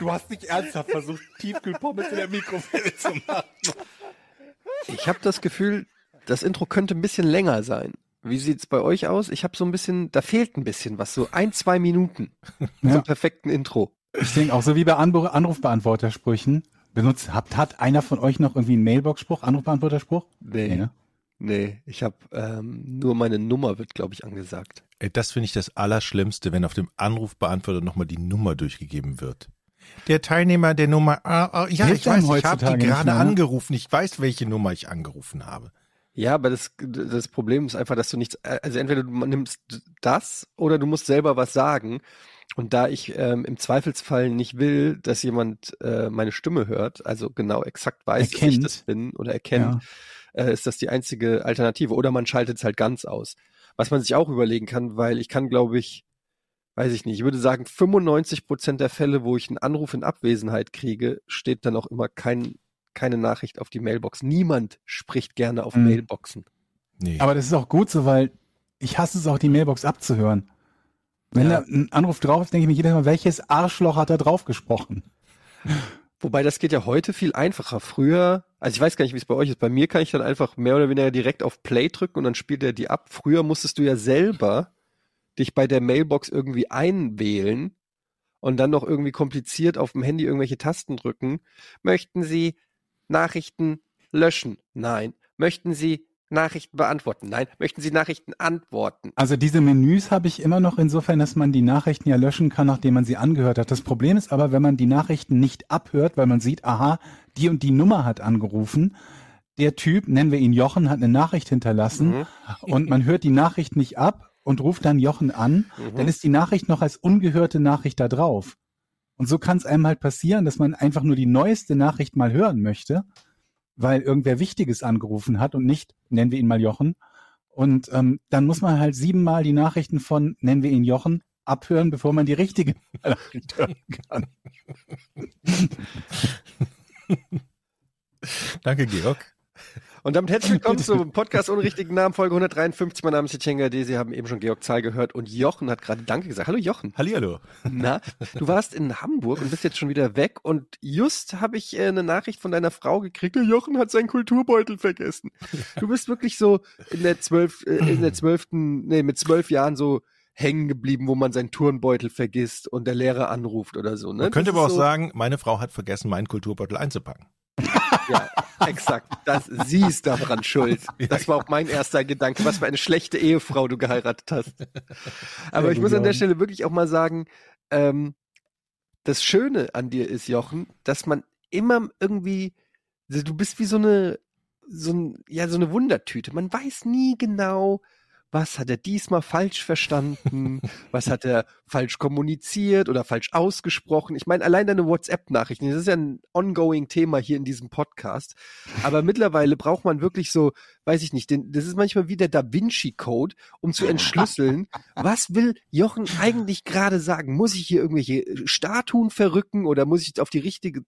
Du hast nicht ernsthaft versucht, Tiefkühlpommes in der Mikrowelle zu machen. Ich habe das Gefühl, das Intro könnte ein bisschen länger sein. Wie sieht's bei euch aus? Ich habe so ein bisschen, da fehlt ein bisschen was, so ein, zwei Minuten Ja. zum perfekten Intro. Ich denke auch so wie bei Anru Anrufbeantwortersprüchen. Benutzt, habt, hat einer von euch noch irgendwie einen Mailbox-Spruch, Anrufbeantworterspruch? Nee, ne? nee, ich habe ähm, nur meine Nummer wird, glaube ich, angesagt. Ey, das finde ich das Allerschlimmste, wenn auf dem Anrufbeantworter nochmal die Nummer durchgegeben wird. Der Teilnehmer der Nummer, ah, ah, ja, Hilft ich weiß, ich habe die gerade ne? angerufen. Ich weiß, welche Nummer ich angerufen habe. Ja, aber das, das Problem ist einfach, dass du nichts, also entweder du nimmst das oder du musst selber was sagen. Und da ich ähm, im Zweifelsfall nicht will, dass jemand äh, meine Stimme hört, also genau exakt weiß, dass ich Erkennt. das bin oder erkennt, äh, ist das die einzige Alternative. Oder man schaltet es halt ganz aus. Was man sich auch überlegen kann, weil ich kann, glaube ich, weiß ich nicht, ich würde sagen, 95 Prozent der Fälle, wo ich einen Anruf in Abwesenheit kriege, steht dann auch immer kein, keine Nachricht auf die Mailbox. Niemand spricht gerne auf Mhm. Mailboxen. Nee. Aber das ist auch gut so, weil ich hasse es auch, die Mailbox abzuhören. Wenn Ja. da ein Anruf drauf ist, denke ich mir jedes Mal, welches Arschloch hat da drauf gesprochen? Wobei das geht ja heute viel einfacher. Früher, also ich weiß gar nicht, wie es bei euch ist. Bei mir kann ich dann einfach mehr oder weniger direkt auf Play drücken und dann spielt er die ab. Früher musstest du ja selber dich bei der Mailbox irgendwie einwählen und dann noch irgendwie kompliziert auf dem Handy irgendwelche Tasten drücken. Möchten Sie Nachrichten löschen? Nein. Möchten Sie Nachrichten beantworten? Nein. Möchten Sie Nachrichten antworten? Also diese Menüs habe ich immer noch insofern, dass man die Nachrichten ja löschen kann, nachdem man sie angehört hat. Das Problem ist aber, wenn man die Nachrichten nicht abhört, weil man sieht, aha, die und die Nummer hat angerufen. Der Typ, nennen wir ihn Jochen, hat eine Nachricht hinterlassen Mhm. und man hört die Nachricht nicht ab und ruft dann Jochen an, dann ist die Nachricht noch als ungehörte Nachricht da drauf. Und so kann es einem halt passieren, dass man einfach nur die neueste Nachricht mal hören möchte, weil irgendwer Wichtiges angerufen hat und nicht, nennen wir ihn mal Jochen. Und ähm, dann muss man halt siebenmal die Nachrichten von, nennen wir ihn Jochen, abhören, bevor man die richtige Nachricht hören kann. Danke, Georg. Und damit herzlich willkommen zum Podcast ohne richtigen Namen, Folge 153. Mein Name ist Jitschenga D. Sie haben eben schon Georg Zahl gehört und Jochen hat gerade Danke gesagt. Hallo Jochen. Hallihallo. Na, du warst in Hamburg und bist jetzt schon wieder weg und just habe ich äh, eine Nachricht von deiner Frau gekriegt, der Jochen hat seinen Kulturbeutel vergessen. Du bist wirklich so in der zwölf, äh, in der zwölften, nee, mit zwölf Jahren so hängen geblieben, wo man seinen Turnbeutel vergisst und der Lehrer anruft oder so. Ne? Man könnte Das aber auch so, sagen, meine Frau hat vergessen, meinen Kulturbeutel einzupacken. Ja, exakt. Das, sie ist daran schuld. Das war auch mein erster Gedanke. Was für eine schlechte Ehefrau du geheiratet hast. Aber ich muss an der. Stelle wirklich auch mal sagen, ähm, das Schöne an dir ist, Jochen, dass man immer irgendwie, du bist wie so eine, so ein, ja, so eine Wundertüte. Man weiß nie genau, was hat er diesmal falsch verstanden, was hat er falsch kommuniziert oder falsch ausgesprochen. Ich meine, allein deine WhatsApp-Nachrichten, das ist ja ein ongoing Thema hier in diesem Podcast. Aber mittlerweile braucht man wirklich so, weiß ich nicht, den, das ist manchmal wie der Da Vinci Code, um zu entschlüsseln, was will Jochen eigentlich gerade sagen? Muss ich hier irgendwelche Statuen verrücken oder muss ich auf die richtige,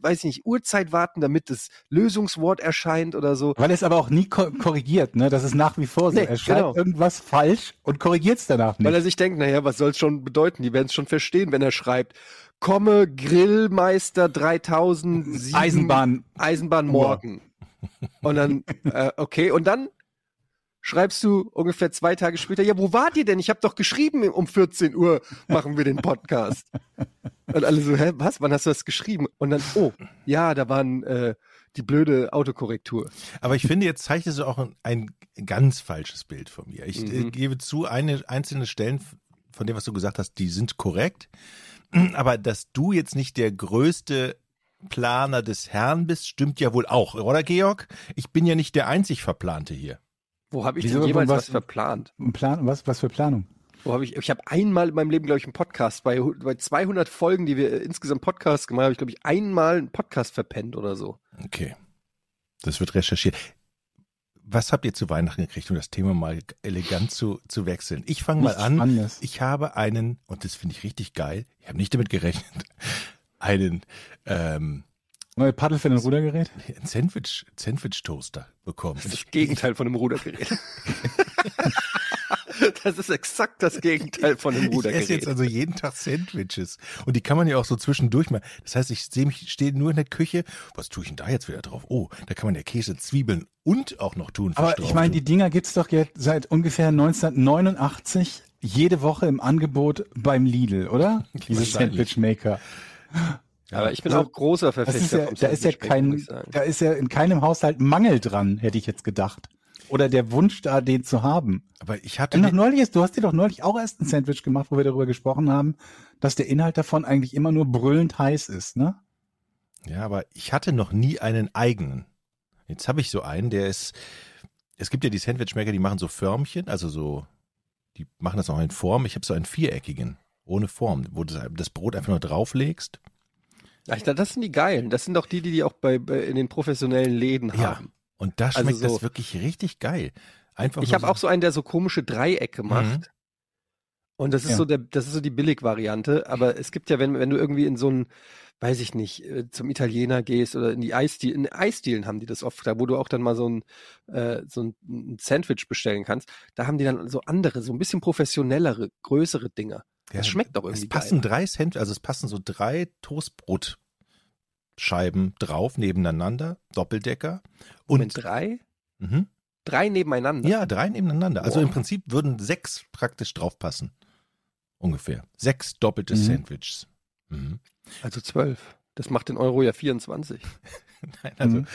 weiß ich nicht, Uhrzeit warten, damit das Lösungswort erscheint oder so? Weil es aber auch nie ko korrigiert, ne? Das ist nach wie vor so. Nee, er schreibt genau. irgendwas falsch und korrigiert es danach nicht. Weil er sich denkt, naja, was soll's schon bedeuten? Die werden es schon verstehen, wenn er schreibt, komme Grillmeister 3007 Eisenbahn. Eisenbahn morgen. Und dann, äh, okay, und dann schreibst du ungefähr zwei Tage später, ja, wo wart ihr denn? Ich habe doch geschrieben, um 14 Uhr machen wir den Podcast. Und alle so, hä, was? Wann hast du das geschrieben? Und dann, oh, ja, da waren äh, die blöde Autokorrektur. Aber ich finde, jetzt zeichnest du auch ein, ein ganz falsches Bild von mir. Ich äh, Mhm. gebe zu, eine einzelne Stellen von dem, was du gesagt hast, die sind korrekt. Aber dass du jetzt nicht der größte Planer des Herrn bist, stimmt ja wohl auch, oder Georg? Ich bin ja nicht der einzig Verplante hier. Wo habe ich Wieso, denn jemals was- was verplant? Plan, was, was für Planung? Wo habe ich, ich habe einmal in meinem Leben, glaube ich, einen Podcast, bei, bei 200 Folgen, die wir äh, insgesamt Podcast gemacht haben, habe ich, glaube ich, einmal einen Podcast verpennt oder so. Okay. Das wird recherchiert. Was habt ihr zu Weihnachten gekriegt, um das Thema mal elegant zu, zu wechseln? Ich fange mal an. Spannendes. Ich habe einen, und das finde ich richtig geil, ich habe nicht damit gerechnet, einen ähm, Neue Paddel für ein Rudergerät? einen Sandwich, Sandwich-Toaster bekommen. Das ist das Gegenteil von einem Rudergerät. das ist exakt das Gegenteil von einem Ich esse Rudergerät. jetzt also jeden Tag Sandwiches. Und die kann man ja auch so zwischendurch mal. Das heißt, ich sehe mich, stehe nur in der Küche. Was tue ich denn da jetzt wieder drauf? Oh, da kann man ja Käse, Zwiebeln und auch noch tun. Aber ich meine, die Dinger gibt's doch jetzt seit ungefähr 1989 jede Woche im Angebot beim Lidl, oder? Diese. Sandwich Maker. Aber ich bin Also, auch großer Verfechter ja, da ist ja kein, da ist ja in keinem Haushalt Mangel dran, hätte ich jetzt gedacht. Oder der Wunsch da, den zu haben. aber ich hatte noch neulich ist, du hast dir doch neulich auch erst ein Sandwich gemacht, wo wir darüber gesprochen haben, dass der Inhalt davon eigentlich immer nur brüllend heiß ist, ne? ja, aber ich hatte noch nie einen eigenen. Jetzt habe ich so einen, der ist, es gibt ja die Sandwichmaker, die machen so Förmchen, also so, die machen das auch in Form. Ich habe so einen viereckigen, ohne Form, wo du das Brot einfach nur drauflegst. Ach, das sind die geilen. Das sind doch die, die die auch bei, bei in den professionellen Läden Ja. haben. Und da Also schmeckt so- das wirklich richtig geil. Einfach Ich habe auch so einen, der so komische Dreiecke macht. Und das ist Ja. so der, das ist so die Billigvariante. Aber es gibt ja, wenn, wenn du irgendwie in so einen, weiß ich nicht, äh, zum Italiener gehst oder in die Eisdielen, in Eisdielen haben die das oft, da wo du auch dann mal so ein, äh, so ein, ein Sandwich bestellen kannst. Da haben die dann so andere, so ein bisschen professionellere, größere Dinger. Das schmeckt doch irgendwie Es passen geil. drei Cent, also es passen so drei Toastbrotscheiben drauf nebeneinander, Doppeldecker. Und Moment, drei? mhm. Drei nebeneinander. ja, drei nebeneinander. Also Boah. im Prinzip würden sechs praktisch draufpassen. Ungefähr. Sechs doppelte Mhm. Sandwiches. Mhm. Also zwölf. Das macht den Euro ja 24. Nein, also, Mhm.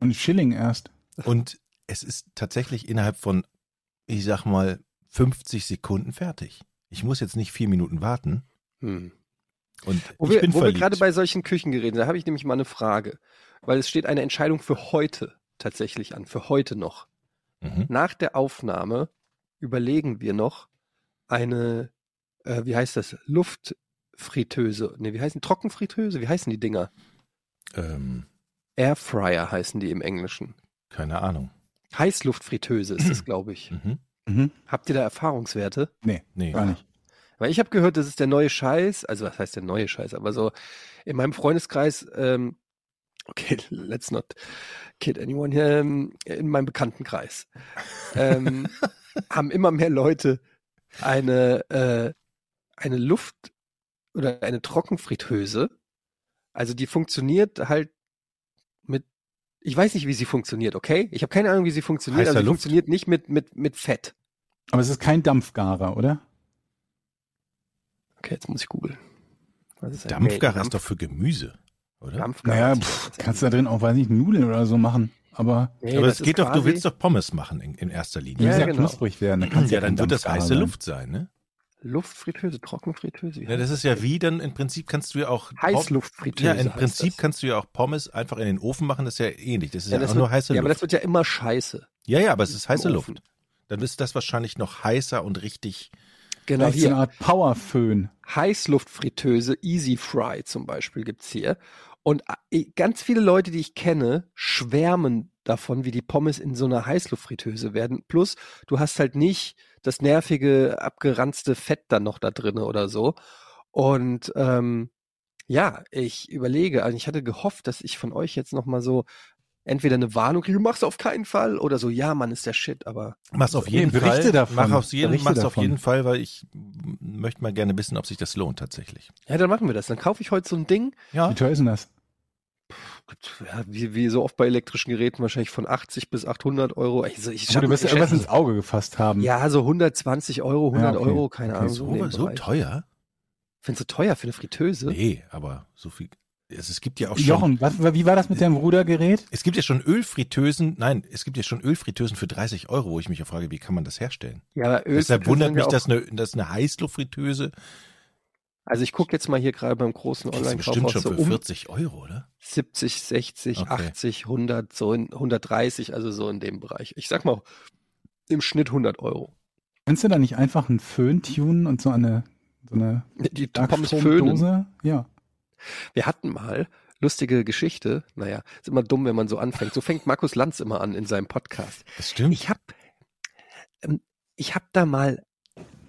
Und Schilling erst. Und es ist tatsächlich innerhalb von, ich sag mal, 50 Sekunden fertig. Ich muss jetzt nicht vier Minuten warten. Hm. Und Wo ich wir, bin wo wir gerade bei solchen Küchengeräten, da habe ich nämlich mal eine Frage. Weil es steht eine Entscheidung für heute tatsächlich an, für heute noch. mhm. Nach der Aufnahme überlegen wir noch eine, äh, wie heißt das, Luftfritteuse, ne, wie heißen Trockenfritteuse, wie heißen die Dinger? ähm, Airfryer heißen die im Englischen. keine Ahnung. Heißluftfritteuse ist es, glaube ich. Mhm. Mhm. Habt ihr da Erfahrungswerte? Nee, Nee. gar nicht. Weil ich habe gehört, das ist der neue Scheiß, also was heißt der neue Scheiß, aber so in meinem Freundeskreis, ähm, okay, let's not kid anyone hier, ähm, in meinem Bekanntenkreis, ähm, haben immer mehr Leute eine, äh, eine Luft- oder eine Trockenfritteuse. Also die funktioniert halt ich weiß nicht, wie sie funktioniert, okay? Ich habe keine Ahnung, wie sie funktioniert, Heißer aber sie Luft? funktioniert nicht mit, mit, mit Fett. Aber es ist kein Dampfgarer, oder? Okay, jetzt muss ich googeln. Was ist ein- Dampfgarer nee, ist doch für Gemüse, oder? Dampfgarer. Naja, pff, kannst da drin auch, weiß nicht, Nudeln oder so machen. Aber Nee, Aber es geht doch, du willst doch Pommes machen in, in erster Linie. Ja, müssen ja, genau. knusprig werden. Da kann's ja, dann wird das heiße sein. Luft sein, ne? Luftfritteuse, Trockenfritteuse. Ja, das ist ja wie, dann im Prinzip kannst du ja auch Heißluftfritteuse. Ja, im heißt Prinzip das. kannst du ja auch Pommes einfach in den Ofen machen, das ist ja ähnlich. Das ist ja, das auch wird, nur heiße Ja, aber Luft. das wird ja immer scheiße. ja, ja, aber es ist heiße Luft. Dann ist das wahrscheinlich noch heißer und richtig. Genau, so eine hier. Art Powerföhn. Heißluftfritteuse, Easy Fry zum Beispiel gibt's hier. Und äh, ganz viele Leute, die ich kenne, schwärmen davon, wie die Pommes in so einer Heißluftfritteuse werden. Plus, du hast halt nicht das nervige, abgeranzte Fett dann noch da drinne oder so. Und ähm, ja, ich überlege, also ich hatte gehofft, dass ich von euch jetzt noch mal so entweder eine Warnung kriege, mach's auf keinen Fall, oder so, ja, Mann, ist der Shit, aber Mach's auf Nee, jeden Berichte Fall. davon. Mach auf jeden, Berichte mach's auf davon. jeden Fall, weil ich möchte mal gerne wissen, ob sich das lohnt tatsächlich. ja, dann machen wir das. Dann kaufe ich heute so ein Ding, Ja. Wie teuer ist denn das? Ja, wie, wie so oft bei elektrischen Geräten, wahrscheinlich von 80 bis 800 Euro. Ich, so- ich Aber du wirst ja schätze- irgendwas ins Auge gefasst haben. Ja, so 120 Euro, 100 Ja, okay. Euro, keine Okay, Ahnung. So, So, teuer? Findest du teuer für eine Fritteuse? Nee, aber so viel. Es, es gibt ja auch schon. Jochen, was, wie war das mit deinem Rudergerät? Es gibt ja schon Ölfritteusen, nein, es gibt ja schon Ölfritteusen für 30 Euro, wo ich mich auch frage, wie kann man das herstellen? Ja, aber Öl Deshalb wundert mich, ja dass eine, dass eine Heißluftfritteuse Also ich gucke jetzt mal hier gerade beim großen kriegst du Online-Kauf bestimmt auch schon so für um 40 Euro, oder? 70, 60, Okay. 80, 100, so in 130, also so in dem Bereich. Ich sag mal im Schnitt 100 Euro. Kannst du da nicht einfach einen Föhn tunen und so eine, so eine Die. Darkstromdose? Ja. Wir hatten mal lustige Geschichte. Naja, ist immer dumm, wenn man so anfängt. So fängt Markus Lanz immer an in seinem Podcast. Das stimmt. Ich habe ähm, ich hab da mal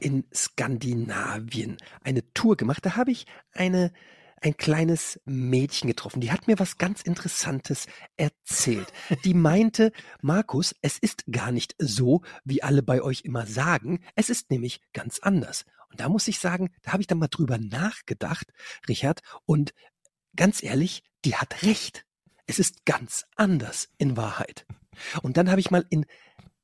in Skandinavien eine Tour gemacht. Da habe ich eine ein kleines Mädchen getroffen. Die hat mir was ganz Interessantes erzählt. Die meinte, Markus, es ist gar nicht so, wie alle bei euch immer sagen. Es ist nämlich ganz anders. Und da muss ich sagen, da habe ich dann mal drüber nachgedacht, Richard, und ganz ehrlich, die hat recht. Es ist ganz anders in Wahrheit. Und dann habe ich mal in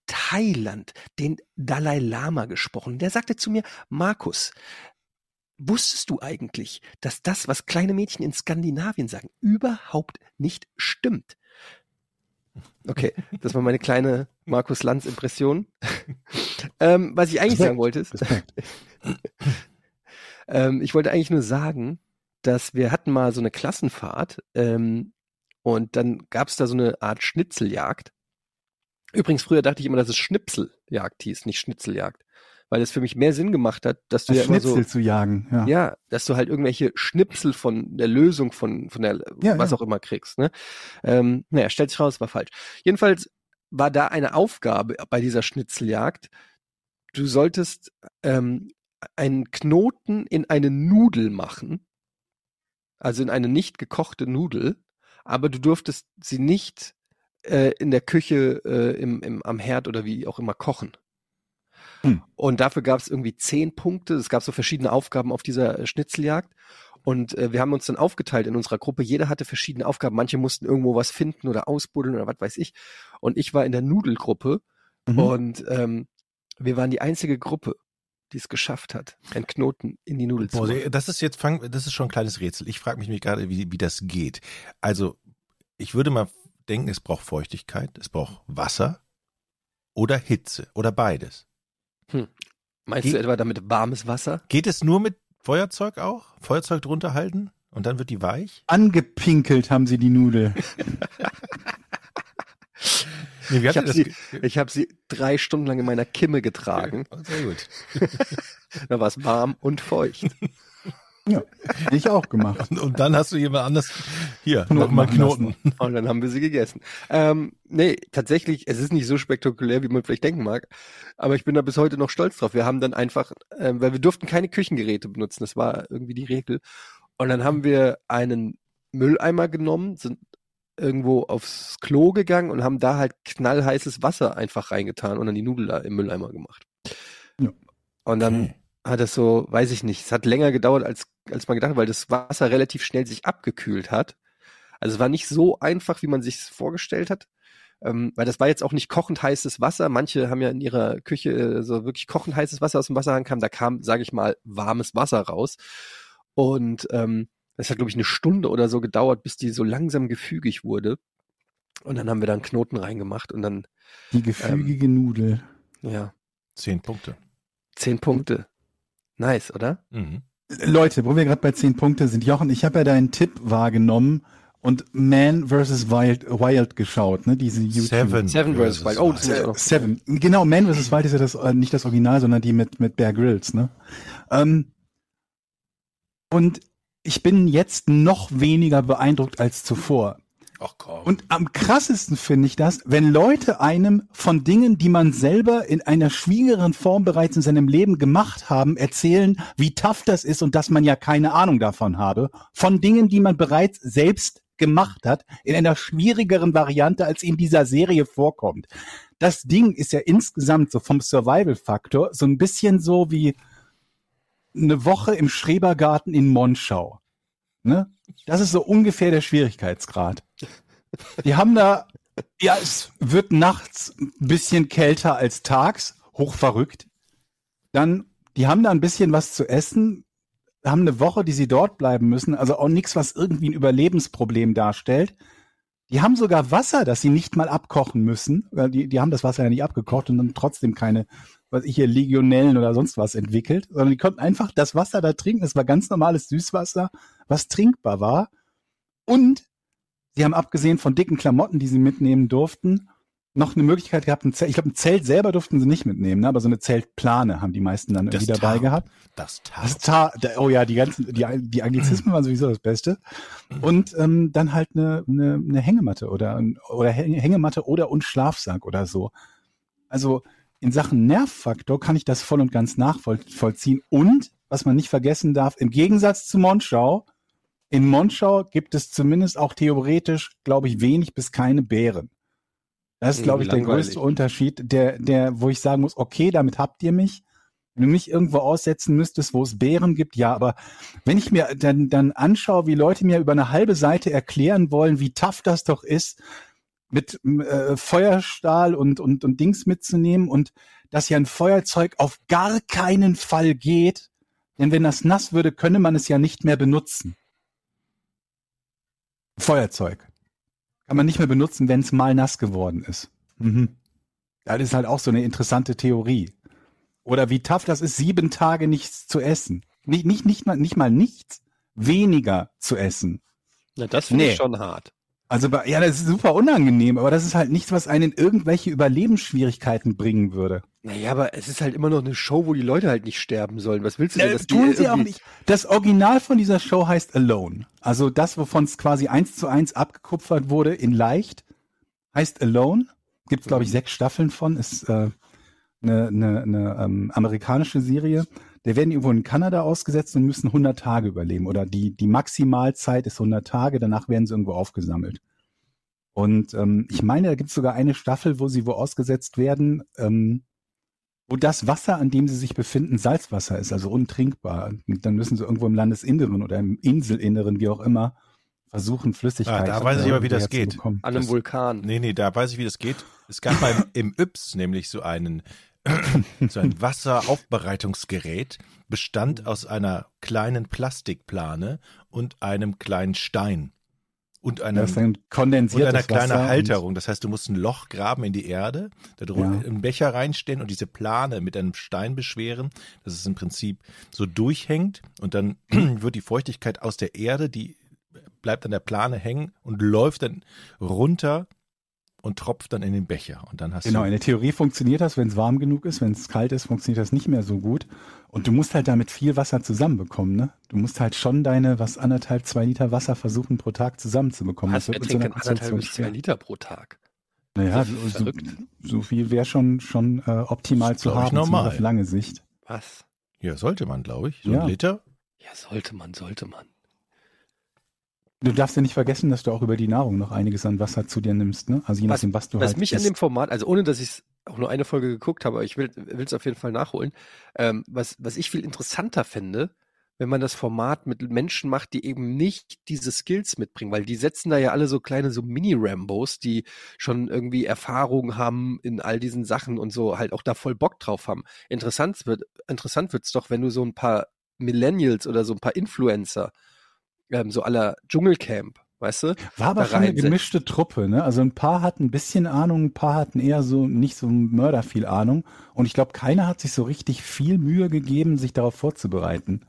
Thailand den Dalai Lama gesprochen. Der sagte zu mir, Markus, wusstest du eigentlich, dass das, was kleine Mädchen in Skandinavien sagen, überhaupt nicht stimmt? Okay, das war meine kleine Markus Lanz Impression. ähm, was ich eigentlich sagen wollte ist, ähm, ich wollte eigentlich nur sagen, dass wir hatten mal so eine Klassenfahrt ähm, und dann gab es da so eine Art Schnitzeljagd. Übrigens, früher dachte ich immer, dass es Schnipseljagd hieß, nicht Schnitzeljagd. Weil es für mich mehr Sinn gemacht hat, dass du Das ja immer Schnitzel so, zu jagen. Ja. ja, dass du halt irgendwelche Schnipsel von der Lösung von, von der, Ja, was ja. auch immer kriegst. Ne? Ähm, naja, stellt sich raus, war falsch. Jedenfalls war da eine Aufgabe bei dieser Schnitzeljagd. Du solltest ähm, einen Knoten in eine Nudel machen, also in eine nicht gekochte Nudel, aber du durftest sie nicht äh, in der Küche äh, im, im, am Herd oder wie auch immer kochen. Hm. Und dafür gab es irgendwie zehn Punkte. Es gab so verschiedene Aufgaben auf dieser äh, Schnitzeljagd. Und äh, wir haben uns dann aufgeteilt in unserer Gruppe. Jeder hatte verschiedene Aufgaben. Manche mussten irgendwo was finden oder ausbuddeln oder was weiß ich. Und ich war in der Nudelgruppe. Mhm. Und ähm, wir waren die einzige Gruppe, die es geschafft hat, einen Knoten in die Nudel zu Boah, machen. das ist jetzt fang, das ist schon ein kleines Rätsel. Ich frage mich mich gerade, wie, wie das geht. Also, ich würde mal denken, es braucht Feuchtigkeit, es braucht Wasser oder Hitze oder beides. Meinst Ge- du etwa damit warmes Wasser? Geht es nur mit Feuerzeug auch? Feuerzeug drunter halten und dann wird die weich? Angepinkelt haben sie die Nudel. Nee, Ich habe sie, ich hab sie drei Stunden lang in meiner Kimme getragen. Oh, Sehr gut. Da war es warm und feucht. Ja, ich auch gemacht. Und, und dann hast du jemand anders hier nochmal Knoten. Und dann haben wir sie gegessen. Ähm, nee, tatsächlich, es ist nicht so spektakulär, wie man vielleicht denken mag. Aber ich bin da bis heute noch stolz drauf. Wir haben dann einfach, ähm, weil wir durften keine Küchengeräte benutzen. Das war irgendwie die Regel. Und dann haben wir einen Mülleimer genommen, sind irgendwo aufs Klo gegangen und haben da halt knallheißes Wasser einfach reingetan und dann die Nudel da im Mülleimer gemacht. Ja. Und dann Okay. Hat es so, weiß ich nicht, es hat länger gedauert, als, als man gedacht hat, weil das Wasser relativ schnell sich abgekühlt hat. Also es war nicht so einfach, wie man sich vorgestellt hat. Ähm, weil das war jetzt auch nicht kochend heißes Wasser. Manche haben ja in ihrer Küche äh, so wirklich kochend heißes Wasser aus dem Wasserhahn kam. Da kam, sage ich mal, warmes Wasser raus. Und ähm, das hat, glaube ich, eine Stunde oder so gedauert, bis die so langsam gefügig wurde. Und dann haben wir da einen Knoten reingemacht und dann, Die gefügige Nudel. ja, Zehn Punkte. zehn Punkte. Nice, oder? Mhm. Leute, wo wir gerade bei 10 Punkte sind, Jochen, ich habe ja deinen Tipp wahrgenommen und Man vs. Wild, Wild geschaut, ne? Diese YouTube. Seven. Seven versus Wild. Oh, noch. Seven. Genau, Man vs. Wild ist ja das, äh, nicht das Original, sondern die mit, mit Bear Grylls, ne? Ähm, und ich bin jetzt noch weniger beeindruckt als zuvor. Ach komm. Und am krassesten finde ich das, wenn Leute einem von Dingen, die man selber in einer schwierigeren Form bereits in seinem Leben gemacht haben, erzählen, wie tough das ist und dass man ja keine Ahnung davon habe, von Dingen, die man bereits selbst gemacht hat, in einer schwierigeren Variante, als in dieser Serie vorkommt. Das Ding ist ja insgesamt so vom Survival-Faktor so ein bisschen so wie eine Woche im Schrebergarten in Monschau. Ne? Das ist so ungefähr der Schwierigkeitsgrad. Die haben da, ja, es wird nachts ein bisschen kälter als tags, hochverrückt. Dann, die haben da ein bisschen was zu essen, haben eine Woche, die sie dort bleiben müssen, also auch nichts, was irgendwie ein Überlebensproblem darstellt. Die haben sogar Wasser, das sie nicht mal abkochen müssen. Die, die haben das Wasser ja nicht abgekocht und dann trotzdem keine, was ich hier, Legionellen oder sonst was entwickelt, sondern die konnten einfach das Wasser da trinken. Es war ganz normales Süßwasser, was trinkbar war. Und sie haben abgesehen von dicken Klamotten, die sie mitnehmen durften, noch eine Möglichkeit gehabt, ein Zelt, ich glaube, ein Zelt selber durften sie nicht mitnehmen, ne? aber so eine Zeltplane haben die meisten dann irgendwie dabei Tarp. gehabt. Das Das Tarp. Tar, der- oh ja, die ganzen, die, die Anglizismen waren sowieso das Beste. Und ähm, dann halt eine, eine, eine Hängematte oder oder Häng- Hängematte oder und Schlafsack oder so. Also in Sachen Nervfaktor kann ich das voll und ganz nachvollziehen. Und was man nicht vergessen darf, im Gegensatz zu Monschau, in Monschau gibt es zumindest auch theoretisch, glaube ich, wenig bis keine Bären. Das ist, Hm, glaube ich, der langweilig. größte Unterschied, der, der, wo ich sagen muss, okay, damit habt ihr mich. Wenn du mich irgendwo aussetzen müsstest, wo es Bären gibt, ja, aber wenn ich mir dann, dann anschaue, wie Leute mir über eine halbe Seite erklären wollen, wie tough das doch ist, mit äh, Feuerstahl und, und, und Dings mitzunehmen und dass ja ein Feuerzeug auf gar keinen Fall geht, denn wenn das nass würde, könne man es ja nicht mehr benutzen. Feuerzeug. Kann man nicht mehr benutzen, wenn es mal nass geworden ist. Mhm. Das ist halt auch so eine interessante Theorie. Oder wie tough das ist, sieben Tage nichts zu essen. Nicht, nicht, nicht, mal, nicht mal nichts, weniger zu essen. Na, das finde Nee. ich schon hart. Also ja, das ist super unangenehm, aber das ist halt nichts, was einen in irgendwelche Überlebensschwierigkeiten bringen würde. Naja, aber es ist halt immer noch eine Show, wo die Leute halt nicht sterben sollen. Was willst du denn? Äh, dass die tun sie auch nicht. Das Original von dieser Show heißt Alone. Also das, wovon es quasi eins zu eins abgekupfert wurde in leicht, heißt Alone. Gibt glaube ich sechs Staffeln von. Ist äh, eine, eine, eine ähm, amerikanische Serie. Der werden irgendwo in Kanada ausgesetzt und müssen 100 Tage überleben. Oder die, die Maximalzeit ist 100 Tage. Danach werden sie irgendwo aufgesammelt. Und ähm, ich meine, da gibt es sogar eine Staffel, wo sie wo ausgesetzt werden, ähm, wo das Wasser, an dem sie sich befinden, Salzwasser ist, also untrinkbar. Und dann müssen sie irgendwo im Landesinneren oder im Inselinneren, wie auch immer, versuchen, Flüssigkeit Ah, da weiß ich aber, wie das geht. An einem Das- Vulkan. Nee, nee, da weiß ich, wie das geht. Es gab beim, im Yps nämlich so einen so ein Wasseraufbereitungsgerät, bestand aus einer kleinen Plastikplane und einem kleinen Stein. Und einem, Das ist ein und einer kleinen Wasser Halterung. Das heißt, du musst ein Loch graben in die Erde, da drunter Ja. einen Becher reinstellen und diese Plane mit einem Stein beschweren, dass es im Prinzip so durchhängt und dann wird die Feuchtigkeit aus der Erde, die bleibt an der Plane hängen und läuft dann runter und tropft dann in den Becher. Und dann hast Genau, in der Theorie funktioniert das, wenn es warm genug ist, wenn es kalt ist, funktioniert das nicht mehr so gut. Und du musst halt damit viel Wasser zusammenbekommen, ne? Du musst halt schon deine, was anderthalb, zwei Liter Wasser versuchen pro Tag zusammenzubekommen. Was, Das er so trinkt dann anderthalb bis zwei. Liter pro Tag. Naja, so, so, so viel wäre schon, schon äh, optimal Das zu haben, normal. auf lange Sicht. Was? Ja, sollte man, glaube ich. So Ja. ein Liter. Ja, sollte man, sollte man. Du darfst ja nicht vergessen, dass du auch über die Nahrung noch einiges an Wasser zu dir nimmst, ne? Also je Was- nachdem, was du Was halt mich an isst. dem Format, also ohne dass ich es auch nur eine Folge geguckt habe, aber ich will es auf jeden Fall nachholen, ähm, was, was ich viel interessanter finde, wenn man das Format mit Menschen macht, die eben nicht diese Skills mitbringen, weil die setzen da ja alle so kleine so Mini-Rambos, die schon irgendwie Erfahrung haben in all diesen Sachen und so halt auch da voll Bock drauf haben. Interessant wird interessant wird's doch, wenn du so ein paar Millennials oder so ein paar Influencer, ähm, so aller Dschungelcamp, weißt du? War aber schon eine gemischte Truppe, ne? Also ein paar hatten ein bisschen Ahnung, ein paar hatten eher so nicht so Mörder viel Ahnung. Und ich glaube, keiner hat sich so richtig viel Mühe gegeben, sich darauf vorzubereiten.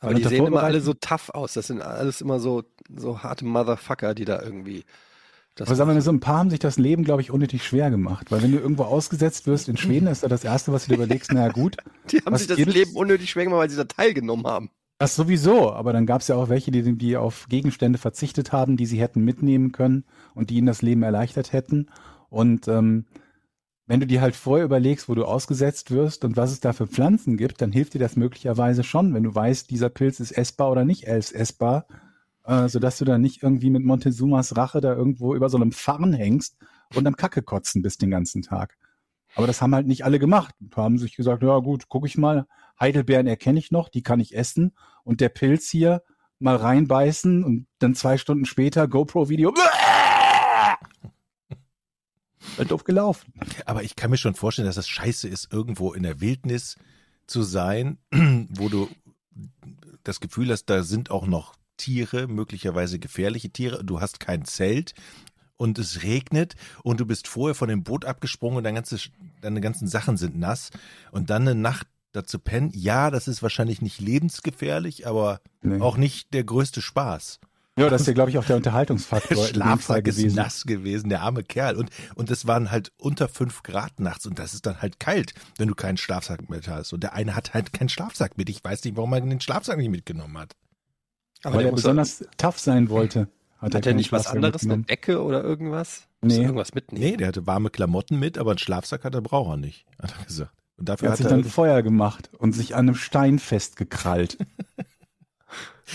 Aber Weil die sehen immer alle so tough aus. Das sind alles immer so, so harte Motherfucker, die da irgendwie. Das Aber sagen wir mal so, ein paar haben sich das Leben, glaube ich, unnötig schwer gemacht. Weil wenn du irgendwo ausgesetzt wirst in Schweden, ist da das Erste, was du dir überlegst, naja gut, die haben sich das? Leben unnötig schwer gemacht, weil sie da teilgenommen haben. Das sowieso. Aber dann gab es ja auch welche, die, die auf Gegenstände verzichtet haben, die sie hätten mitnehmen können und die ihnen das Leben erleichtert hätten. Und ähm, wenn du dir halt vorher überlegst, wo du ausgesetzt wirst und was es da für Pflanzen gibt, dann hilft dir das möglicherweise schon, wenn du weißt, dieser Pilz ist essbar oder nicht ess- essbar, äh, sodass du dann nicht irgendwie mit Montezumas Rache da irgendwo über so einem Farn hängst und am Kacke kotzen bist den ganzen Tag. Aber das haben halt nicht alle gemacht. Haben sich gesagt, ja gut, guck ich mal, Heidelbeeren erkenne ich noch, die kann ich essen. Und der Pilz hier mal reinbeißen und dann zwei Stunden später GoPro-Video. Halt doof gelaufen. Aber ich kann mir schon vorstellen, dass das scheiße ist, irgendwo in der Wildnis zu sein, wo du das Gefühl hast, da sind auch noch Tiere, möglicherweise gefährliche Tiere. Du hast kein Zelt und es regnet und du bist vorher von dem Boot abgesprungen und deine, ganze, deine ganzen Sachen sind nass und dann eine Nacht dazu pennen. Ja, das ist wahrscheinlich nicht lebensgefährlich, aber Nee. auch nicht der größte Spaß. Ja, das ist ja, glaube ich, auch der Unterhaltungsfaktor. Der Schlafsack ist gewesen. nass gewesen, der arme Kerl. Und, und es waren halt unter fünf Grad nachts und das ist dann halt kalt, wenn du keinen Schlafsack mit hast. Und der eine hat halt keinen Schlafsack mit. Ich weiß nicht, warum er den Schlafsack nicht mitgenommen hat. Aber Weil der er besonders tough sein wollte. Hat, Hat er nicht was anderes, eine. Decke oder irgendwas? Nee. er irgendwas mitnehmen? Nee, der hatte warme Klamotten mit, aber einen Schlafsack hat er braucht er nicht, hat er gesagt. Und dafür Er hat hat sich er dann Feuer gemacht und sich an einem Stein festgekrallt.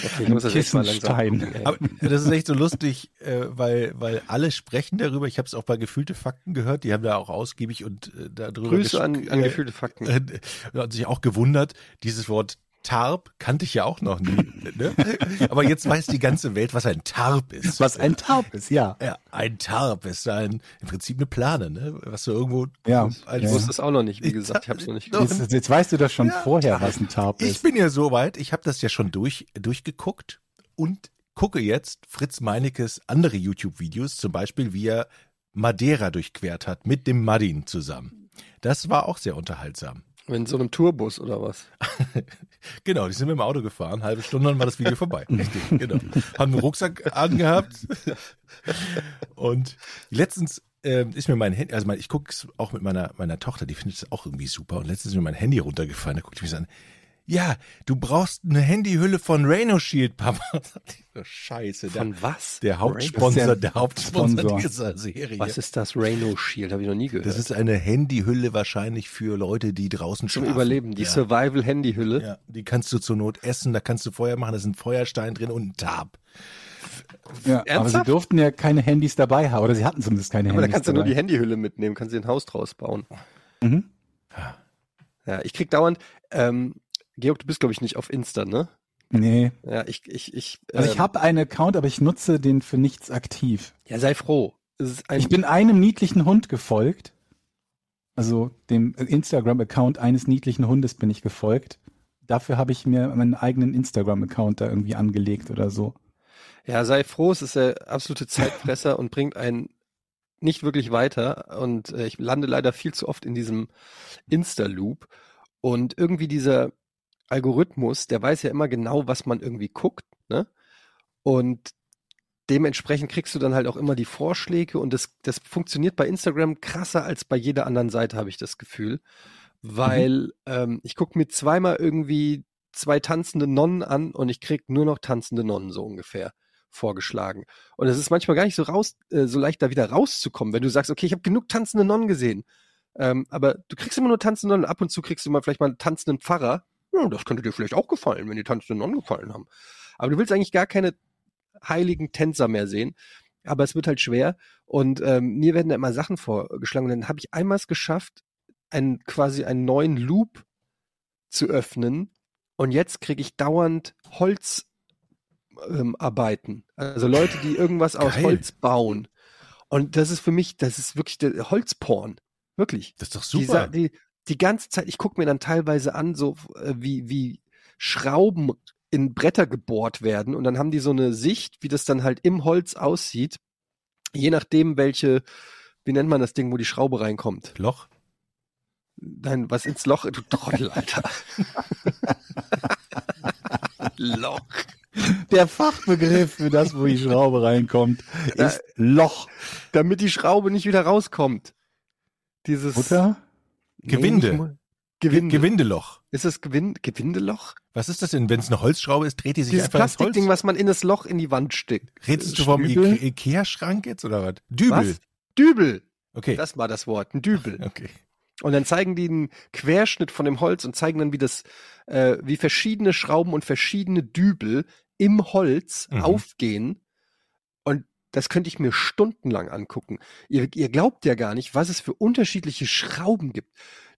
Okay, ich muss das echt mal langsam. Aber das ist echt so lustig, äh, weil, weil alle sprechen darüber. Ich habe es auch bei Gefühlte Fakten gehört. Die haben da auch ausgiebig und äh, darüber Grüße an, an äh, gefühlte Fakten. äh, hat sich auch gewundert, dieses Wort Tarp kannte ich ja auch noch nie. Ne? Aber jetzt weiß die ganze Welt, was ein Tarp ist. Was ein Tarp ist, ja. ja, ein Tarp ist ein, im Prinzip eine Plane, ne? was du irgendwo Ja. Ich wusste es auch noch nicht, wie gesagt, ich habe es noch nicht gehört. Jetzt, jetzt weißt du das schon Ja, vorher, was ein Tarp Ich ist. bin ja so weit, ich habe das ja schon durch, durchgeguckt und gucke jetzt Fritz Meinekes andere YouTube-Videos, zum Beispiel wie er Madeira durchquert hat mit dem Madin zusammen. Das war auch sehr unterhaltsam. In so einem Tourbus oder was? Genau, die sind mit dem Auto gefahren, halbe Stunde, dann war das Video vorbei. Richtig, genau. Haben einen Rucksack angehabt. Und letztens ähm, ist mir mein Handy, also mein, ich gucke es auch mit meiner, meiner Tochter, die findet es auch irgendwie super. Und letztens ist mir mein Handy runtergefallen, da guckt ich mich an. Ja, du brauchst eine Handyhülle von Rhino Shield, Papa. So, Scheiße, der, Von was? der Das Hauptsponsor, ist der der Hauptsponsor Sponsor. dieser Serie. Was ist das Rhino Shield? Habe ich noch nie gehört. das ist eine Handyhülle wahrscheinlich für Leute, die draußen zum schlafen. Überleben, die ja. Survival-Handyhülle. Ja, die kannst du zur Not essen, da kannst du Feuer machen, da ist ein Feuerstein drin und ein Tab. Ja, aber sie durften ja keine Handys dabei haben, oder sie hatten zumindest keine Aber da Handys kannst du nur die Handyhülle mitnehmen, kannst dir ein Haus draus bauen. Mhm. Ja, ich krieg dauernd, ähm, Georg, du bist glaube ich nicht auf Insta, ne? Nee. Ja, ich, ich, ich. Also ich ähm, habe einen Account, aber ich nutze den für nichts aktiv. Ja, sei froh. Ich bin einem niedlichen Hund gefolgt. Also dem Instagram-Account eines niedlichen Hundes bin ich gefolgt. Dafür habe ich mir meinen eigenen Instagram-Account da irgendwie angelegt oder so. ja, sei froh, es ist der absolute Zeitfresser und bringt einen nicht wirklich weiter. Und äh, ich lande leider viel zu oft in diesem Insta-Loop. Und irgendwie dieser Algorithmus, der weiß ja immer genau, was man irgendwie guckt, ne? Und dementsprechend kriegst du dann halt auch immer die Vorschläge und das, das funktioniert bei Instagram krasser als bei jeder anderen Seite, habe ich das Gefühl. Weil ähm, ich gucke mir zweimal irgendwie zwei tanzende Nonnen an und ich krieg nur noch tanzende Nonnen so ungefähr vorgeschlagen. Und es ist manchmal gar nicht so raus, äh, so leicht da wieder rauszukommen, wenn du sagst, okay, ich habe genug tanzende Nonnen gesehen. Ähm, aber du kriegst immer nur tanzende Nonnen. Ab und zu kriegst du mal vielleicht mal einen tanzenden Pfarrer. Ja, das könnte dir vielleicht auch gefallen, wenn die tanzenden Nonnen gefallen haben. Aber du willst eigentlich gar keine heiligen Tänzer mehr sehen. Aber es wird halt schwer. Und ähm, mir werden da immer Sachen vorgeschlagen. Und dann habe ich einmal es geschafft, einen, quasi einen neuen Loop zu öffnen. Und jetzt kriege ich dauernd Holz ähm. Also Leute, die irgendwas aus Geil. Holz bauen. Und das ist für mich, das ist wirklich der Holzporn. Wirklich. Das ist doch Die, super. sa- die, die ganze Zeit, ich gucke mir dann teilweise an, so äh, wie, wie Schrauben in Bretter gebohrt werden und dann haben die so eine Sicht, wie das dann halt im Holz aussieht, je nachdem, welche, wie nennt man das Ding, wo die Schraube reinkommt. Loch? Nein, was ins Loch, du Trottel, Alter. Loch. Der Fachbegriff für das, wo die Schraube reinkommt, ist Loch. Damit die Schraube nicht wieder rauskommt. Dieses Mutter? Gewinde. Nee, Gewinde. Gewindeloch. Ist es Gewinde, Gewindeloch? Was ist das denn? Wenn es eine Holzschraube ist, dreht die sich Dieses einfach ins Holz? Plastikding, was man in das Loch in die Wand steckt. Redest du vom? Ike- Ikea-Schrank jetzt oder was? Dübel. Was? Dübel. Okay. Das war das Wort, ein Dübel. okay. Und dann zeigen die einen Querschnitt von dem Holz und zeigen dann, wie das, äh, wie verschiedene Schrauben und verschiedene Dübel im Holz Mhm. aufgehen. Das könnte ich mir stundenlang angucken. Ihr, ihr glaubt ja gar nicht, was es für unterschiedliche Schrauben gibt.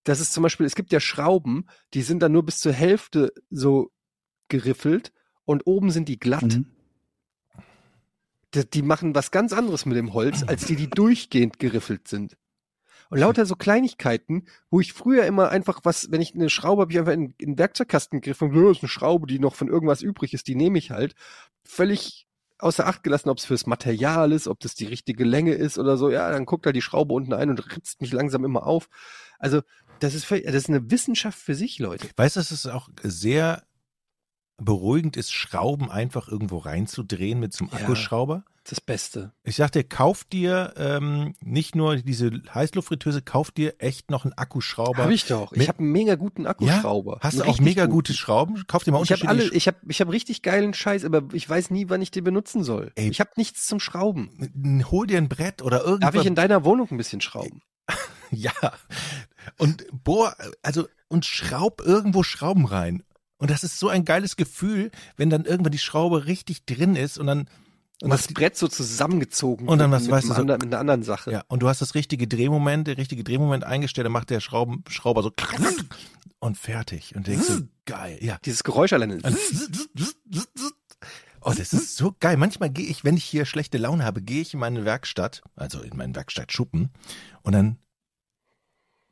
Das ist zum Beispiel, es gibt ja Schrauben, die sind dann nur bis zur Hälfte so geriffelt und oben sind die glatt. Mhm. Die, die machen was ganz anderes mit dem Holz, als die, die durchgehend geriffelt sind. Und lauter so Kleinigkeiten, wo ich früher immer einfach was, wenn ich eine Schraube habe, ich einfach in, in den Werkzeugkasten gegriffen, und, "Ja, das ist eine Schraube, die noch von irgendwas übrig ist, die nehme ich halt. Völlig außer Acht gelassen, ob es fürs Material ist, ob das die richtige Länge ist oder so. Ja, dann guckt er die Schraube unten ein und ritzt mich langsam immer auf. Also, das ist, das ist eine Wissenschaft für sich, Leute. Weißt du, es ist auch sehr beruhigend ist, Schrauben einfach irgendwo reinzudrehen mit so einem Ja. Akkuschrauber? Das Beste. Ich sag dir, kauf dir ähm, nicht nur diese Heißluftfritteuse, kauf dir echt noch einen Akkuschrauber. Hab ich doch. Ich habe einen mega guten Akkuschrauber. Hast du auch mega guten. gute Schrauben? Kauf dir mal Ich habe unterschiedliche alle, ich habe, ich habe richtig geilen Scheiß, aber ich weiß nie, wann ich den benutzen soll. Ey. Ich habe nichts zum Schrauben. Sch- Hol dir ein Brett oder irgendwas. Darf ich in deiner Wohnung ein bisschen schrauben? Ja. Und bohr, also, und schraub irgendwo Schrauben rein. Und das ist so ein geiles Gefühl, wenn dann irgendwann die Schraube richtig drin ist und dann, Und das Brett so zusammengezogen Und dann was, mit, weißt du, so- mit einer anderen Sache. ja, und du hast das richtige Drehmoment, der richtige Drehmoment eingestellt, dann macht der Schrauben, Schrauber so und fertig. Und denkst du, geil, ja. Dieses Geräusch alleine. Oh, das ist so geil. Manchmal gehe ich, wenn ich hier schlechte Laune habe, gehe ich in meine Werkstatt, also in meinen Werkstattschuppen, und dann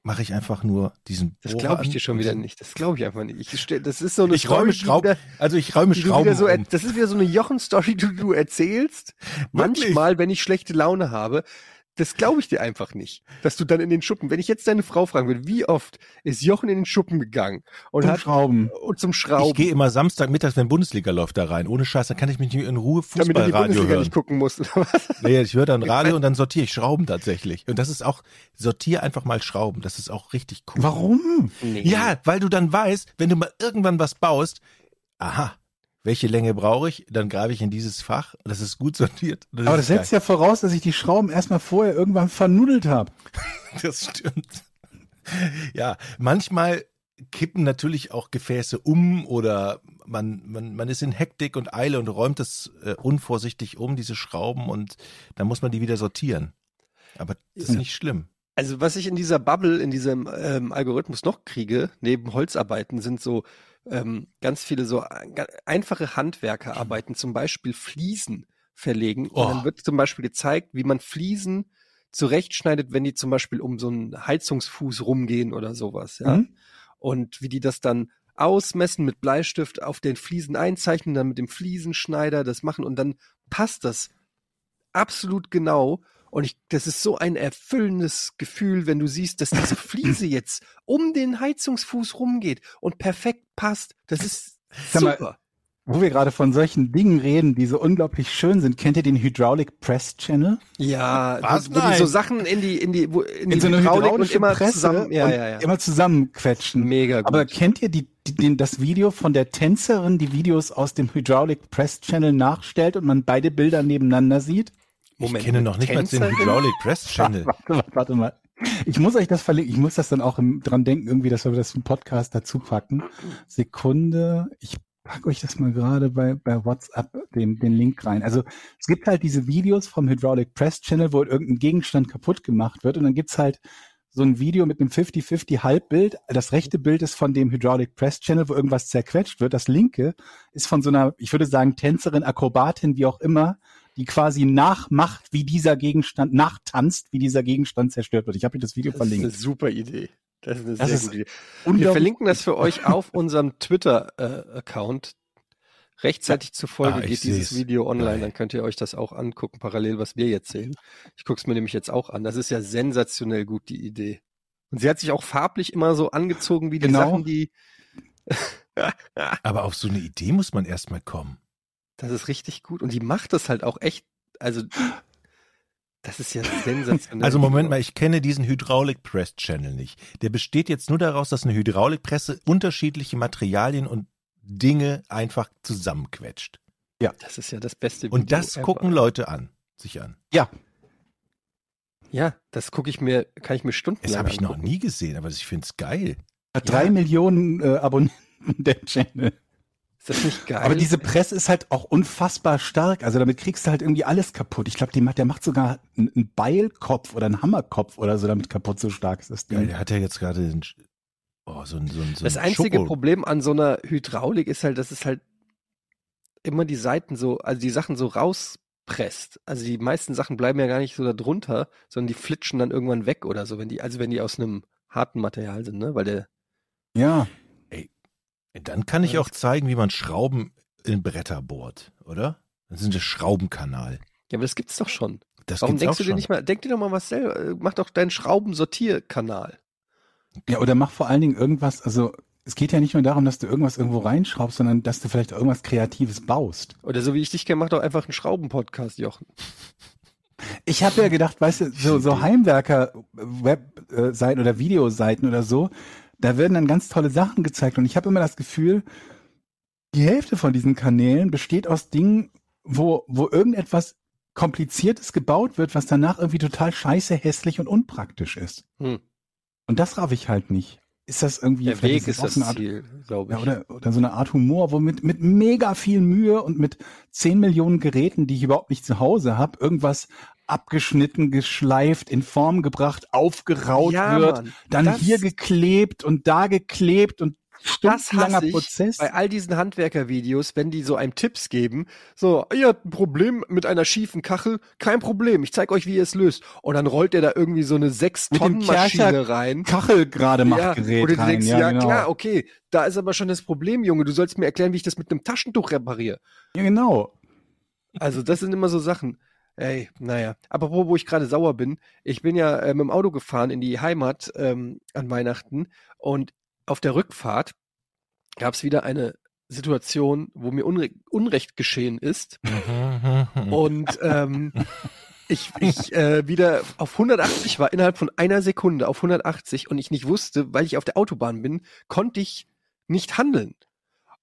mache ich einfach nur diesen. Das glaube ich dir schon wieder nicht. Das glaube ich einfach nicht. Ich stell, das ist so eine Ich räume Story, die Schrauben, wieder- also ich räume Schrauben so, um. das ist wieder so eine Jochen-Story, die du erzählst. Manchmal, wenn ich schlechte Laune habe, das glaube ich dir einfach nicht, dass du dann in den Schuppen, wenn ich jetzt deine Frau fragen würde, wie oft ist Jochen in den Schuppen gegangen und Zum hat Schrauben. und zum Ich Schrauben, gehe immer Samstagmittags, wenn Bundesliga läuft, da rein. Ohne Scheiß, dann kann ich mich nicht in Ruhe Fußballradio Bundesliga hören. nicht gucken was? Naja, ich höre dann Radio und dann sortiere ich Schrauben tatsächlich. Und das ist auch, sortiere einfach mal Schrauben. Das ist auch richtig cool. Warum? Nee. Ja, weil du dann weißt, wenn du mal irgendwann was baust, aha, welche Länge brauche ich? Dann greife ich in dieses Fach. Das ist gut sortiert. Das Aber das setzt ja voraus, dass ich die Schrauben erstmal vorher irgendwann vernudelt habe. geil. Das stimmt. Ja, manchmal kippen natürlich auch Gefäße um oder man, man, man ist in Hektik und Eile und räumt es äh, unvorsichtig um, diese Schrauben, und dann muss man die wieder sortieren. Aber das ist nicht schlimm. Also was ich in dieser Bubble, in diesem ähm, Algorithmus noch kriege, neben Holzarbeiten, sind so ähm, ganz viele so ga- einfache Handwerkerarbeiten, zum Beispiel Fliesen verlegen. Oh. Und dann wird zum Beispiel gezeigt, wie man Fliesen zurechtschneidet, wenn die zum Beispiel um so einen Heizungsfuß rumgehen oder sowas. Ja? Mhm. Und wie die das dann ausmessen mit Bleistift auf den Fliesen einzeichnen, dann mit dem Fliesenschneider das machen und dann passt das absolut genau. Und ich, das ist so ein erfüllendes Gefühl, wenn du siehst, dass diese Fliese jetzt um den Heizungsfuß rumgeht und perfekt passt. Das ist Sag mal, super. Wo wir gerade von solchen Dingen reden, die so unglaublich schön sind, kennt ihr den Hydraulic Press Channel? Ja, Was? wo, wo die so Sachen in die, in die, wo, in, die In so eine Hydraulik und immer Presse zusammen, ja, und ja, ja. immer zusammenquetschen. Mega gut. Aber kennt ihr die, die, den, das Video von der Tänzerin, die Videos aus dem Hydraulic Press Channel nachstellt und man beide Bilder nebeneinander sieht? Ich kenne noch nicht mal den? Hydraulic Press Channel. Warte, warte, warte mal. Ich muss euch das verlinken. Ich muss das dann auch im, dran denken, irgendwie, dass wir das im Podcast dazu packen. Sekunde. Ich pack euch das mal gerade bei, bei WhatsApp den, den Link rein. Also es gibt halt diese Videos vom Hydraulic Press Channel, wo irgendein Gegenstand kaputt gemacht wird und dann gibt's halt so ein Video mit einem 50-50 Halbbild. Das rechte Bild ist von dem Hydraulic Press Channel, wo irgendwas zerquetscht wird. Das linke ist von so einer, ich würde sagen, Tänzerin, Akrobatin, wie auch immer, die quasi nachmacht, wie dieser Gegenstand, nachtanzt, wie dieser Gegenstand zerstört wird. Ich habe euch das Video Das ist eine verlinkt. super Idee. Das ist eine Das sehr ist gute Idee. Wir verlinken das für euch auf unserem Twitter-Account. Rechtzeitig zur Folge Ah, geht dieses seh's. Video online, dann könnt ihr euch das auch angucken, parallel, was wir jetzt sehen. Ich gucke es mir nämlich jetzt auch an. Das ist ja sensationell gut, die Idee. Und sie hat sich auch farblich immer so angezogen wie die Genau. Sachen, die. Aber auf so eine Idee muss man erstmal kommen. Das ist richtig gut. Und die macht das halt auch echt. Also, das ist ja sensationell. Also Moment mal, ich kenne diesen Hydraulic Press Channel nicht. Der besteht jetzt nur daraus, dass eine Hydraulikpresse unterschiedliche Materialien und Dinge einfach zusammenquetscht. Das ist ja das beste Video. Und das ever. gucken Leute an, sich an. Ja, das gucke ich mir, kann ich mir stundenlang Das habe ich noch angucken. nie gesehen, aber ich finde es geil. Hat drei Millionen äh, Abonnenten, der Channel. Ist das nicht geil? Aber diese Presse ist halt auch unfassbar stark. Also damit kriegst du halt irgendwie alles kaputt. Ich glaube, der macht sogar einen, Beilkopf oder einen Hammerkopf oder so damit kaputt. So stark ist das Ja, Ding. der hat ja jetzt gerade den, oh, so ein, so ein, so Das ein einzige Schoko- Problem an so einer Hydraulik ist halt, dass es halt immer die Seiten so, also die Sachen so rauspresst. Also die meisten Sachen bleiben ja gar nicht so da drunter, sondern die flitschen dann irgendwann weg oder so, wenn die, also wenn die aus einem harten Material sind, ne? Weil der, Ja. Dann kann ich auch zeigen, wie man Schrauben in Bretter bohrt, oder? Das ist ein Schraubenkanal. ja, aber das gibt's doch schon. Das Warum gibt's denkst auch du dir schon. nicht mal, denk dir doch mal was selber, äh, mach doch deinen Schraubensortierkanal. Ja, oder mach vor allen Dingen irgendwas, also es geht ja nicht nur darum, dass du irgendwas irgendwo reinschraubst, sondern dass du vielleicht irgendwas Kreatives baust. Oder so wie ich dich kenne, mach doch einfach einen Schrauben-Podcast, Jochen. Ich habe ja gedacht, weißt du, so, so Heimwerker-Webseiten oder Videoseiten oder so, da werden dann ganz tolle Sachen gezeigt. Und ich habe immer das Gefühl, die Hälfte von diesen Kanälen besteht aus Dingen, wo, wo irgendetwas Kompliziertes gebaut wird, was danach irgendwie total scheiße, hässlich und unpraktisch ist. Hm. Und das raff ich halt nicht. Ist das irgendwie Der Weg ist das so eine Art, Ziel, glaube ja, ich. oder, oder so eine Art Humor, wo mit, mit mega viel Mühe und mit 10 Millionen Geräten, die ich überhaupt nicht zu Hause habe, irgendwas abgeschnitten, geschleift, in Form gebracht, aufgeraut Ja, wird, Mann, dann hier geklebt und da geklebt und Das stundenlanger Prozess. bei all diesen Handwerkervideos, wenn die so einem Tipps geben, so, ihr habt ein Problem mit einer schiefen Kachel, kein Problem, ich zeige euch, wie ihr es löst. Und dann rollt er da irgendwie so eine sechs Mit dem Tonnen Maschine Kercher rein. Kachel gerade macht Ja, Gerät wo du rein. denkst, ja, ja, genau. klar, okay, da ist aber schon das Problem, Junge, du sollst mir erklären, wie ich das mit einem Taschentuch repariere. ja, genau. Also das sind immer so Sachen. Ey, naja. Apropos, wo ich gerade sauer bin, ich bin ja äh, mit dem Auto gefahren in die Heimat ähm, an Weihnachten und auf der Rückfahrt gab es wieder eine Situation, wo mir Unre Unrecht geschehen ist und ähm, ich, ich äh, wieder auf 180 war, innerhalb von einer Sekunde auf 180 und ich nicht wusste, weil ich auf der Autobahn bin, konnte ich nicht handeln.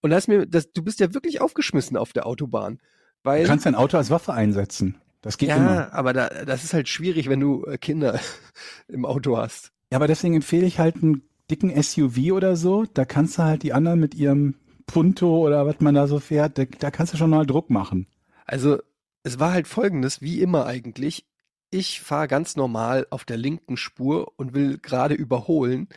Und da ist mir, das, du bist ja wirklich aufgeschmissen auf der Autobahn. Weil, Du kannst dein Auto als Waffe einsetzen. Das geht ja, immer. aber da, das ist halt schwierig, wenn du äh, Kinder im Auto hast. Ja, aber deswegen empfehle ich halt einen dicken SUV oder so. Da kannst du halt die anderen mit ihrem Punto oder was man da so fährt, da, da kannst du schon mal Druck machen. Also, es war halt folgendes, wie immer eigentlich. Ich fahre ganz normal auf der linken Spur und will gerade überholen.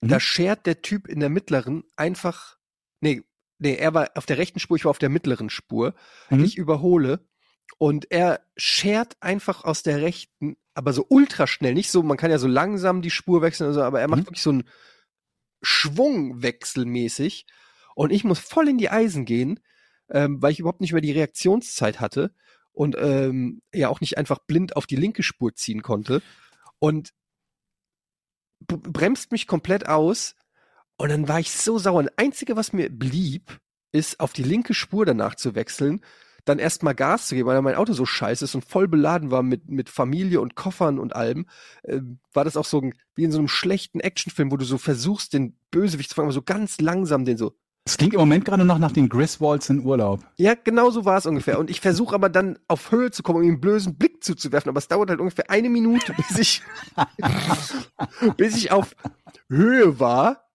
Mhm. Da schert der Typ in der mittleren einfach, nee, nee, er war auf der rechten Spur, ich war auf der mittleren Spur. Mhm. Ich überhole und er schert einfach aus der rechten, aber so ultra schnell, nicht so, man kann ja so langsam die Spur wechseln, also, aber er macht Mhm. wirklich so einen Schwungwechsel mäßig und ich muss voll in die Eisen gehen, ähm, weil ich überhaupt nicht mehr die Reaktionszeit hatte und ähm, ja auch nicht einfach blind auf die linke Spur ziehen konnte und bremst mich komplett aus und dann war ich so sauer. Das Einzige, was mir blieb, ist auf die linke Spur danach zu wechseln, dann erstmal Gas zu geben, weil mein Auto so scheiße ist und voll beladen war mit, mit Familie und Koffern und allem, äh, war das auch so ein, wie in so einem schlechten Actionfilm, wo du so versuchst, den Bösewicht zu fangen, aber so ganz langsam den so. Es klingt im Moment gerade noch nach den Griswolds in Urlaub. Ja, genau so war es ungefähr. Und ich versuche aber dann auf Höhe zu kommen, um ihm einen blösen Blick zuzuwerfen, aber es dauert halt ungefähr eine Minute, bis ich, bis ich auf Höhe war.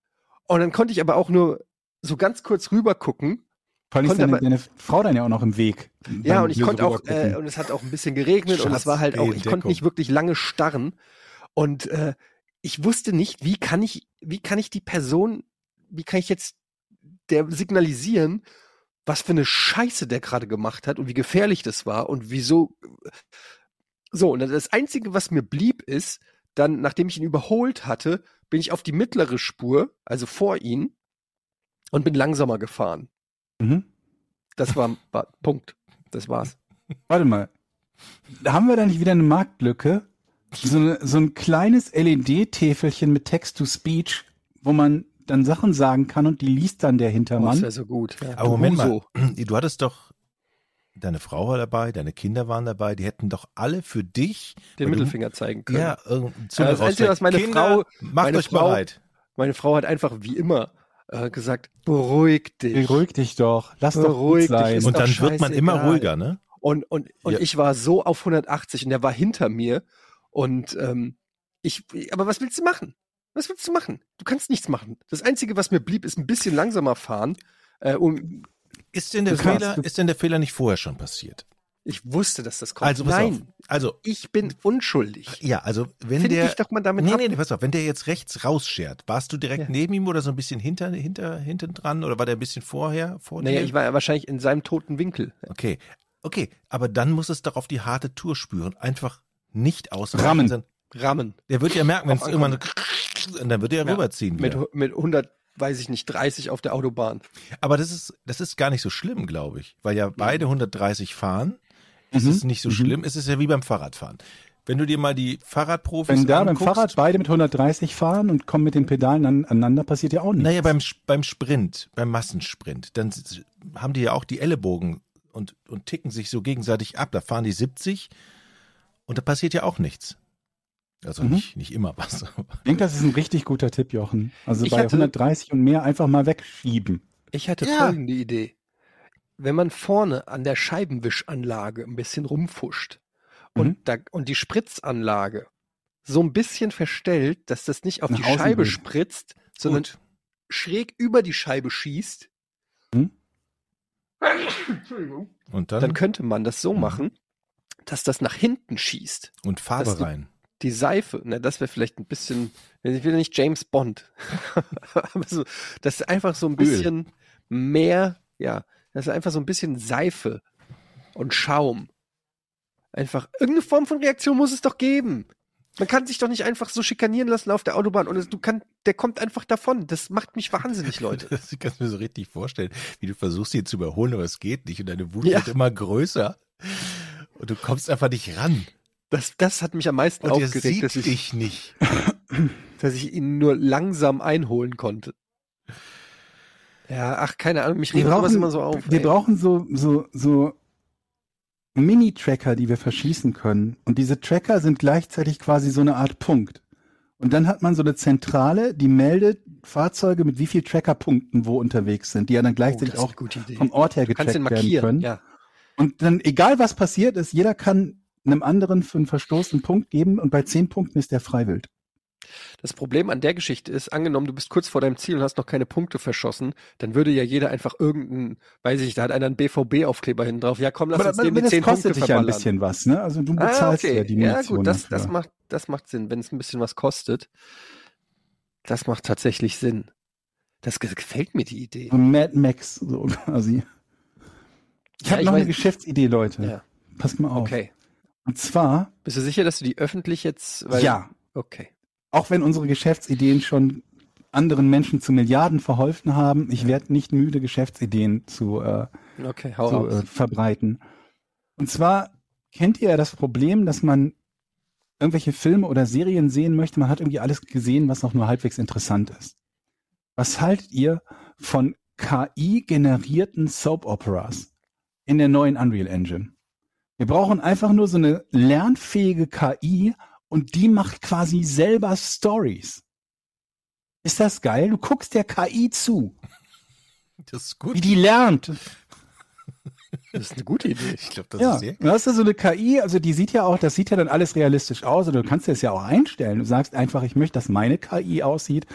Und dann konnte ich aber auch nur so ganz kurz rüber gucken Vor allem ist deine, deine Frau dann ja auch noch im Weg. Ja, und ich konnte auch, äh, und es hat auch ein bisschen geregnet und es Schatz, war halt auch, ich konnte nicht wirklich lange starren. Und äh, ich wusste nicht, wie kann ich, wie kann ich die Person, wie kann ich jetzt der signalisieren, was für eine Scheiße der gerade gemacht hat und wie gefährlich das war und wieso. So, und das Einzige, was mir blieb, ist, dann, nachdem ich ihn überholt hatte, bin ich auf die mittlere Spur, also vor ihn, und bin langsamer gefahren. Mhm. Das war, war Punkt. Das war's. Warte mal. Haben wir da nicht wieder eine Marktlücke? So, eine, so ein kleines LED-Täfelchen mit Text-to-Speech, wo man dann Sachen sagen kann und die liest dann der Oh, das Hintermann. wäre so gut. Ja. Aber Moment Huso. mal, du hattest doch, deine Frau war dabei, deine Kinder waren dabei, die hätten doch alle für dich Den weil du- Mittelfinger zeigen können. Ja, irgendein Ja, das Einzige, was meine Kinder, Frau- macht meine euch Frau- bereit. Meine Frau hat einfach wie immer äh, gesagt, beruhig dich. Beruhig dich doch. Lass doch Beruhig gut dich, sein. ist Und doch dann wird man immer ruhiger, ne? Und, und, und Ja. ich war so auf 180 und der war hinter mir. Und ähm, ich, aber was willst du machen? Was willst du machen? Du kannst nichts machen. Das Einzige, was mir blieb, ist ein bisschen langsamer fahren. Äh, um, Ist denn der kannst- Fehler, ist denn der Fehler nicht vorher schon passiert? Ich wusste, dass das kommt. Also pass Nein, auf. Also ich bin unschuldig. ja, also wenn Finde der ich doch mal damit Nee, ab. nee, nee, pass auf, wenn der jetzt rechts rausschert, warst du direkt Ja. neben ihm oder so ein bisschen hinter, hinter, hinten dran oder war der ein bisschen vorher, vor Naja, dir? ich war ja wahrscheinlich in seinem toten Winkel. Okay. Okay, aber dann muss es doch auf die harte Tour spüren. Einfach nicht ausweichen. Rammen. Rammen. Der wird ja merken, wenn es irgendwann so, und dann wird er Ja, rüberziehen. Mit, Wieder. mit 100, weiß ich nicht, 30 auf der Autobahn. Aber das ist, das ist gar nicht so schlimm, glaube ich. Weil ja beide 130 fahren, ist Mhm. es nicht so Mhm. schlimm. Es ist ja wie beim Fahrradfahren. Wenn du dir mal die Fahrradprofis Wenn da beim anguckst, Fahrrad beide mit 130 fahren und kommen mit den Pedalen an- aneinander, passiert ja auch nichts. Naja, beim, beim Sprint, beim Massensprint, dann haben die ja auch die Ellenbogen und, und ticken sich so gegenseitig ab. Da fahren die 70 und da passiert ja auch nichts. Also Mhm. nicht, nicht immer was. Ich denke, das ist ein richtig guter Tipp, Jochen. Also Ich bei hatte- 130 und mehr einfach mal wegschieben. Ich hatte Ja. folgende Idee. Wenn man vorne an der Scheibenwischanlage ein bisschen rumfuscht und, Mhm. da, und die Spritzanlage so ein bisschen verstellt, dass das nicht auf Nach die Scheibe geht. spritzt, sondern Gut. schräg über die Scheibe schießt, Mhm. Und dann, dann könnte man das so Mhm. machen, dass das nach hinten schießt. und Farbe die- rein. Die Seife, na, das wäre vielleicht ein bisschen, ich will nicht James Bond, aber so, das ist einfach so ein Öl. bisschen mehr, ja, das ist einfach so ein bisschen Seife und Schaum. Einfach, irgendeine Form von Reaktion muss es doch geben. Man kann sich doch nicht einfach so schikanieren lassen auf der Autobahn und es, du kann, der kommt einfach davon. Das macht mich wahnsinnig, Leute. Das kannst du mir so richtig vorstellen, wie du versuchst, ihn zu überholen, aber es geht nicht und deine Wut Ja. wird immer größer und du kommst einfach nicht ran. Das, das hat mich am meisten Und er aufgeregt, sieht dass ich, dich nicht. dass ich ihn nur langsam einholen konnte. Ja, ach, keine Ahnung, mich regt sowas immer so auf. wir ey. brauchen so, so, so Mini-Tracker, die wir verschießen können. Und diese Tracker sind gleichzeitig quasi so eine Art Punkt. Und dann hat man so eine Zentrale, die meldet Fahrzeuge mit wie viel Trackerpunkten wo unterwegs sind, die ja dann Oh, gleichzeitig ist auch vom Ort her getrackt den werden markieren, können. ja. Und dann, egal was passiert ist, jeder kann einem anderen für einen Verstoß einen Punkt geben und bei zehn Punkten ist der freiwillig. Das Problem an der Geschichte ist, angenommen, du bist kurz vor deinem Ziel und hast noch keine Punkte verschossen, dann würde ja jeder einfach irgendeinen, weiß ich, da hat einer einen BVB-Aufkleber hinten drauf. Ja, komm, lass Aber, uns aber dem die das zehn kostet Punkte dich ja ein bisschen was, ne? Also du Ah, bezahlst okay. ja die ja, Munition gut, das, dafür. das, macht, das macht Sinn, wenn es ein bisschen was kostet. Das macht tatsächlich Sinn. Das ge- gefällt mir, die Idee. Mad Max, so quasi. Ich Ja, habe noch eine weiß- Geschäftsidee, Leute. Ja. Passt mal auf. Okay. Und zwar, Bist du sicher, dass du die öffentlich jetzt. ja, Okay. Auch wenn unsere Geschäftsideen schon anderen Menschen zu Milliarden verholfen haben, ich werde nicht müde, Geschäftsideen zu, äh, Okay, zu äh, verbreiten. Und zwar kennt ihr ja das Problem, dass man irgendwelche Filme oder Serien sehen möchte, man hat irgendwie alles gesehen, was noch nur halbwegs interessant ist. Was haltet ihr von KI-generierten Soap Operas in der neuen Unreal Engine? Wir brauchen einfach nur so eine lernfähige KI und die macht quasi selber Stories. Ist das geil? Du guckst der KI zu, Das ist gut. wie die lernt. Das ist eine gute Idee. Ich glaube, das ja, ist sehr. du hast ja so eine KI, also die sieht ja auch, das sieht ja dann alles realistisch aus, oder du kannst es ja auch einstellen. Du sagst einfach, ich möchte, dass meine KI aussieht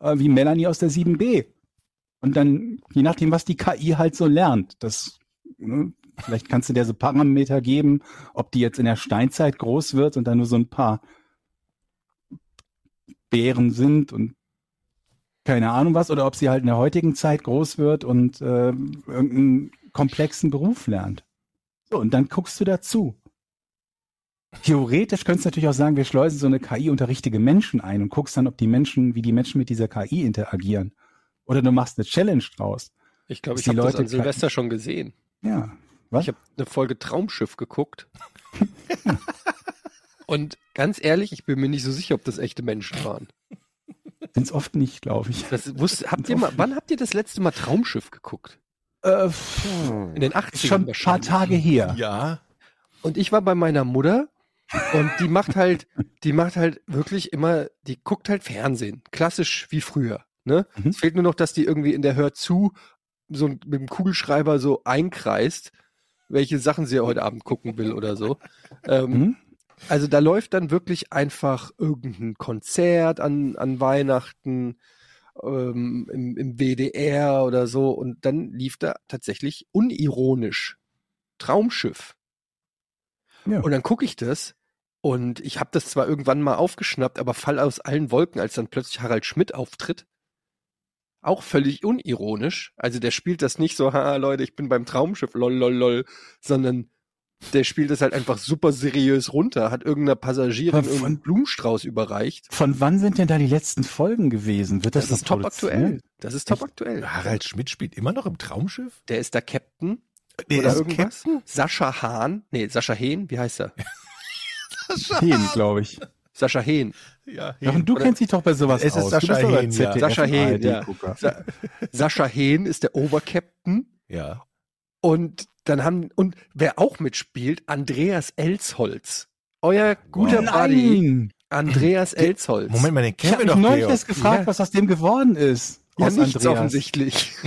äh, wie Melanie aus der 7b. Und dann, je nachdem, was die KI halt so lernt, das, ne, vielleicht kannst du der so Parameter geben, ob die jetzt in der Steinzeit groß wird und dann nur so ein paar Bären sind und keine Ahnung was, oder ob sie halt in der heutigen Zeit groß wird und äh, irgendeinen komplexen Beruf lernt. So, und dann guckst du dazu. Theoretisch könntest du natürlich auch sagen, wir schleusen so eine KI unter richtige Menschen ein und guckst dann, ob die Menschen, wie die Menschen mit dieser KI interagieren. Oder du machst eine Challenge draus. Ich glaube, ich die habe das Leute an Silvester schon gesehen. Ja. Was? Ich habe eine Folge Traumschiff geguckt. Und ganz ehrlich, ich bin mir nicht so sicher, ob das echte Menschen waren. Sind's oft nicht, glaube ich. Das wusste, habt ihr mal, wann habt ihr das letzte Mal Traumschiff geguckt? Äh, In den 80ern ist schon ein paar. Tage her. Ja. Und ich war bei meiner Mutter und die macht halt, die macht halt wirklich immer, die guckt halt Fernsehen. Klassisch wie früher. Ne? Mhm. Es fehlt nur noch, dass die irgendwie in der Hör zu so mit dem Kugelschreiber so einkreist, welche Sachen sie heute Abend gucken will oder so. Ähm, Hm? Also da läuft dann wirklich einfach irgendein Konzert an, an Weihnachten ähm, im, im WDR oder so und dann lief da tatsächlich unironisch Traumschiff. Ja. Und dann gucke ich das und ich habe das zwar irgendwann mal aufgeschnappt, aber fall aus allen Wolken, als dann plötzlich Harald Schmidt auftritt. Auch völlig unironisch. Also der spielt das nicht so, haha Leute, ich bin beim Traumschiff, lol, lol, lol, sondern der spielt das halt einfach super seriös runter, hat irgendeiner Passagierin von- irgendeinen Blumenstrauß überreicht. Von wann sind denn da die letzten Folgen gewesen? Wird das, Das ist noch top produziert? aktuell. Das ist top aktuell. Harald Schmidt spielt immer noch im Traumschiff? Der ist da Captain Nee, oder ist irgendwas. Captain? Sascha Hahn, nee, Sascha Hehn, wie heißt er? Hehn, glaube ich. Sascha Hehn. Ja, Jochen, du Oder- kennst dich doch bei sowas Es ist aus. Sascha du Hehn, der ja. Sascha Hehn, ja. Sa Sascha Hehn ist der Obercaptain. ja. Und dann haben, und wer auch mitspielt, Andreas Elsholz. Euer guter Wow. Buddy, Nein! Andreas Elsholz. Moment mal, den Ich kennen habe wir doch, neulich Georg. erst gefragt, Ja. was aus dem geworden ist. ja, aus nichts Andreas. offensichtlich.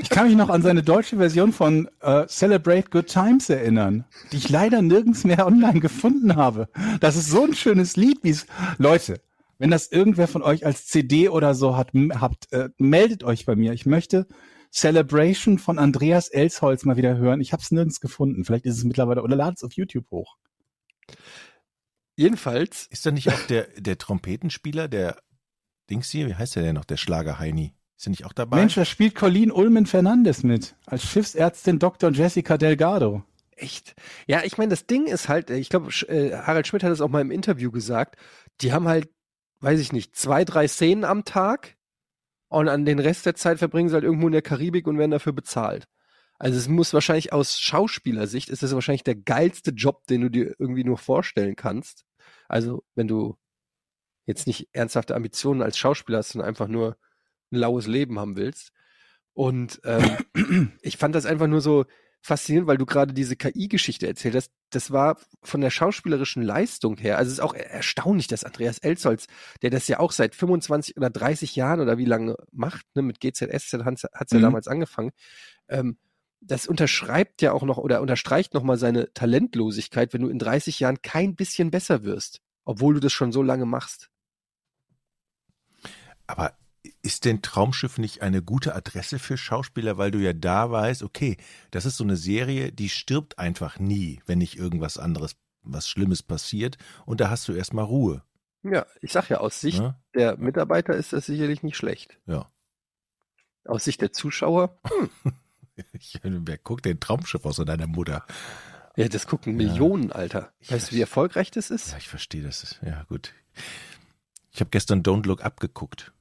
Ich kann mich noch an seine deutsche Version von äh, Celebrate Good Times erinnern, die ich leider nirgends mehr online gefunden habe. Das ist so ein schönes Lied, wie es. Leute, wenn das irgendwer von euch als CD oder so hat, habt, äh, meldet euch bei mir. Ich möchte Celebration von Andreas Elsholz mal wieder hören. Ich habe es nirgends gefunden. Vielleicht ist es mittlerweile oder ladet es auf YouTube hoch. Jedenfalls, Ist da nicht auch der, der Trompetenspieler, der Dings hier, wie heißt der denn noch, der Schlager Heini? Ist er nicht auch dabei? Mensch, da spielt Colleen Ulmen Fernandes mit als Schiffsärztin Dr. Jessica Delgado. echt. Ja, ich meine, das Ding ist halt, ich glaube, äh, Harald Schmidt hat es auch mal im Interview gesagt, die haben halt, weiß ich nicht, zwei, drei Szenen am Tag und an den Rest der Zeit verbringen sie halt irgendwo in der Karibik und werden dafür bezahlt. Also es muss wahrscheinlich aus Schauspielersicht ist das wahrscheinlich der geilste Job, den du dir irgendwie nur vorstellen kannst. Also wenn du jetzt nicht ernsthafte Ambitionen als Schauspieler hast, sondern einfach nur ein laues Leben haben willst. Und ähm, ich fand das einfach nur so faszinierend, weil du gerade diese KI-Geschichte erzählt hast. Das war von der schauspielerischen Leistung her, also es ist auch erstaunlich, dass Andreas Elsholz, der das ja auch seit 25 oder 30 Jahren oder wie lange macht, ne, mit GZS hat es ja Mhm. damals angefangen, ähm, das unterschreibt ja auch noch oder unterstreicht nochmal seine Talentlosigkeit, wenn du in 30 Jahren kein bisschen besser wirst, obwohl du das schon so lange machst. Aber ist denn Traumschiff nicht eine gute Adresse für Schauspieler, weil du ja da weißt, okay, das ist so eine Serie, die stirbt einfach nie, wenn nicht irgendwas anderes, was Schlimmes passiert. Und da hast du erstmal Ruhe. Ja, ich sag ja, aus Sicht Ne? der Mitarbeiter ist das sicherlich nicht schlecht. Ja. Aus Sicht der Zuschauer, Ich, wer guckt den Traumschiff außer deiner Mutter? ja, das gucken Ja. Millionen, Alter. Ich Weißt du, weiß. wie erfolgreich das ist? Ja, ich verstehe das. Ja, gut. Ich habe gestern Don't Look Up geguckt.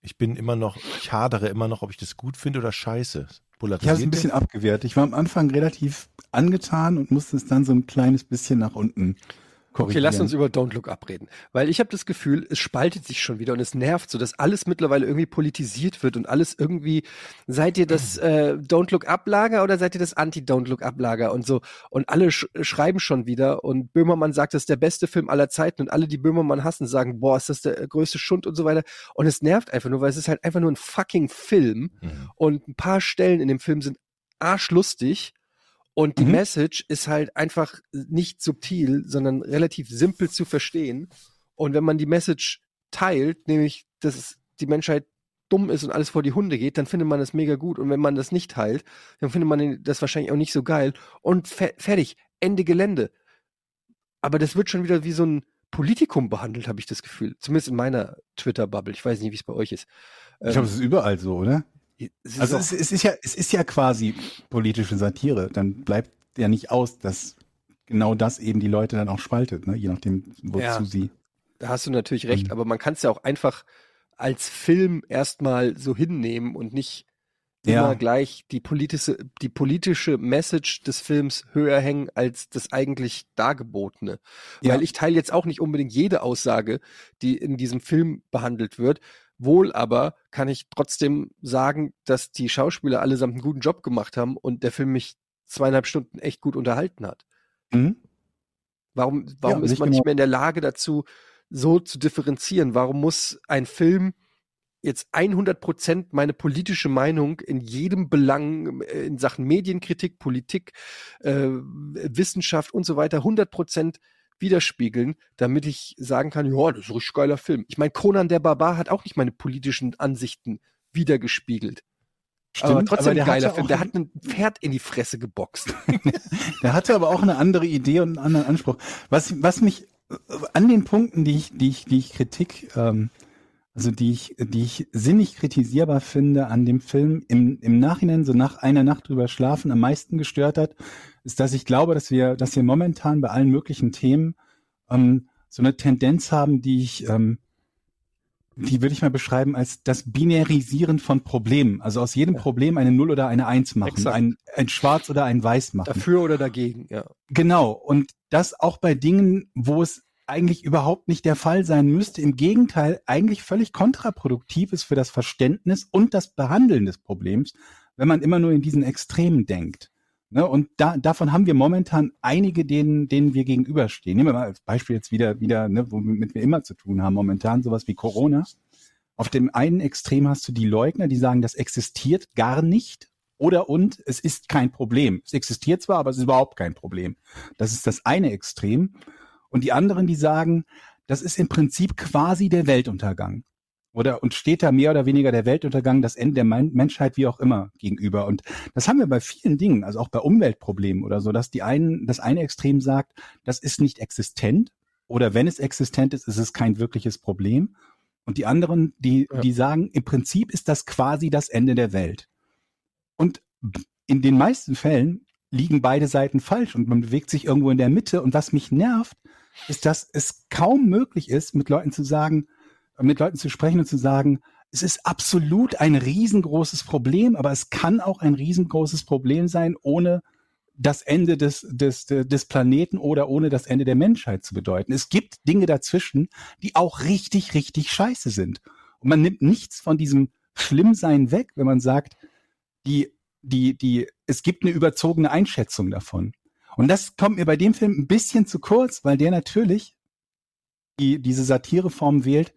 Ich bin immer noch, ich hadere immer noch, ob ich das gut finde oder scheiße. Ich habe es ein bisschen abgewehrt. Ich war am Anfang relativ angetan und musste es dann so ein kleines bisschen nach unten Okay, korrigieren. lass uns über Don't Look Up reden. Weil ich habe das Gefühl, es spaltet sich schon wieder und es nervt so, dass alles mittlerweile irgendwie politisiert wird und alles irgendwie, seid ihr das äh, Don't Look Up Lager oder seid ihr das Anti-Don't Look Up Lager und so. Und alle sch schreiben schon wieder und Böhmermann sagt, das ist der beste Film aller Zeiten und alle, die Böhmermann hassen, sagen, boah, ist das der größte Schund und so weiter. Und es nervt einfach nur, weil es ist halt einfach nur ein fucking Film Mhm. und ein paar Stellen in dem Film sind arschlustig und die Mhm. Message ist halt einfach nicht subtil, sondern relativ simpel zu verstehen. Und wenn man die Message teilt, nämlich, dass es- die Menschheit dumm ist und alles vor die Hunde geht, dann findet man das mega gut. Und wenn man das nicht teilt, dann findet man das wahrscheinlich auch nicht so geil. Und fe fertig, Ende Gelände. Aber das wird schon wieder wie so ein Politikum behandelt, habe ich das Gefühl. Zumindest in meiner Twitter-Bubble. Ich weiß nicht, wie es bei euch ist. Ich glaube, es ist überall so, oder? Es ist Also es, es ist ja, es ist ja quasi politische Satire. Dann bleibt ja nicht aus, dass genau das eben die Leute dann auch spaltet, ne? je nachdem, wozu Ja. sie. Da hast du natürlich recht, Mhm. aber man kann es ja auch einfach als Film erstmal so hinnehmen und nicht Ja. immer gleich die politische, die politische Message des Films höher hängen als das eigentlich Dargebotene. Ja. Weil ich teile jetzt auch nicht unbedingt jede Aussage, die in diesem Film behandelt wird. Wohl aber kann ich trotzdem sagen, dass die Schauspieler allesamt einen guten Job gemacht haben und der Film mich zweieinhalb Stunden echt gut unterhalten hat. Mhm. Warum, warum Ja, ist man genau. nicht mehr in der Lage dazu, so zu differenzieren? Warum muss ein Film jetzt 100 Prozent meine politische Meinung in jedem Belang äh, in Sachen Medienkritik, Politik, äh, Wissenschaft und so weiter 100 Prozent widerspiegeln, damit ich sagen kann, ja, das ist ein richtig geiler Film. Ich meine, Conan der Barbar hat auch nicht meine politischen Ansichten wiedergespiegelt. aber Stimmt, trotzdem der ein geiler Film. Der hat ein Pferd in die Fresse geboxt. Der hatte aber auch eine andere Idee und einen anderen Anspruch. Was, was mich äh, an den Punkten, die ich, die ich, die ich Kritik, ähm, also die ich, die ich sinnig kritisierbar finde an dem Film im, im Nachhinein, so nach einer Nacht drüber schlafen, am meisten gestört hat, ist, dass ich glaube, dass wir, dass wir momentan bei allen möglichen Themen ähm, so eine Tendenz haben, die ich, ähm, die würde ich mal beschreiben als das Binärisieren von Problemen. Also aus jedem Problem eine Null oder eine Eins machen, Exakt. ein, ein Schwarz oder ein Weiß machen. Dafür oder dagegen, ja. Genau. Und das auch bei Dingen, wo es eigentlich überhaupt nicht der Fall sein müsste. Im Gegenteil, eigentlich völlig kontraproduktiv ist für das Verständnis und das Behandeln des Problems, wenn man immer nur in diesen Extremen denkt. Ne? Und da, davon haben wir momentan einige, denen, denen wir gegenüberstehen. Nehmen wir mal als Beispiel jetzt wieder, wieder, ne, womit wir immer zu tun haben momentan, sowas wie Corona. Auf dem einen Extrem hast du die Leugner, die sagen, das existiert gar nicht. Oder und es ist kein Problem. Es existiert zwar, aber es ist überhaupt kein Problem. Das ist das eine Extrem. Und die anderen, die sagen, das ist im Prinzip quasi der Weltuntergang. Oder und steht da mehr oder weniger der Weltuntergang, das Ende der Men Menschheit, wie auch immer, gegenüber. Und das haben wir bei vielen Dingen, also auch bei Umweltproblemen oder so, dass die einen, das eine Extrem sagt, das ist nicht existent. Oder wenn es existent ist, ist es kein wirkliches Problem. Und die anderen, die, Ja. die sagen, im Prinzip ist das quasi das Ende der Welt. Und in den meisten Fällen liegen beide Seiten falsch und man bewegt sich irgendwo in der Mitte. Und was mich nervt, ist, dass es kaum möglich ist, mit Leuten zu sagen, mit Leuten zu sprechen und zu sagen, es ist absolut ein riesengroßes Problem, aber es kann auch ein riesengroßes Problem sein, ohne das Ende des, des, des Planeten oder ohne das Ende der Menschheit zu bedeuten. Es gibt Dinge dazwischen, die auch richtig, richtig scheiße sind. Und man nimmt nichts von diesem Schlimmsein weg, wenn man sagt, die, die, die, es gibt eine überzogene Einschätzung davon. Und das kommt mir bei dem Film ein bisschen zu kurz, weil der natürlich die, diese Satireform wählt,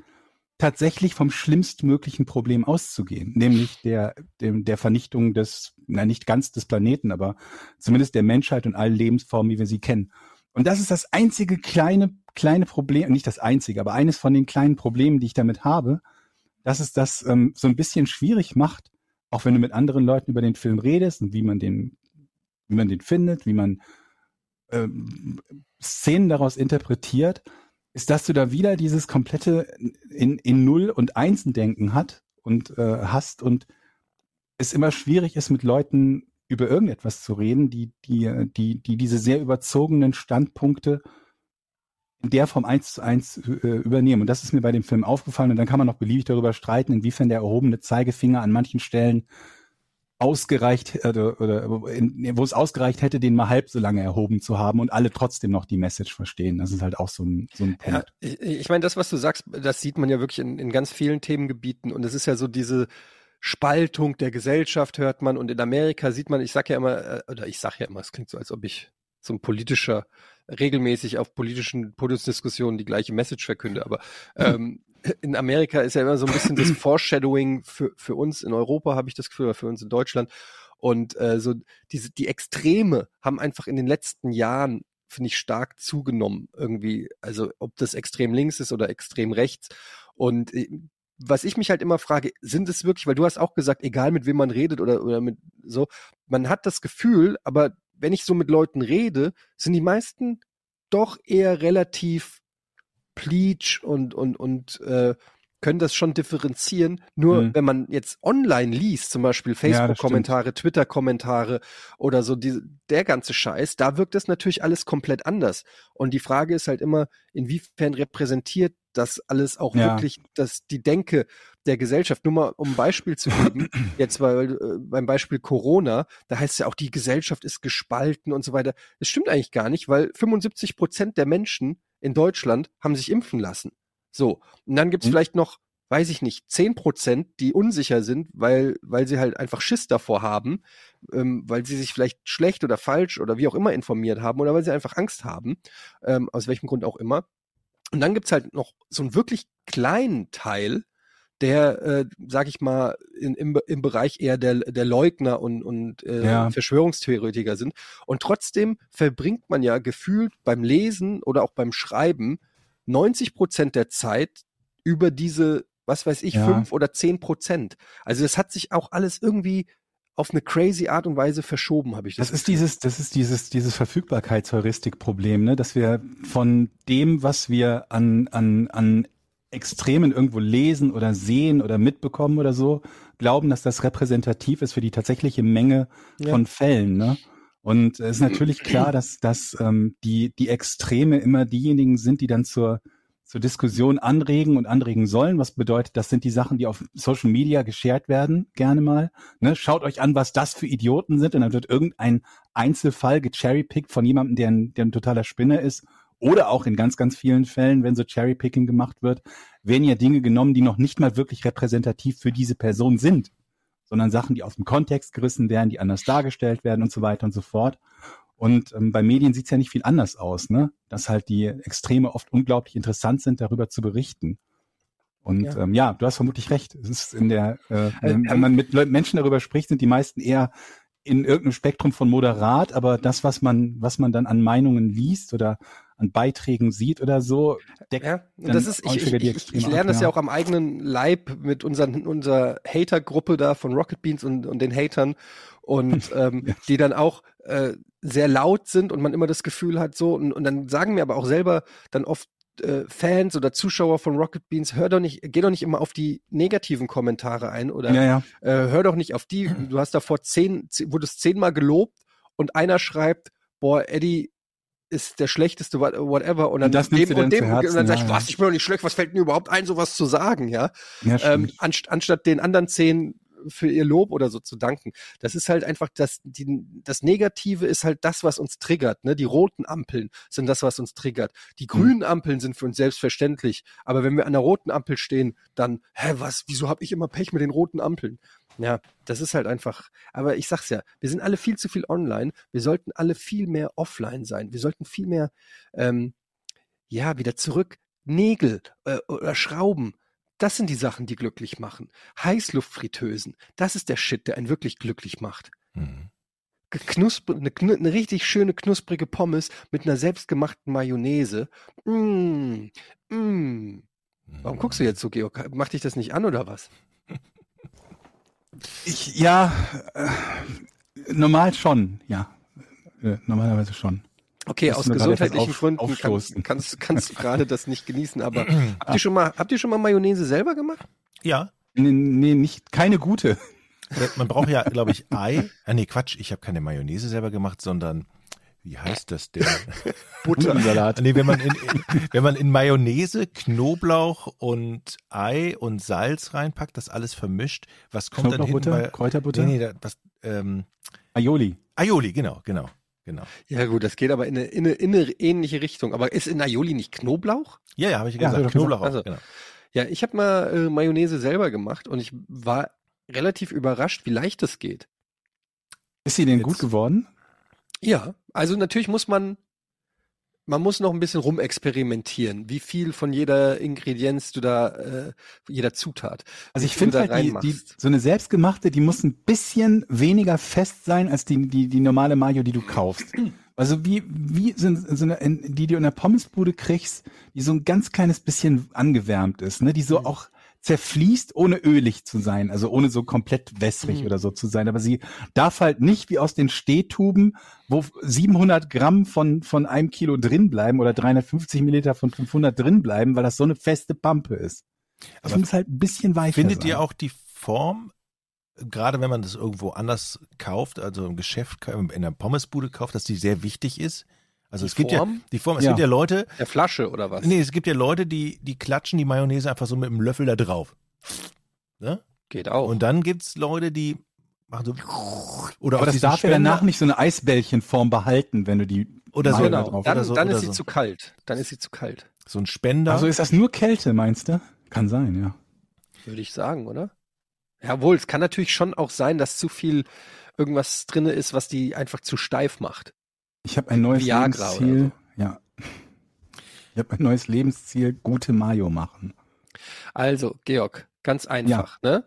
tatsächlich vom schlimmstmöglichen Problem auszugehen, nämlich der, dem, der Vernichtung des, na nicht ganz des Planeten, aber zumindest der Menschheit und allen Lebensformen, wie wir sie kennen. Und das ist das einzige kleine, kleine Problem, nicht das einzige, aber eines von den kleinen Problemen, die ich damit habe, dass es das ähm, so ein bisschen schwierig macht, auch wenn du mit anderen Leuten über den Film redest und wie man den, wie man den findet, wie man ähm, Szenen daraus interpretiert, ist, dass du da wieder dieses komplette in, in Null und Einsen denken hat und äh, hast und es immer schwierig ist, mit Leuten über irgendetwas zu reden, die, die, die, die diese sehr überzogenen Standpunkte in der Form eins zu eins äh, übernehmen. Und das ist mir bei dem Film aufgefallen. Und dann kann man noch beliebig darüber streiten, inwiefern der erhobene Zeigefinger an manchen Stellen ausgereicht oder, oder in, wo es ausgereicht hätte, den mal halb so lange erhoben zu haben und alle trotzdem noch die Message verstehen. Das ist halt auch so ein, so ein Ja, Punkt. ich, ich meine, das, was du sagst, das sieht man ja wirklich in, in ganz vielen Themengebieten und es ist ja so diese Spaltung der Gesellschaft hört man und in Amerika sieht man, ich sag ja immer, äh, oder ich sag ja immer, es klingt so, als ob ich so ein politischer, regelmäßig auf politischen Podiumsdiskussionen die gleiche Message verkünde, aber ähm, in Amerika ist ja immer so ein bisschen das Foreshadowing für, für uns in Europa, habe ich das Gefühl, oder für uns in Deutschland. Und äh, so diese, die Extreme haben einfach in den letzten Jahren finde ich, stark zugenommen irgendwie. Also ob das extrem links ist oder extrem rechts. Und äh, was ich mich halt immer frage, sind es wirklich, weil du hast auch gesagt, egal mit wem man redet oder, oder mit so, man hat das Gefühl, aber wenn ich so mit Leuten rede, sind die meisten doch eher relativ pleatsch und, und, und äh, können das schon differenzieren. Nur Mhm. wenn man jetzt online liest, zum Beispiel Ja. Facebook-Kommentare, Twitter-Kommentare oder so die, der ganze Scheiß, da wirkt das natürlich alles komplett anders. Und die Frage ist halt immer, inwiefern repräsentiert das alles auch Ja. wirklich das, die Denke der Gesellschaft. Nur mal um ein Beispiel zu geben, jetzt weil, äh, beim Beispiel Corona, da heißt es ja auch, die Gesellschaft ist gespalten und so weiter. Das stimmt eigentlich gar nicht, weil 75 Prozent der Menschen in Deutschland haben sich impfen lassen. So. Und dann gibt's Mhm. vielleicht noch, weiß ich nicht, 10 Prozent, die unsicher sind, weil, weil sie halt einfach Schiss davor haben, ähm, weil sie sich vielleicht schlecht oder falsch oder wie auch immer informiert haben oder weil sie einfach Angst haben, ähm, aus welchem Grund auch immer. Und dann gibt's halt noch so einen wirklich kleinen Teil, der, äh, sag ich mal, in, im, im Bereich eher der, der Leugner und, und äh, Ja. Verschwörungstheoretiker sind. Und trotzdem verbringt man ja gefühlt beim Lesen oder auch beim Schreiben 90 Prozent der Zeit über diese, was weiß ich, Ja. fünf oder zehn Prozent. Also das hat sich auch alles irgendwie auf eine crazy Art und Weise verschoben, habe ich das. Das ist dieses, das ist dieses, dieses Verfügbarkeitsheuristik-Problem, ne? dass wir von dem, was wir an, an, an Extremen irgendwo lesen oder sehen oder mitbekommen oder so, glauben, dass das repräsentativ ist für die tatsächliche Menge Ja. von Fällen. Ne? Und es ist natürlich klar, dass, dass ähm, die, die Extreme immer diejenigen sind, die dann zur, zur Diskussion anregen und anregen sollen. Was bedeutet, das sind die Sachen, die auf Social Media geshared werden, gerne mal. Ne? Schaut euch an, was das für Idioten sind und dann wird irgendein Einzelfall gecherrypickt von jemandem, der ein, der ein totaler Spinner ist. Oder auch in ganz, ganz vielen Fällen, wenn so Cherrypicking gemacht wird, werden ja Dinge genommen, die noch nicht mal wirklich repräsentativ für diese Person sind, sondern Sachen, die aus dem Kontext gerissen werden, die anders dargestellt werden und so weiter und so fort. Und ähm, bei Medien sieht's ja nicht viel anders aus, ne? Dass halt die Extreme oft unglaublich interessant sind, darüber zu berichten. Und Ja. ähm, ja du hast vermutlich recht. Es ist in der, äh, Äh, wenn, wenn man mit Menschen darüber spricht, sind die meisten eher in irgendeinem Spektrum von moderat, aber das, was man, was man dann an Meinungen liest oder an Beiträgen sieht oder so, deckt Ja, das ist, ich, ich, ich, ich lerne ab, das ja ja. auch am eigenen Leib mit unseren, unserer Hater-Gruppe da von Rocket Beans und, und den Hatern und ähm, die dann auch äh, sehr laut sind und man immer das Gefühl hat so und, und dann sagen mir aber auch selber dann oft äh, Fans oder Zuschauer von Rocket Beans, hör doch nicht, geh doch nicht immer auf die negativen Kommentare ein oder Ja, ja. äh, hör doch nicht auf die, du hast davor zehn, zehn wurdest zehnmal gelobt und einer schreibt, boah, Eddie ist der schlechteste, what- whatever, und dann Und das du und dann zu Herzen, und dann sag ich, ja, was, ich bin doch nicht schlecht, was fällt mir überhaupt ein, sowas zu sagen, ja? ja Ähm, anst anstatt den anderen zehn für ihr Lob oder so zu danken. Das ist halt einfach das, die, das Negative ist halt das, was uns triggert. Ne? Die roten Ampeln sind das, was uns triggert. Die grünen Ampeln sind für uns selbstverständlich. Aber wenn wir an der roten Ampel stehen, dann, hä, was, wieso habe ich immer Pech mit den roten Ampeln? Ja, das ist halt einfach. Aber ich sag's ja, wir sind alle viel zu viel online. Wir sollten alle viel mehr offline sein. Wir sollten viel mehr, ähm, ja, wieder zurück. Nägel äh, oder Schrauben. Das sind die Sachen, die glücklich machen. Heißluftfritteusen. Das ist der Shit, der einen wirklich glücklich macht. Mhm. Knusper, eine, eine richtig schöne knusprige Pommes mit einer selbstgemachten Mayonnaise. Mm, mm. Warum guckst du jetzt so, Georg? Macht dich das nicht an oder was? Ich, ja, äh, normal schon, ja. Äh, normalerweise schon. Okay, aus gesundheitlichen auf- Gründen kannst, aufstoßen. kannst, kannst du gerade das nicht genießen, aber habt ihr schon mal, habt ihr schon mal Mayonnaise selber gemacht? Ja, Nee, nee, nicht, keine gute. Äh, man braucht ja, glaube ich, Ei. Ah, nee, Quatsch, ich habe keine Mayonnaise selber gemacht, sondern wie heißt das denn? Buttersalat. nee, wenn man in, in, wenn man in Mayonnaise, Knoblauch und Ei und Salz reinpackt, das alles vermischt, was kommt dann hinten bei Kräuterbutter, Nee, nee, da, was ähm, Aioli. Aioli, genau, genau, genau. Ja gut, das geht aber in eine, in eine, in eine ähnliche Richtung. Aber ist in Aioli nicht Knoblauch? Ja, ja, habe ich Ja, gesagt, doch Knoblauch gesagt. auch, genau. Ja, ich habe mal äh, Mayonnaise selber gemacht und ich war relativ überrascht, wie leicht es geht. Ist sie denn Jetzt- gut geworden? Ja, also natürlich muss man, man muss noch ein bisschen rumexperimentieren, wie viel von jeder Ingredienz du da, äh, jeder Zutat. Also ich finde halt, die, die, so eine selbstgemachte, die muss ein bisschen weniger fest sein als die, die, die normale Mayo, die du kaufst. Also wie, wie sind so eine, in- die du in der Pommesbude kriegst, die so ein ganz kleines bisschen angewärmt ist, ne? Die so Mhm. auch zerfließt, ohne ölig zu sein, also ohne so komplett wässrig Mhm. oder so zu sein. Aber sie darf halt nicht wie aus den Stehtuben, wo 700 Gramm von, von einem Kilo drin bleiben oder 350 Milliliter von 500 drin bleiben, weil das so eine feste Pampe ist. Das Aber muss halt ein bisschen weicher Findet sein. ihr auch die Form, gerade wenn man das irgendwo anders kauft, also im Geschäft, in der Pommesbude kauft, dass die sehr wichtig ist? Also Die es gibt ja Form? die Form, es Ja. gibt ja Leute, Der Flasche oder was? nee, es gibt ja Leute, die, die klatschen die Mayonnaise einfach so mit dem Löffel da drauf. Ne? Geht auch. Und dann gibt's Leute, die machen so oder Aber das darf ja Spender- danach nicht so eine Eisbällchenform behalten, wenn du die Oder so, genau. drauf Dann, oder so, dann oder ist sie so. zu kalt. Dann ist sie zu kalt, so ein Spender. Also ist das nur Kälte, meinst du? Kann sein, ja. würde ich sagen, oder? Jawohl, es kann natürlich schon auch sein, dass zu viel irgendwas drinne ist, was die einfach zu steif macht. Ich habe ein neues Viagra Lebensziel. Ja. Ich habe ein neues Lebensziel, gute Mayo machen. Also, Georg, ganz einfach, ne?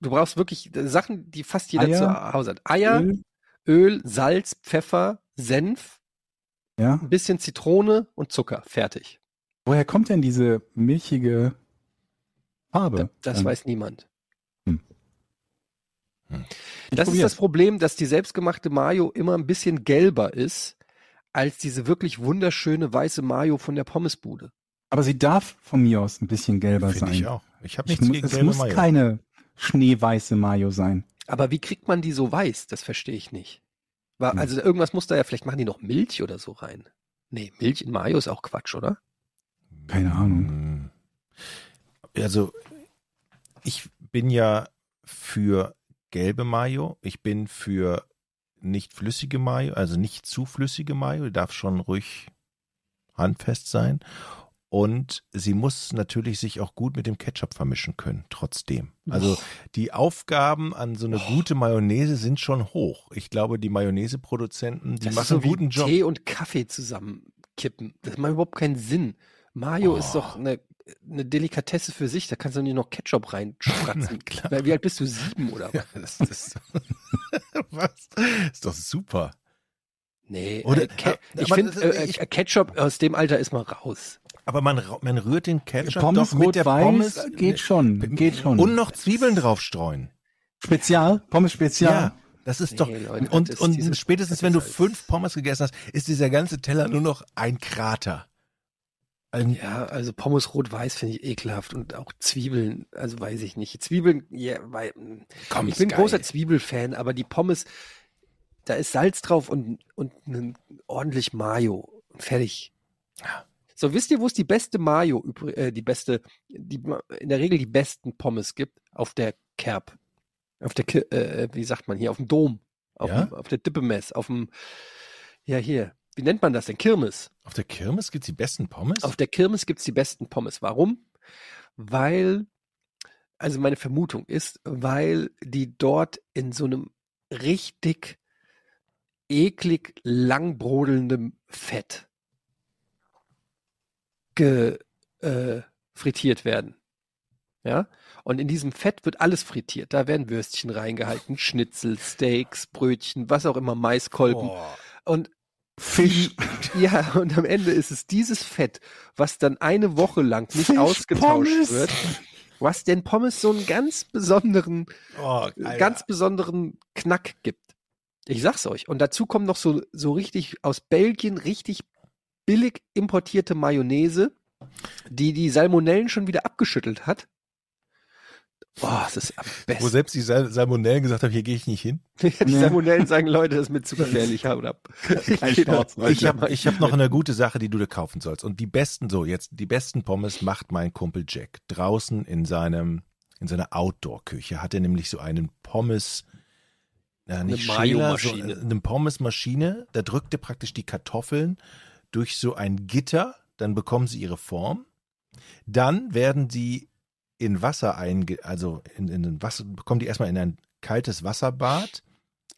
Du brauchst wirklich äh, Sachen, die fast jeder Eier, zu Hause hat. Eier, Öl. Öl, Salz, Pfeffer, Senf, ja. ein bisschen Zitrone und Zucker. Fertig. Woher kommt denn diese milchige Farbe? Das Ähm, weiß niemand. Hm. Ich Das ist das Problem, dass die selbstgemachte Mayo immer ein bisschen gelber ist, als diese wirklich wunderschöne weiße Mayo von der Pommesbude. Aber sie darf von mir aus ein bisschen gelber Finde sein. ich auch. Ich habe Ich nichts gegen es gelbe muss Mayo. keine schneeweiße Mayo sein. Aber wie kriegt man die so weiß? Das verstehe ich nicht. War, Hm. Also irgendwas muss da ja, vielleicht machen die noch Milch oder so rein. Nee, Milch in Mayo ist auch Quatsch, oder? Keine Ahnung. Hm. Also, ich bin ja für gelbe Mayo. Ich bin für nicht flüssige Mayo, also nicht zu flüssige Mayo. Die darf schon ruhig handfest sein. Und sie muss natürlich sich auch gut mit dem Ketchup vermischen können, trotzdem. Also die Aufgaben an so eine gute Mayonnaise sind schon hoch. Ich glaube, die Mayonnaise-Produzenten, die Das machen ist so einen guten Job. Tee und Kaffee zusammenkippen. Das macht überhaupt keinen Sinn. Mayo ist Oh. doch eine, eine Delikatesse für sich. Da kannst du nicht noch Ketchup. Weil, Wie alt bist du? Sieben oder was? Ja, das, das, was? Ist doch super. Nee, Oder- äh, Ke ich finde, äh, äh, Ketchup aus dem Alter ist mal raus. Aber man, man rührt den Ketchup Pommes doch mit der Pommes. geht schon, geht schon. Und noch Zwiebeln draufstreuen. Spezial, Pommes Spezial. Ja. Das ist Nee, doch. Leute, und und spätestens, wenn du fünf Pommes gegessen hast, ist dieser ganze Teller nur noch ein Krater. Ein, Ja, also Pommes rot-weiß finde ich ekelhaft und auch Zwiebeln, also weiß ich nicht. Zwiebeln, ja, weil, Komm, ich bin geil. großer Zwiebelfan, aber die Pommes, da ist Salz drauf und, und ordentlich Mayo. Fertig. So, wisst ihr, wo es die beste Mayo, äh, die beste, die in der Regel die besten Pommes gibt? Auf der Kerb. Auf der, äh, wie sagt man hier, auf dem Dom. Auf, Ja? dem, auf der Dippemess, auf dem, ja hier, wie nennt man das denn? Kirmes. Auf der Kirmes gibt's die besten Pommes? Auf der Kirmes gibt's die besten Pommes. Warum? Weil, also meine Vermutung ist, weil die dort in so einem richtig eklig langbrodelndem Fett ge, äh, frittiert werden. Ja? Und in diesem Fett wird alles frittiert. Da werden Würstchen reingehalten, Schnitzel, Steaks, Brötchen, was auch immer, Maiskolben. Boah. Und Fisch. ja, und am Ende ist es dieses Fett, was dann eine Woche lang nicht Fisch, ausgetauscht Pommes. wird, was den Pommes so einen ganz besonderen, Oh, ganz besonderen Knack gibt. Ich sag's euch. Und dazu kommt noch so, so richtig aus Belgien richtig billig importierte Mayonnaise, die die Salmonellen schon wieder abgeschüttelt hat. Boah, das ist am Wo besten. selbst die Sal Salmonellen gesagt haben, hier gehe ich nicht hin. die Nee. Salmonellen sagen, Leute, das ist mir zu gefährlich. Ich Leute. Ich habe ich hab noch eine gute Sache, die du dir kaufen sollst. Und die besten, so jetzt, die besten Pommes macht mein Kumpel Jack. Draußen in seinem, in seiner Outdoor-Küche hat er nämlich so einen Pommes, na, nicht Eine Schäler, so, äh, eine Pommesmaschine. Da drückt er praktisch die Kartoffeln durch so ein Gitter, dann bekommen sie ihre Form. Dann werden die in Wasser einge, also in, in Wasser, bekommen die erstmal in ein kaltes Wasserbad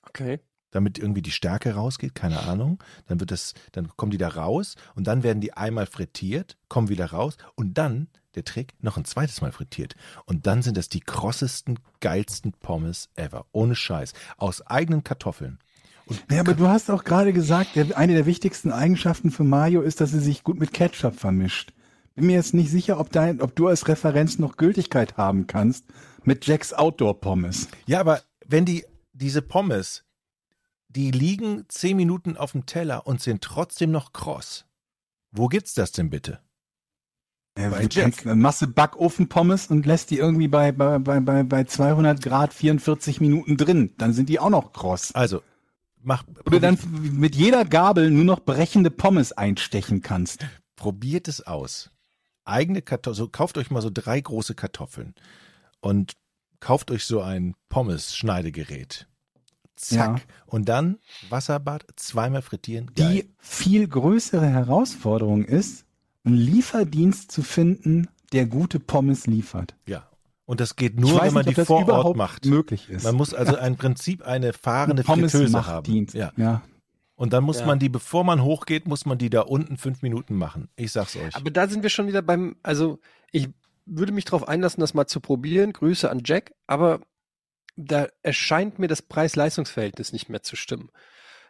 Okay. damit irgendwie die Stärke rausgeht, keine Ahnung. Dann wird das, dann kommen die da raus und dann werden die einmal frittiert, kommen wieder raus und dann, der Trick, noch ein zweites Mal frittiert. Und dann sind das die krossesten, geilsten Pommes ever. Ohne Scheiß. Aus eigenen Kartoffeln. Und Ja, aber du hast auch gerade gesagt, der, eine der wichtigsten Eigenschaften für Mayo ist, dass sie sich gut mit Ketchup vermischt. Bin mir jetzt nicht sicher, ob, dein, ob du als Referenz noch Gültigkeit haben kannst mit Jacks Outdoor Pommes. ja, aber wenn die, diese Pommes, die liegen zehn Minuten auf dem Teller und sind trotzdem noch kross. Wo gibt's das denn bitte? Ja, Bei du Jack. kannst eine Masse Backofen-Pommes und lässt die irgendwie bei, bei, bei, bei, bei 200 Grad 44 Minuten drin. Dann sind die auch noch kross. Also, mach, Oder dann mit jeder Gabel nur noch brechende Pommes einstechen kannst. probiert es aus. Eigene Kartoffeln, so, kauft euch mal so drei große Kartoffeln und kauft euch so ein Pommes-Schneidegerät. Zack. Ja. Und dann Wasserbad, zweimal frittieren. Geil. Die viel größere Herausforderung ist, einen Lieferdienst zu finden, der gute Pommes liefert. ja. Und das geht nur, wenn man nicht, die vor Ort macht. möglich ist. Man muss also im Prinzip eine fahrende Pommes Fritteuse haben. Ja. ja. Und dann muss Ja. man die, bevor man hochgeht, muss man die da unten fünf Minuten machen. Ich sag's euch. Aber da sind wir schon wieder beim, also ich würde mich darauf einlassen, das mal zu probieren. Grüße an Jack, aber da erscheint mir das Preis-Leistungs-Verhältnis nicht mehr zu stimmen.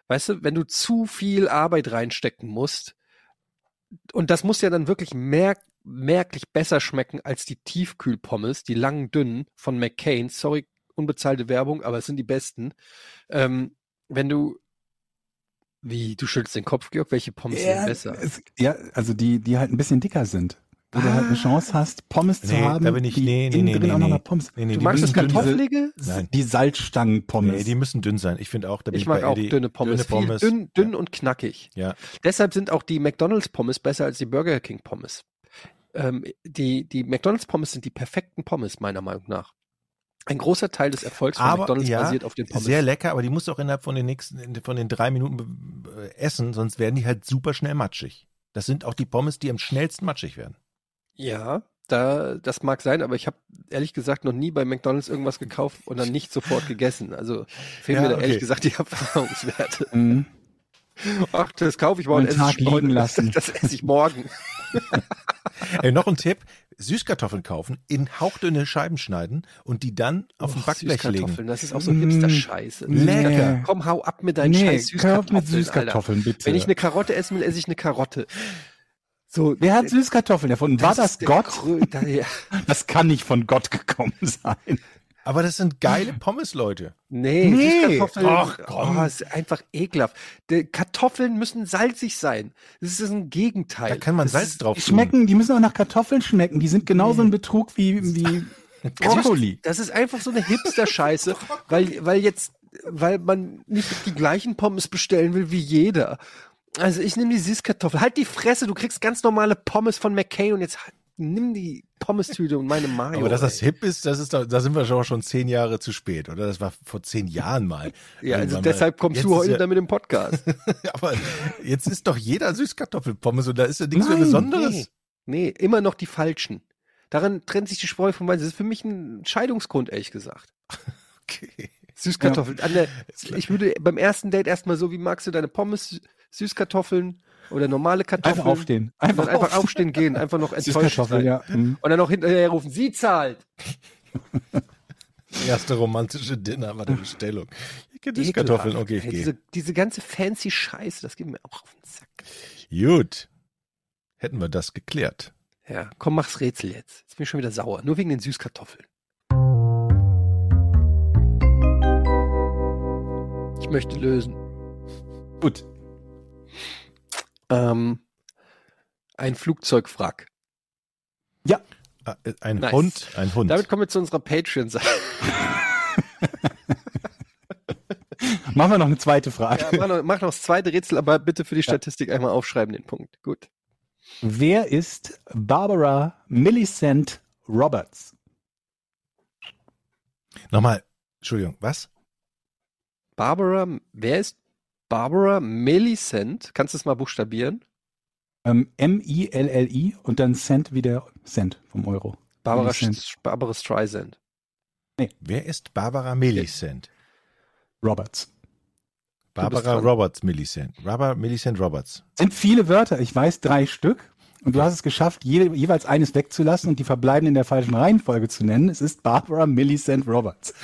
Weißt du, wenn du zu viel Arbeit reinstecken musst, und das muss ja dann wirklich merk merklich besser schmecken als die Tiefkühlpommes, die langen, dünnen von McCain. Sorry, unbezahlte Werbung, aber es sind die besten. Ähm, wenn du, wie, du schüttelst den Kopf, Georg, welche Pommes sind Ja, besser? es, ja, also die, die halt ein bisschen dicker sind. Wo du halt eine Chance hast, Pommes zu Nee, haben, da bin ich- die nee, nee, nee, drin nee, auch noch nee. mal Pommes. Nee, nee, Du magst das. Kartoffelige? Nein. Die Salzstangen-Pommes. Nee, die müssen dünn sein. Ich finde auch, da bin Ich mag bei auch Eddie. dünne Pommes. Dünne Pommes. Viel dünn, dünn und knackig. Ja. Deshalb sind auch die McDonalds Pommes besser als die Burger King Pommes. ähm, die, die McDonalds Pommes sind die perfekten Pommes, meiner Meinung nach. Ein großer Teil des Erfolgs von Aber McDonalds ja, basiert auf den Pommes. sehr lecker, aber die musst du auch innerhalb von den nächsten, von den drei Minuten äh, essen, sonst werden die halt super schnell matschig. Das sind auch die Pommes, die am schnellsten matschig werden. Ja, da, das mag sein, aber ich habe ehrlich gesagt noch nie bei McDonalds irgendwas gekauft und dann nicht sofort gegessen. Also fehlen Ja, mir da ehrlich okay. gesagt die Erfahrungswerte. Mhm. Ach, das kaufe ich mal und esse Tag ich morgen. liegen lassen. Das esse ich morgen. Ey, noch ein Tipp. Süßkartoffeln kaufen, in hauchdünne Scheiben schneiden und die dann auf Och, Backblech legen. Süßkartoffeln, Das ist auch so Mm, Hipster-Scheiße. lecker. Süßkartoffeln. Komm, hau ab mit deinen Nee, scheiß Süßkartoffeln. mit Süßkartoffeln, bitte. Wenn ich eine Karotte essen will, esse ich eine Karotte. So, Wer hat Süßkartoffeln erfunden? War das der Gott? Ja. Das kann nicht von Gott gekommen sein. Aber das sind geile Pommes, Leute. Nee, Nee. Süßkartoffeln, Ach, komm. oh, ist einfach ekelhaft. Die Kartoffeln müssen salzig sein. Das ist ein Gegenteil. Da kann man das Salz drauf Die tun. schmecken, die müssen auch nach Kartoffeln schmecken. Die sind genauso ein Betrug wie, wie Brokkoli. Das ist einfach so eine Hipster-Scheiße, weil, weil jetzt, weil man nicht die gleichen Pommes bestellen will wie jeder. Also ich nehme die Süßkartoffel. Halt die Fresse, du kriegst ganz normale Pommes von McCain und jetzt nimm die Pommes-Tüte und meine Mayo. Aber dass das hip ist, das ist da, da sind wir schon, schon zehn Jahre zu spät, oder? Das war vor zehn Jahren mal. ja, also Irgendwann deshalb mal. kommst Jetzt du heute ja, damit im Podcast. Aber jetzt ist doch jeder Süßkartoffelpommes und da ist ja nichts mehr Nein, Besonderes. Nee, nee, immer noch die falschen. Daran trennt sich die Spreu vom Weizen. Das ist für mich ein Scheidungsgrund, ehrlich gesagt. Okay. Süßkartoffeln. Der, ich würde beim ersten Date erstmal so, wie magst du deine Pommes, Süßkartoffeln oder normale Kartoffeln? Einfach aufstehen. Einfach, Einfach, einfach aufstehen gehen, einfach noch enttäuscht Süßkartoffeln, sein. ja. Mhm. Und dann noch hinterher rufen, sie zahlt. Erste romantische Dinner war der Bestellung. Süßkartoffeln, okay, ich diese, diese ganze fancy Scheiße, das geht mir auch auf den Sack. Gut. Hätten wir das geklärt. Ja, komm, mach's Rätsel jetzt. Jetzt bin ich schon wieder sauer. Nur wegen den Süßkartoffeln. Ich möchte lösen. Gut. Ähm, ein Flugzeugwrack. Ah, äh, Ein Nice. Hund, ein Hund. Damit kommen wir zu unserer Patreon-Seite. Machen wir noch eine zweite Frage. Ja, mach, noch, mach noch das zweite Rätsel, aber bitte für die Statistik einmal aufschreiben, den Punkt. Gut. Wer ist Barbara Millicent Roberts? Nochmal, Entschuldigung, was? Barbara, wer ist Barbara Millicent? Kannst du es mal buchstabieren? Ähm, M-I-L-L-I und dann Cent wie der Cent vom Euro. Barbara, Barbara Streisand. Wer ist Barbara Millicent? Roberts. Barbara. Roberts Millicent. Barbara Millicent Roberts. Sind viele Wörter, ich weiß drei Stück. Und du hast es geschafft, jede, jeweils eines wegzulassen und die verbleibenden in der falschen Reihenfolge zu nennen. Es ist Barbara Millicent Roberts.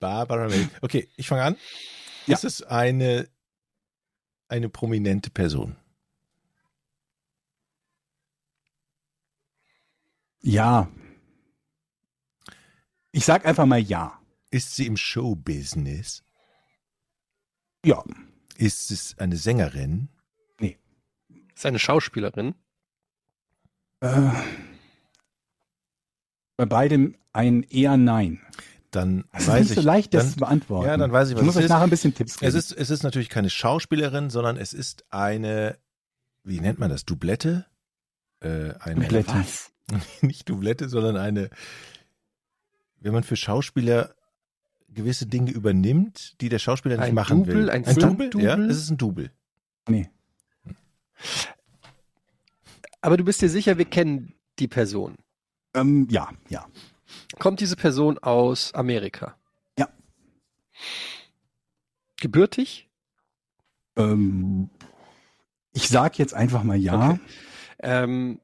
Barbara Millicent. Okay, ich fange an. Ja. Ist es eine, eine prominente Person? Ja. Ich sag einfach mal ja. Ist sie im Showbusiness? Ja. Ist es eine Sängerin? Ist eine Schauspielerin. Äh, bei beidem ein eher Nein. Dann Es ist weiß nicht ich. so leicht, das dann, zu beantworten. Ja, dann weiß ich, was ich muss es euch ist. nachher ein bisschen Tipps geben. Es ist, es ist natürlich keine Schauspielerin, sondern es ist eine, wie nennt man das? Doublette? Äh, eine, Doublette. Was? Nicht Doublette, sondern eine, wenn man für Schauspieler gewisse Dinge übernimmt, die der Schauspieler nicht Ein machen Double, will. ein ein Double? Stunt-Double? Ja, es ist ein Double. nee. Aber du bist dir sicher, wir kennen die Person. Ähm, ja, ja. Kommt diese Person aus Amerika? Ja. Gebürtig? Ähm, ich sag jetzt einfach mal ja. Okay. Ähm,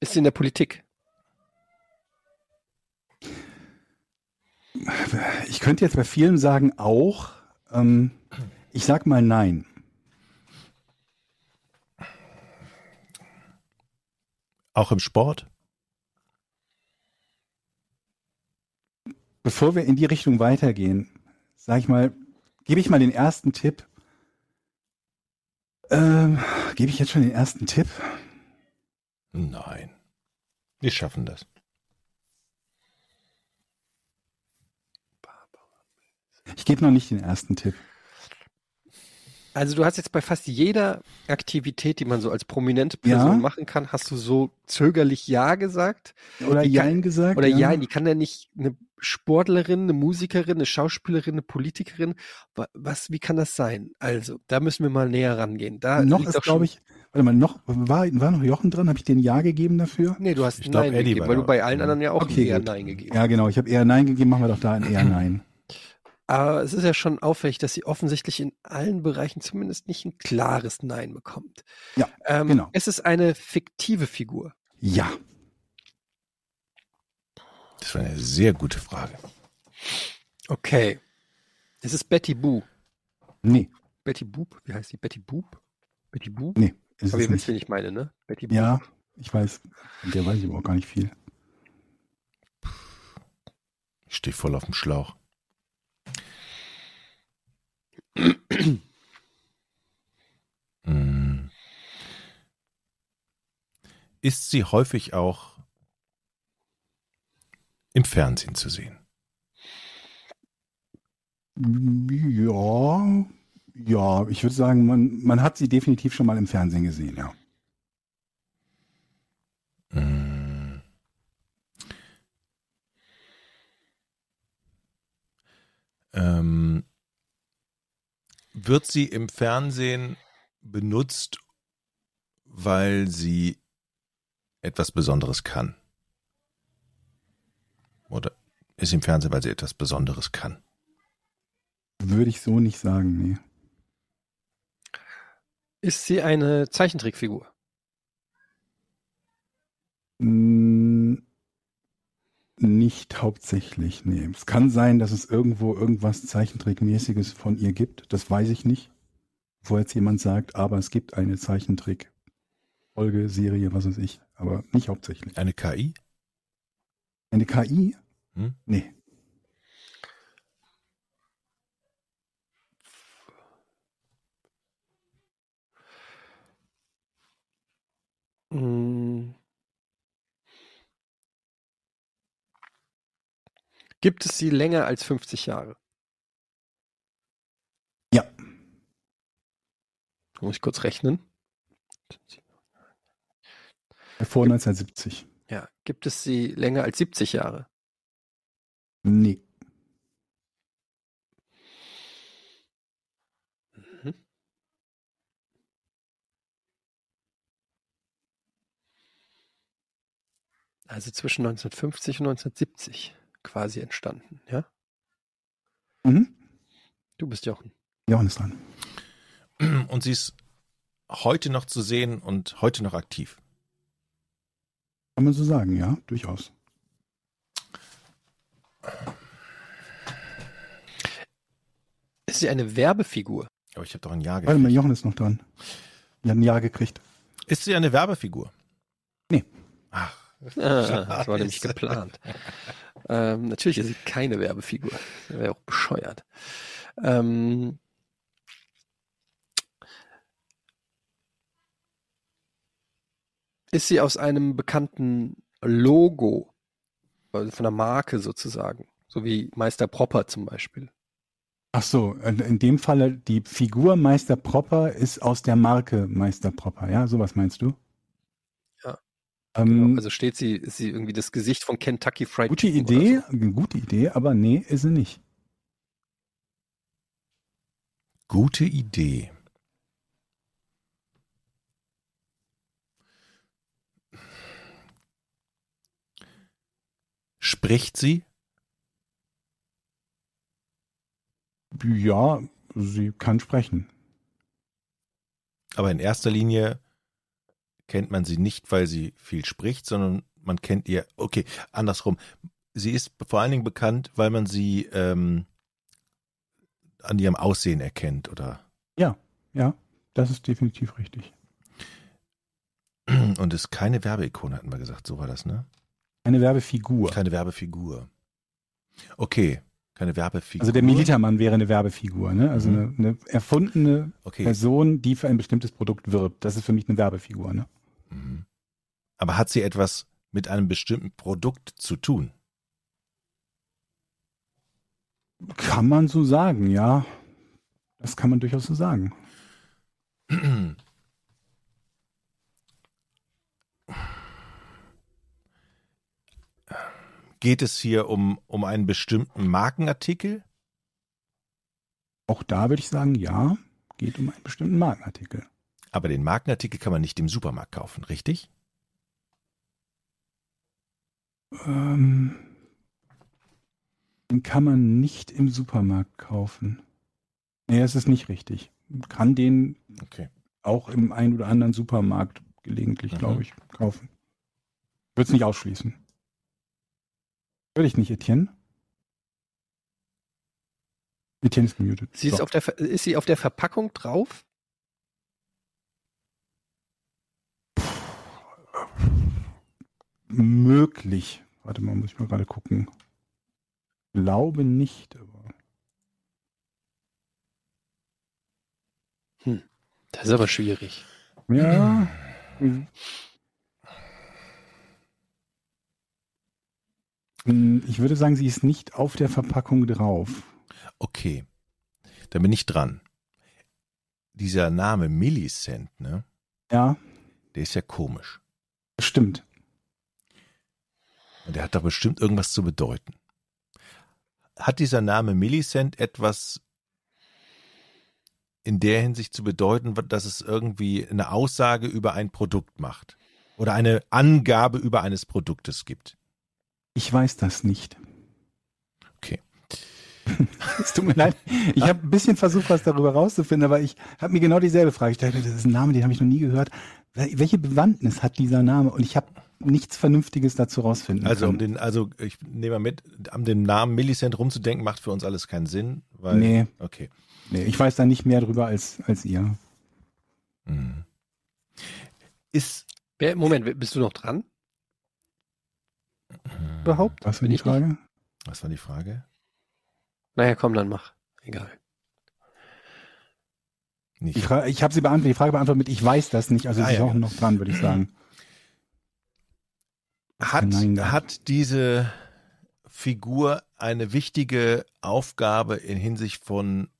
ist sie in der Politik? Ich könnte jetzt bei vielen sagen auch. Ähm, ich sag mal nein. Auch im Sport? Bevor wir in die Richtung weitergehen, sag ich mal, gebe ich mal den ersten Tipp. Ähm, gebe ich jetzt schon den ersten Tipp? Nein. Wir schaffen das. Ich gebe noch nicht den ersten Tipp. Also du hast jetzt bei fast jeder Aktivität, die man so als prominente Person Ja. machen kann, hast du so zögerlich Ja gesagt. Oder Die kann- Jein gesagt. Oder ja, die kann ja nicht eine Sportlerin, eine Musikerin, eine Schauspielerin, eine Politikerin. Wa- Was, wie kann das sein? Also, da müssen wir mal näher rangehen. Da noch ist, glaube ich, warte mal, noch, war, war noch Jochen dran? Habe ich den Ja gegeben dafür? Nee, du hast Ich glaub, Nein Eddie gegeben, weil du bei allen anderen ja auch Okay, eher gut. Nein gegeben Ja, genau. Ich habe eher Nein gegeben, machen wir doch da ein eher Nein. Aber es ist ja schon auffällig, dass sie offensichtlich in allen Bereichen zumindest nicht ein klares Nein bekommt. Ja, ähm, genau. Es ist eine fiktive Figur. Ja. Das war eine sehr gute Frage. Okay. Es ist Betty Boo. Nee, Betty Boop? Wie heißt die? Betty Boop? Betty Boo? nee, ist Aber ihr wisst, wen ich meine, ne? Betty Boop. Ja, ich weiß. Von Der weiß ich aber auch gar nicht viel. Ich stehe voll auf dem Schlauch. Hm. Ist sie häufig auch im Fernsehen zu sehen? Ja, ja, ich würde sagen, man, man hat sie definitiv schon mal im Fernsehen gesehen, ja. Hm. Ähm, wird sie im Fernsehen benutzt, weil sie etwas Besonderes kann? Oder ist sie im Fernsehen, weil sie etwas Besonderes kann? Würde ich so nicht sagen, nee. Ist sie eine Zeichentrickfigur? Mm, Nicht hauptsächlich, nee. Es kann sein, dass es irgendwo irgendwas Zeichentrickmäßiges von ihr gibt. Das weiß ich nicht. Bevor jetzt jemand sagt, aber es gibt eine Zeichentrick-Folge, Serie, was weiß ich. Aber nicht hauptsächlich. Eine KI? Eine KI? Hm? Nee. Hm. Gibt es sie länger als 50 Jahre? Ja. Muss ich kurz rechnen? Vor 1970. Ja. Gibt es sie länger als 70 Jahre? Nee. Mhm. Also zwischen 1950 und 1970 quasi entstanden, ja? Mhm. Du bist Jochen. Jochen ist dran. Und sie ist heute noch zu sehen und heute noch aktiv. Kann man so sagen, ja, durchaus. Ist sie eine Werbefigur? Aber ich habe doch ein Ja Warte mal, gekriegt. Jochen ist noch dran. Hat ein Ja gekriegt. Ist sie eine Werbefigur? Nee. Ach, Ah, das war nämlich geplant. ähm, natürlich ist sie keine Werbefigur. Wäre auch bescheuert. Ähm, ist sie aus einem bekannten Logo, also von einer Marke sozusagen, so wie Meister Propper zum Beispiel. Ach so, in dem Falle, die Figur Meister Propper ist aus der Marke Meister Propper, ja? Sowas meinst du? Ja, Ähm, Genau. Also steht sie, ist sie irgendwie das Gesicht von Kentucky Fried gute Chicken Idee, So. eine gute Idee, aber nee, ist sie nicht. gute Idee. Spricht sie? Ja, sie kann sprechen. Aber in erster Linie kennt man sie nicht, weil sie viel spricht, sondern man kennt ihr, okay, andersrum. Sie ist vor allen Dingen bekannt, weil man sie ähm, an ihrem Aussehen erkennt, oder? Ja, das ist definitiv richtig. Und ist keine Werbeikone, hatten wir gesagt, so war das, ne? Eine Werbefigur. Keine Werbefigur. Okay, keine Werbefigur. Also der Militermann wäre eine Werbefigur, ne? Also Mhm. eine, eine erfundene Okay. Person, die für ein bestimmtes Produkt wirbt. Das ist für mich eine Werbefigur, ne? Mhm. Aber hat sie etwas mit einem bestimmten Produkt zu tun? Kann man so sagen, ja. Das kann man durchaus so sagen. Geht es hier um, um einen bestimmten Markenartikel? Auch da würde ich sagen, ja, geht um einen bestimmten Markenartikel. Aber den Markenartikel kann man nicht im Supermarkt kaufen, richtig? Ähm, den kann man nicht im Supermarkt kaufen. Nee, das ist nicht richtig. Man kann den Okay. auch im einen oder anderen Supermarkt gelegentlich, Mhm. glaube ich, kaufen. Würde es nicht ausschließen. Würde ich nicht, Etienne? Etienne ist gemutet. Sie ist, So. auf der, Ver- ist sie auf der Verpackung drauf? Möglich. Warte mal, muss ich mal gerade gucken. Glaube nicht, aber. Das ist aber schwierig. Ja. Hm, Ich würde sagen, sie ist nicht auf der Verpackung drauf. Okay. Da bin ich dran. Dieser Name Millicent, ne? Ja, Der ist ja komisch. stimmt. Und der hat doch bestimmt irgendwas zu bedeuten. Hat dieser Name Millicent etwas in der Hinsicht zu bedeuten, dass es irgendwie eine Aussage über ein Produkt macht? Oder eine Angabe über eines Produktes gibt? Ich weiß das nicht. Okay. Es tut mir leid. Ich habe ein bisschen versucht, was darüber rauszufinden, aber ich habe mir genau dieselbe Frage gestellt. Das ist ein Name, den habe ich noch nie gehört. Wel- Welche Bewandtnis hat dieser Name? Und ich habe nichts Vernünftiges dazu rausfinden Also, um den, also ich nehme mal mit, an dem Namen Millicent rumzudenken, macht für uns alles keinen Sinn. Weil, Nee. Okay. Nee, ich weiß da nicht mehr drüber als, als ihr. Mhm. Ist Wer, Moment, bist du noch dran? Überhaupt? Was war die ich nicht? Frage? Was war die Frage? Naja, komm, dann mach. Egal. Nicht. Fra ich habe sie beantwortet, die Frage beantwortet mit, ich weiß das nicht. Also Ah, sie ist ja, auch noch dran, würde ich sagen. Hat, hat diese Figur eine wichtige Aufgabe in Hinsicht von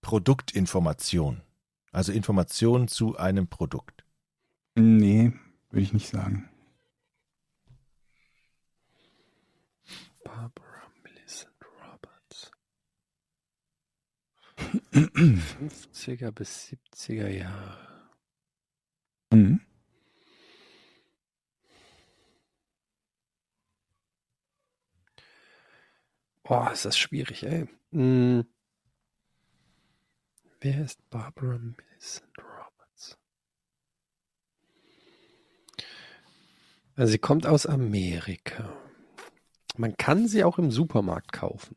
Produktinformation? Also Informationen zu einem Produkt. Nee, würde ich nicht sagen. Barbara Millicent Roberts. 50er bis 70er Jahre. Mhm. Boah, ist das schwierig, ey. Hm. Wer ist Barbara Millicent Roberts? Also sie kommt aus Amerika. Man kann sie auch im Supermarkt kaufen.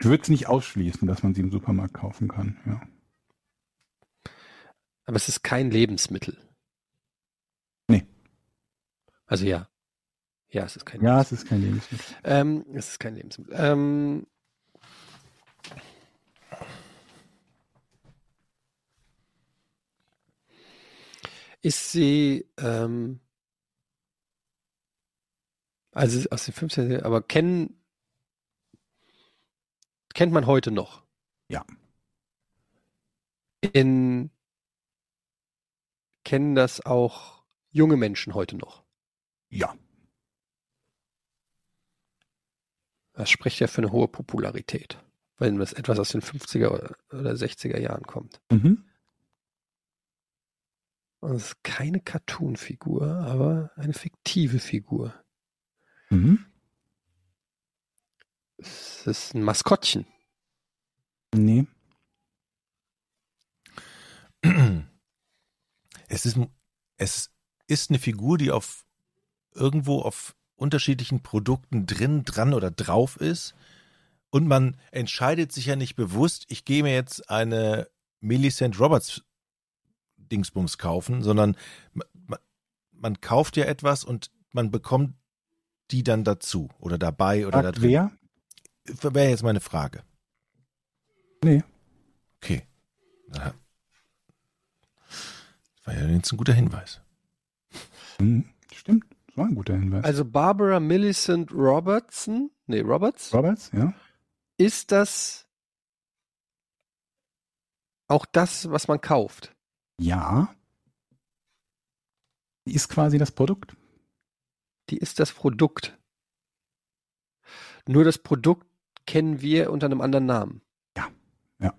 Ich würde es nicht ausschließen, dass man sie im Supermarkt kaufen kann. Ja. Aber es ist kein Lebensmittel. Nee. Also ja. Ja, es ist kein ja, Lebensmittel. es ist kein Lebensmittel. Ähm, es ist kein Lebensmittel. Ähm, ist sie, ähm, also aus den 15, aber kennen, kennt man heute noch? Ja. In, kennen das auch junge Menschen heute noch? Ja. Das spricht ja für eine hohe Popularität, wenn das etwas aus den 50er oder- oder 60er Jahren kommt. Mhm. Und es ist keine Cartoon-Figur, aber eine fiktive Figur. Mhm. Es ist ein Maskottchen. Nee. Es ist, es ist eine Figur, die auf irgendwo auf unterschiedlichen Produkten drin, dran oder drauf ist. Und man entscheidet sich ja nicht bewusst, ich gehe mir jetzt eine Millicent Roberts Dingsbums kaufen, sondern ma- ma- man kauft ja etwas und man bekommt die dann dazu oder dabei oder da Sagt drin. wer? Wäre jetzt meine Frage. Nee. Okay. Aha. Das war ja jetzt ein guter Hinweis. Mhm. Stimmt. Das war ein guter Hinweis. Also Barbara Millicent Robertson, nee, Roberts, Roberts, ja? ist das auch das, was man kauft. Ja. Die ist quasi das Produkt. Die ist das Produkt. Nur das Produkt kennen wir unter einem anderen Namen. Ja, ja.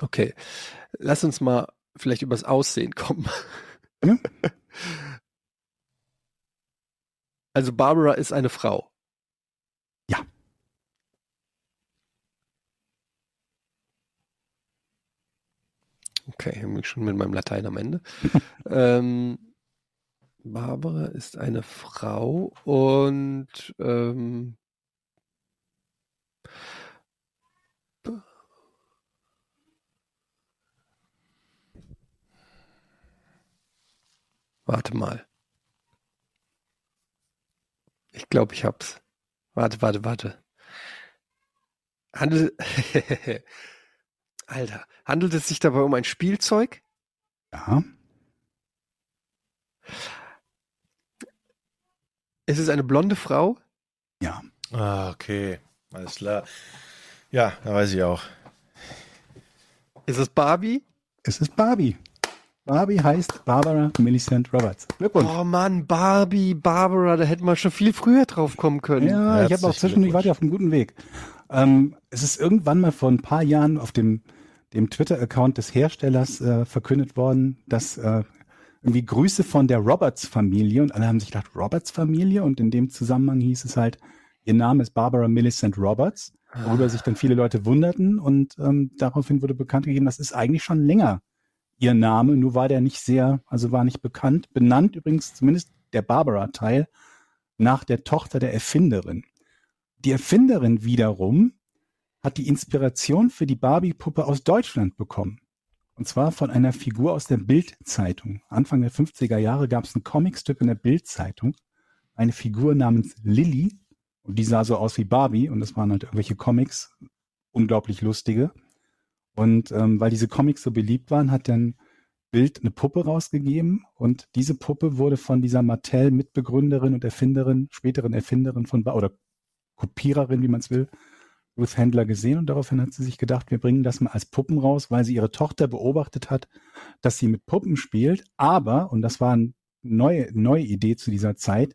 Okay. Lass uns mal vielleicht übers Aussehen kommen. Ja. Also Barbara ist eine Frau. Ja. Okay, bin ich schon mit meinem Latein am Ende. ähm, Barbara ist eine Frau und ähm, Warte mal. Ich glaube, ich hab's. Warte, warte, warte. Handel Alter, handelt es sich dabei um ein Spielzeug? Ja. Ist es eine blonde Frau? Ja. Ah, okay. Alles klar. Ja, da weiß ich auch. Ist es Barbie? Es ist Barbie. Barbie heißt Barbara Millicent Roberts. Glückwunsch. Oh Mann, Barbie, Barbara, da hätten wir schon viel früher drauf kommen können. Ja, ich habe auch zwischendurch warte auf einem guten Weg. Ähm, es ist irgendwann mal vor ein paar Jahren auf dem, dem Twitter-Account des Herstellers äh, verkündet worden, dass äh, irgendwie Grüße von der Roberts-Familie und alle haben sich gedacht, Roberts-Familie und in dem Zusammenhang hieß es halt, ihr Name ist Barbara Millicent Roberts, worüber sich dann viele Leute wunderten und ähm, daraufhin wurde bekannt gegeben, das ist eigentlich schon länger ihr Name, nur war der nicht sehr, also war nicht bekannt, benannt übrigens zumindest der Barbara-Teil nach der Tochter der Erfinderin. Die Erfinderin wiederum hat die Inspiration für die Barbie-Puppe aus Deutschland bekommen. Und zwar von einer Figur aus der Bild-Zeitung. Anfang der 50er Jahre gab es ein Comicstück in der Bild-Zeitung. Eine Figur namens Lilly. Und die sah so aus wie Barbie. Und das waren halt irgendwelche Comics. Unglaublich lustige. Und ähm, weil diese Comics so beliebt waren, hat dann Bild eine Puppe rausgegeben. Und diese Puppe wurde von dieser Mattel-Mitbegründerin und Erfinderin, späteren Erfinderin von, Ba- oder Kopiererin, wie man es will, Ruth Händler gesehen und daraufhin hat sie sich gedacht, wir bringen das mal als Puppen raus, weil sie ihre Tochter beobachtet hat, dass sie mit Puppen spielt, aber, und das war eine neue, neue Idee zu dieser Zeit,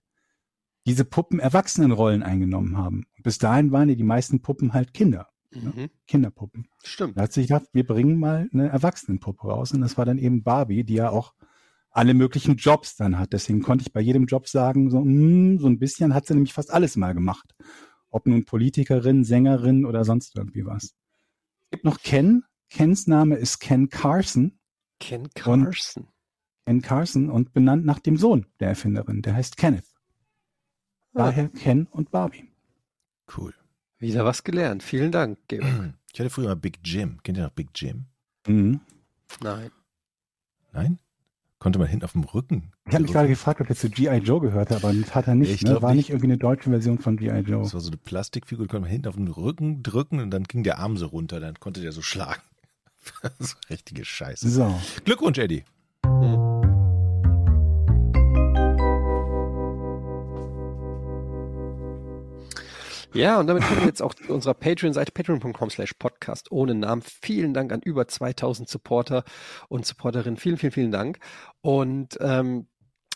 diese Puppen Erwachsenenrollen eingenommen haben. Bis dahin waren ja die meisten Puppen halt Kinder, Mhm. Kinderpuppen. Stimmt. Da hat sich gedacht, wir bringen mal eine Erwachsenenpuppe raus und das war dann eben Barbie, die ja auch alle möglichen Jobs dann hat. Deswegen konnte ich bei jedem Job sagen, so, mm, so ein bisschen hat sie nämlich fast alles mal gemacht. Ob nun Politikerin, Sängerin oder sonst irgendwie was. Es gibt noch Ken. Kens Name ist Ken Carson. Ken Carson. Ken Carson und benannt nach dem Sohn der Erfinderin. Der heißt Kenneth. Ah. Daher Ken und Barbie. Cool. Wieder was gelernt. Vielen Dank, Georg. Ich hatte früher mal Big Jim. Kennt ihr noch Big Jim? Mhm. Nein. Nein? Konnte man hinten auf dem Rücken. Ich habe mich gerade gefragt, ob er zu G.I. Joe gehörte, aber das hat er nicht. Ich ne? glaub War nicht. nicht irgendwie eine deutsche Version von G.I. Joe. Das war so eine Plastikfigur, die konnte man hinten auf den Rücken drücken und dann ging der Arm so runter, dann konnte der so schlagen. so richtige Scheiße. So. Glückwunsch, Eddie. Ja, und damit kommen wir jetzt auch zu unserer Patreon-Seite, patreon.com slash podcast ohne Namen. Vielen Dank an über 2000 Supporter und Supporterinnen. Vielen, vielen, vielen Dank. Und ähm,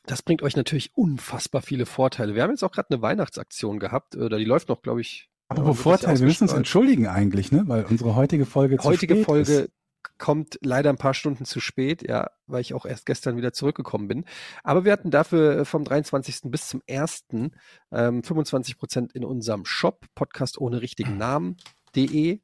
das bringt euch natürlich unfassbar viele Vorteile. Wir haben jetzt auch gerade eine Weihnachtsaktion gehabt, oder die läuft noch, glaube ich. Apropos wird das Vorteil, wir müssen uns entschuldigen eigentlich, ne? Weil unsere heutige Folge Heutige Folge ist. Kommt leider ein paar Stunden zu spät, ja, weil ich auch erst gestern wieder zurückgekommen bin. Aber wir hatten dafür vom 23. bis zum 1. Ähm, 25 Prozent in unserem Shop, Podcast ohne richtigen Namen.de.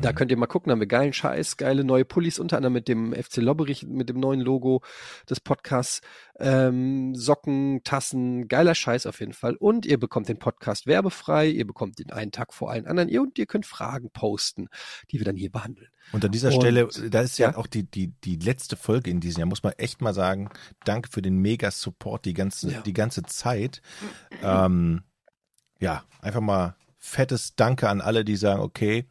Da könnt ihr mal gucken, da haben wir geilen Scheiß, geile neue Pullis, unter anderem mit dem FC Lobberich, mit dem neuen Logo des Podcasts, ähm, Socken, Tassen, geiler Scheiß auf jeden Fall. Und ihr bekommt den Podcast werbefrei, ihr bekommt den einen Tag vor allen anderen, ihr und ihr könnt Fragen posten, die wir dann hier behandeln. Und an dieser Und- Stelle, da ist ja, ja. auch die, die, die letzte Folge in diesem Jahr, muss man echt mal sagen, danke für den Mega-Support die ganze, Ja. die ganze Zeit. Ähm, ja, einfach mal fettes Danke an alle, die sagen, okay,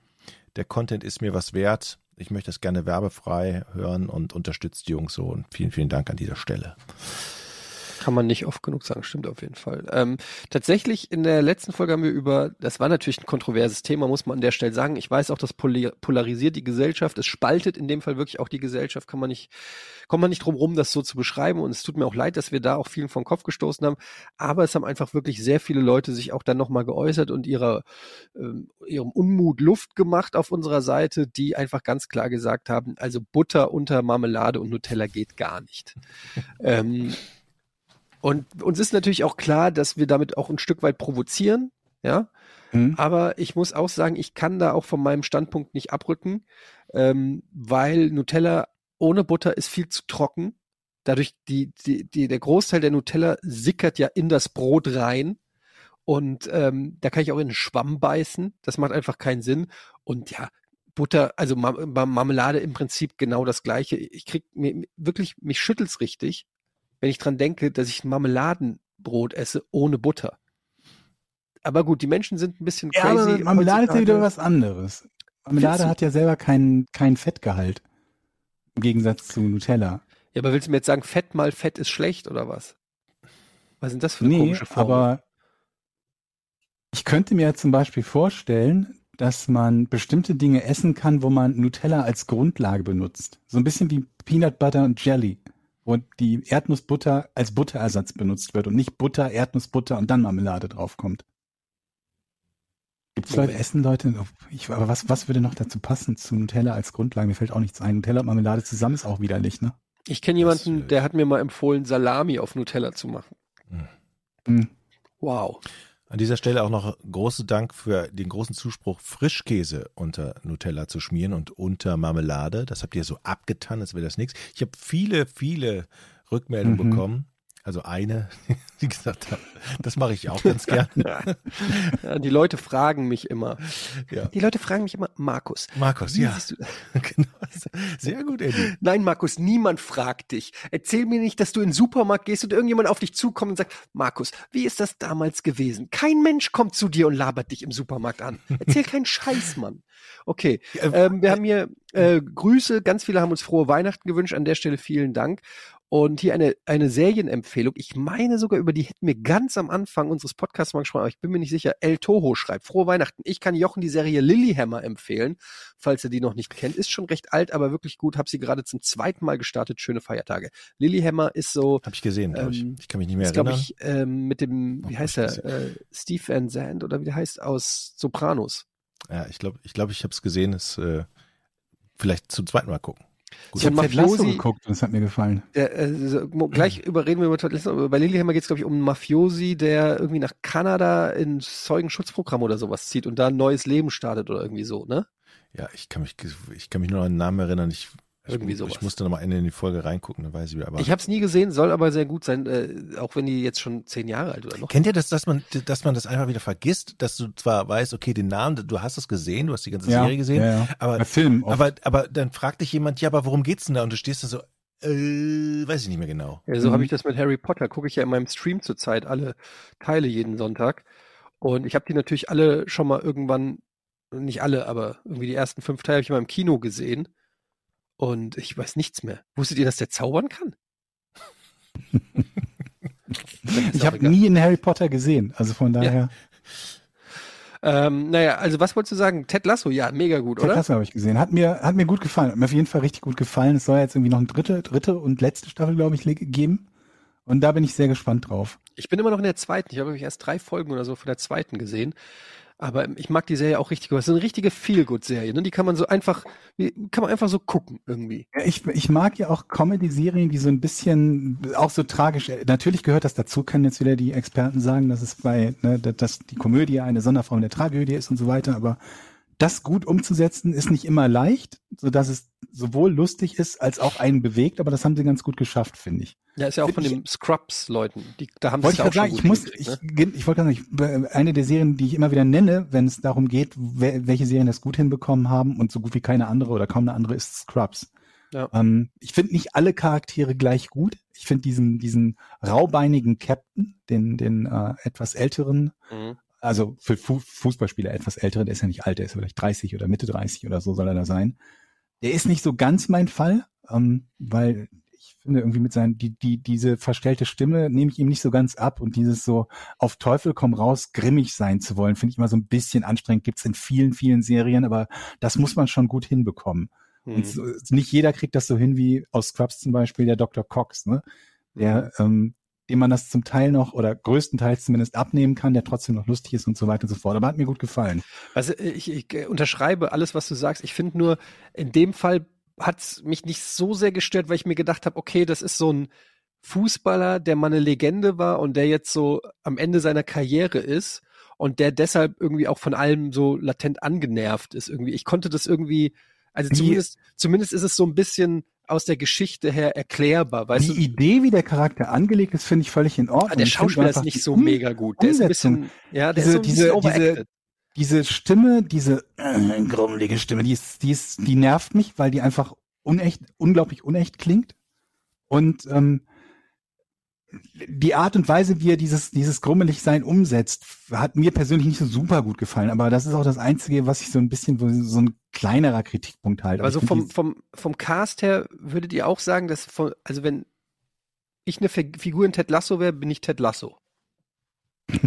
der Content ist mir was wert. Ich möchte das gerne werbefrei hören und unterstützt die Jungs so. Und vielen, vielen Dank an dieser Stelle. Kann man nicht oft genug sagen, stimmt auf jeden Fall. Ähm, tatsächlich, in der letzten Folge haben wir über, das war natürlich ein kontroverses Thema, muss man an der Stelle sagen. Ich weiß auch, das polarisiert die Gesellschaft, es spaltet in dem Fall wirklich auch die Gesellschaft, kann man nicht, kommt man nicht drum rum, das so zu beschreiben. Und es tut mir auch leid, dass wir da auch vielen vom Kopf gestoßen haben. Aber es haben einfach wirklich sehr viele Leute sich auch dann nochmal geäußert und ihrer, ähm, ihrem Unmut Luft gemacht auf unserer Seite, die einfach ganz klar gesagt haben, also Butter unter Marmelade und Nutella geht gar nicht. ähm, und uns ist natürlich auch klar, dass wir damit auch ein Stück weit provozieren, ja. Hm? Aber ich muss auch sagen, ich kann da auch von meinem Standpunkt nicht abrücken, ähm, weil Nutella ohne Butter ist viel zu trocken. Dadurch die, die, die, der Großteil der Nutella sickert ja in das Brot rein. Und ähm, da kann ich auch in den Schwamm beißen. Das macht einfach keinen Sinn. Und ja, Butter, also Mar Mar- Marmelade im Prinzip genau das gleiche. Ich krieg mir wirklich, mich schüttelt's richtig, wenn ich dran denke, dass ich ein Marmeladenbrot esse ohne Butter. Aber gut, die Menschen sind ein bisschen Ja, crazy. aber Marmelade ist ja wieder was anderes. Marmelade hat ja selber keinen keinen Fettgehalt. Im Gegensatz zu Nutella. Ja, aber willst du mir jetzt sagen, Fett mal Fett ist schlecht oder was? Was sind das für eine Nee, komische Formel? aber ich könnte mir zum Beispiel vorstellen, dass man bestimmte Dinge essen kann, wo man Nutella als Grundlage benutzt. So ein bisschen wie Peanut Butter und Jelly, wo die Erdnussbutter als Butterersatz benutzt wird und nicht Butter, Erdnussbutter und dann Marmelade draufkommt. Gibt's Leute, Moment. essen Leute, ich, aber was, was würde noch dazu passen zu Nutella als Grundlage? Mir fällt auch nichts ein. Nutella und Marmelade zusammen ist auch widerlich, ne? Ich kenne jemanden, äh, der hat mir mal empfohlen, Salami auf Nutella zu machen. Hm. Wow. An dieser Stelle auch noch großen Dank für den großen Zuspruch, Frischkäse unter Nutella zu schmieren und unter Marmelade. Das habt ihr so abgetan, als wäre das nichts. Ich habe viele, viele Rückmeldungen Mhm. bekommen. Also eine, die gesagt hat, das mache ich auch ganz gern. Ja, die Leute fragen mich immer. Ja. Die Leute fragen mich immer, Markus. Markus, ja, genau. Sehr gut, Eddie. Nein, Markus, niemand fragt dich. Erzähl mir nicht, dass du in den Supermarkt gehst und irgendjemand auf dich zukommt und sagt, Markus, wie ist das damals gewesen? Kein Mensch kommt zu dir und labert dich im Supermarkt an. Erzähl keinen Scheiß, Mann. Okay, ähm, wir haben hier äh, Grüße, ganz viele haben uns frohe Weihnachten gewünscht. An der Stelle vielen Dank. Und hier eine, eine Serienempfehlung. Ich meine sogar, über die hätten wir ganz am Anfang unseres Podcasts mal gesprochen, aber ich bin mir nicht sicher. El Toho schreibt, frohe Weihnachten. Ich kann Jochen die Serie Lilyhammer empfehlen, falls er die noch nicht kennt. Ist schon recht alt, aber wirklich gut. Hab sie gerade zum zweiten Mal gestartet. Schöne Feiertage. Lilyhammer ist so, Habe ich gesehen, glaube ich. Ähm, Ich kann mich nicht mehr ist glaube erinnern. ich, ähm, mit dem, wie Oh, heißt hab er, äh, Steve Van Zandt oder wie der heißt, aus Sopranos. ja, ich glaube, ich, glaub, ich habe es gesehen. Ist äh, vielleicht zum zweiten Mal gucken. Gut. Ich habe Ted Lasso Mafiosi- geguckt und es hat mir gefallen. Der, äh, gleich überreden wir über Todd Lasso, aber bei Lilyhammer geht es, glaube ich, um einen Mafiosi, der irgendwie nach Kanada ins Zeugenschutzprogramm oder sowas zieht und da ein neues Leben startet oder irgendwie so, ne? Ja, ich kann mich, ich kann mich nur an den Namen erinnern. Ich, Irgendwie ich, sowas. ich musste noch mal Ende in die Folge reingucken, dann weiß ich wieder. Aber Ich habe es nie gesehen, soll aber sehr gut sein, äh, auch wenn die jetzt schon zehn Jahre alt oder noch. Kennt ihr das, dass man, dass man das einfach wieder vergisst, dass du zwar weißt, okay, den Namen, du hast es gesehen, du hast die ganze Serie gesehen, Ja, ja. aber, Bei Filmen oft. aber, aber dann fragt dich jemand, ja, aber worum geht's denn da? Und du stehst da so, äh, weiß ich nicht mehr genau. Ja, so Mhm. habe ich das mit Harry Potter, gucke ich ja in meinem Stream zurzeit alle Teile jeden Sonntag. Und ich habe die natürlich alle schon mal irgendwann, nicht alle, aber irgendwie die ersten fünf Teile habe ich mal im Kino gesehen. Und ich weiß nichts mehr. Wusstet ihr, dass der zaubern kann? Ich habe nie einen Harry Potter gesehen, also von daher. Ähm, naja, also was wolltest du sagen? Ted Lasso, ja, mega gut, Ted oder? Lasso habe ich gesehen. Hat mir, hat mir gut gefallen. Hat mir auf jeden Fall richtig gut gefallen. Es soll jetzt irgendwie noch eine dritte, dritte und letzte Staffel, glaube ich, geben. Und da bin ich sehr gespannt drauf. Ich bin immer noch in der zweiten. Ich habe nämlich erst drei Folgen oder so von der zweiten gesehen. Aber ich mag die Serie auch richtig. Es ist eine richtige Feel-Good-Serie. Ne? Die kann man so einfach, kann man einfach so gucken irgendwie. Ich, ich mag ja auch Comedy-Serien, die so ein bisschen auch so tragisch. Natürlich gehört das dazu, können jetzt wieder die Experten sagen, dass es bei, ne, dass die Komödie eine Sonderform der Tragödie ist und so weiter. Aber das gut umzusetzen ist nicht immer leicht, so dass es sowohl lustig ist als auch einen bewegt. Aber das haben sie ganz gut geschafft, finde ich. Ja, ist ja auch von Find den Scrubs-Leuten. Die, da haben sie es ich ja auch gerade schon sagen, ich muss, ich, ne? ich wollte gerade sagen, ich, eine der Serien, die ich immer wieder nenne, wenn es darum geht, welche Serien das gut hinbekommen haben und so gut wie keine andere oder kaum eine andere ist Scrubs. Ja. Ähm, ich finde nicht alle Charaktere gleich gut. Ich finde diesen, diesen raubeinigen Captain, den, den äh, etwas älteren, Mhm. Also für Fu Fußballspieler etwas älteren, der ist ja nicht alt, der ist vielleicht 30 oder Mitte 30 oder so soll er da sein. Der ist nicht so ganz mein Fall, ähm, weil ich finde irgendwie mit seinen, die, die, diese verstellte Stimme nehme ich ihm nicht so ganz ab und dieses so auf Teufel komm raus, grimmig sein zu wollen, finde ich immer so ein bisschen anstrengend. Gibt's in vielen, vielen Serien, aber das muss man schon gut hinbekommen. Hm. Und so, nicht jeder kriegt das so hin wie aus Scrubs zum Beispiel der Dr. Cox, ne? Der, ähm, dem man das zum Teil noch oder größtenteils zumindest abnehmen kann, der trotzdem noch lustig ist und so weiter und so fort. Aber hat mir gut gefallen. Also ich, ich äh, unterschreibe alles, was du sagst. Ich finde nur, in dem Fall hat's mich nicht so sehr gestört, weil ich mir gedacht habe, okay, das ist so ein Fußballer, der mal eine Legende war und der jetzt so am Ende seiner Karriere ist und der deshalb irgendwie auch von allem so latent angenervt ist irgendwie. Ich konnte das irgendwie, also Wie- zumindest, zumindest ist es so ein bisschen aus der Geschichte her erklärbar, weißt die du? Idee, wie der Charakter angelegt ist, finde ich völlig in Ordnung. Ah, der Schauspieler ist nicht so mega gut. Der ist ein Umsetzung. bisschen, ja, der Diese- ist so ein diese- bisschen diese- overacted. diese Stimme, diese äh, grummelige Stimme, die ist, die ist, die nervt mich, weil die einfach unecht, unglaublich unecht klingt. Und ähm, die Art und Weise, wie er dieses, dieses Grummeligsein umsetzt, hat mir persönlich nicht so super gut gefallen. Aber das ist auch das Einzige, was ich so ein bisschen, so ein kleinerer Kritikpunkt halt. Aber so ich find vom, vom, vom Cast her würdet ihr auch sagen, dass von, also wenn ich eine Fi- Figur in Ted Lasso wäre, bin ich Ted Lasso.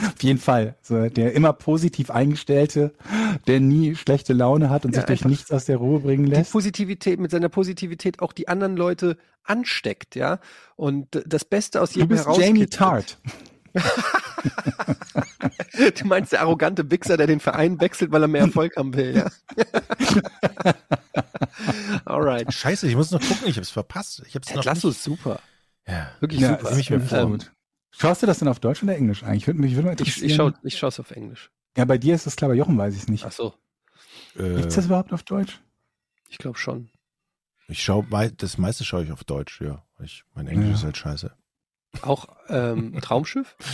die- auf jeden Fall. So, der immer positiv eingestellte, der nie schlechte Laune hat und Ja, sich durch nichts aus der Ruhe bringen Die lässt. Positivität, mit seiner Positivität auch die anderen Leute ansteckt, ja. Und das Beste aus Du jedem bist Jamie. Tart. Du meinst der arrogante Wichser, der den Verein wechselt, weil er mehr Erfolg haben will, ja. Alright. Scheiße, ich muss noch gucken, ich hab's verpasst. Ich hab's Ted noch Lasso nicht. ist super. Ja. Wirklich Ja, super. ist nicht mehr vor. gut. Schaust du das denn auf Deutsch oder Englisch eigentlich? Würde mich würde mal Ich, ich, schau, ich schaue es auf Englisch. ja, bei dir ist das klar, bei Jochen weiß ich es nicht. Ach so, Äh, Gibt's das überhaupt auf Deutsch? ich glaube schon. ich schau, mei- das meiste schaue ich auf Deutsch, ja. Ich, mein Englisch Ja. ist halt scheiße. Auch ähm, Traumschiff?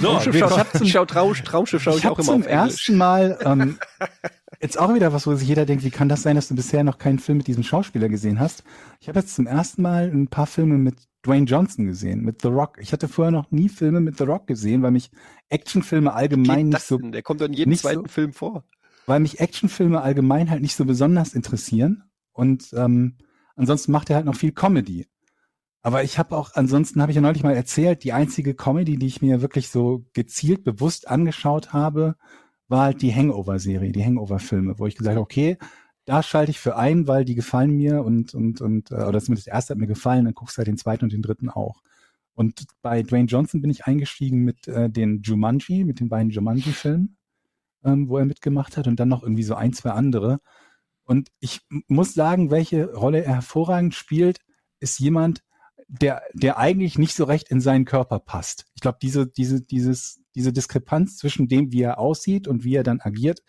So, Traumschiff wir schau, kommen- ich schau Traum, Traumschiff schaue ich, ich auch habe immer zum auf Englisch. ersten Mal ähm, jetzt auch wieder was, wo sich jeder denkt, wie kann das sein, dass du bisher noch keinen Film mit diesem Schauspieler gesehen hast? Ich habe jetzt zum ersten Mal ein paar Filme mit Dwayne Johnson gesehen, mit The Rock. Ich hatte vorher noch nie Filme mit The Rock gesehen, weil mich Actionfilme allgemein nicht so denn? Der kommt in jedem nicht so- zweiten Film vor. weil mich Actionfilme allgemein halt nicht so besonders interessieren. Und ähm, ansonsten macht er halt noch viel Comedy. Aber ich habe auch, ansonsten habe ich ja neulich mal erzählt, die einzige Comedy, die ich mir wirklich so gezielt bewusst angeschaut habe, war halt die Hangover-Serie, die Hangover-Filme, wo ich gesagt habe, okay, da schalte ich für ein, weil die gefallen mir und, und, und, äh, oder zumindest der erste hat mir gefallen, dann guckst du halt den zweiten und den dritten auch. Und bei Dwayne Johnson bin ich eingestiegen mit äh, den Jumanji, mit den beiden Jumanji-Filmen ähm, wo er mitgemacht hat und dann noch irgendwie so ein, zwei andere. Und ich muss sagen, welche Rolle er hervorragend spielt, ist jemand, der, der eigentlich nicht so recht in seinen Körper passt. Ich glaube, diese, diese, dieses, diese Diskrepanz zwischen dem, wie er aussieht und wie er dann agiert,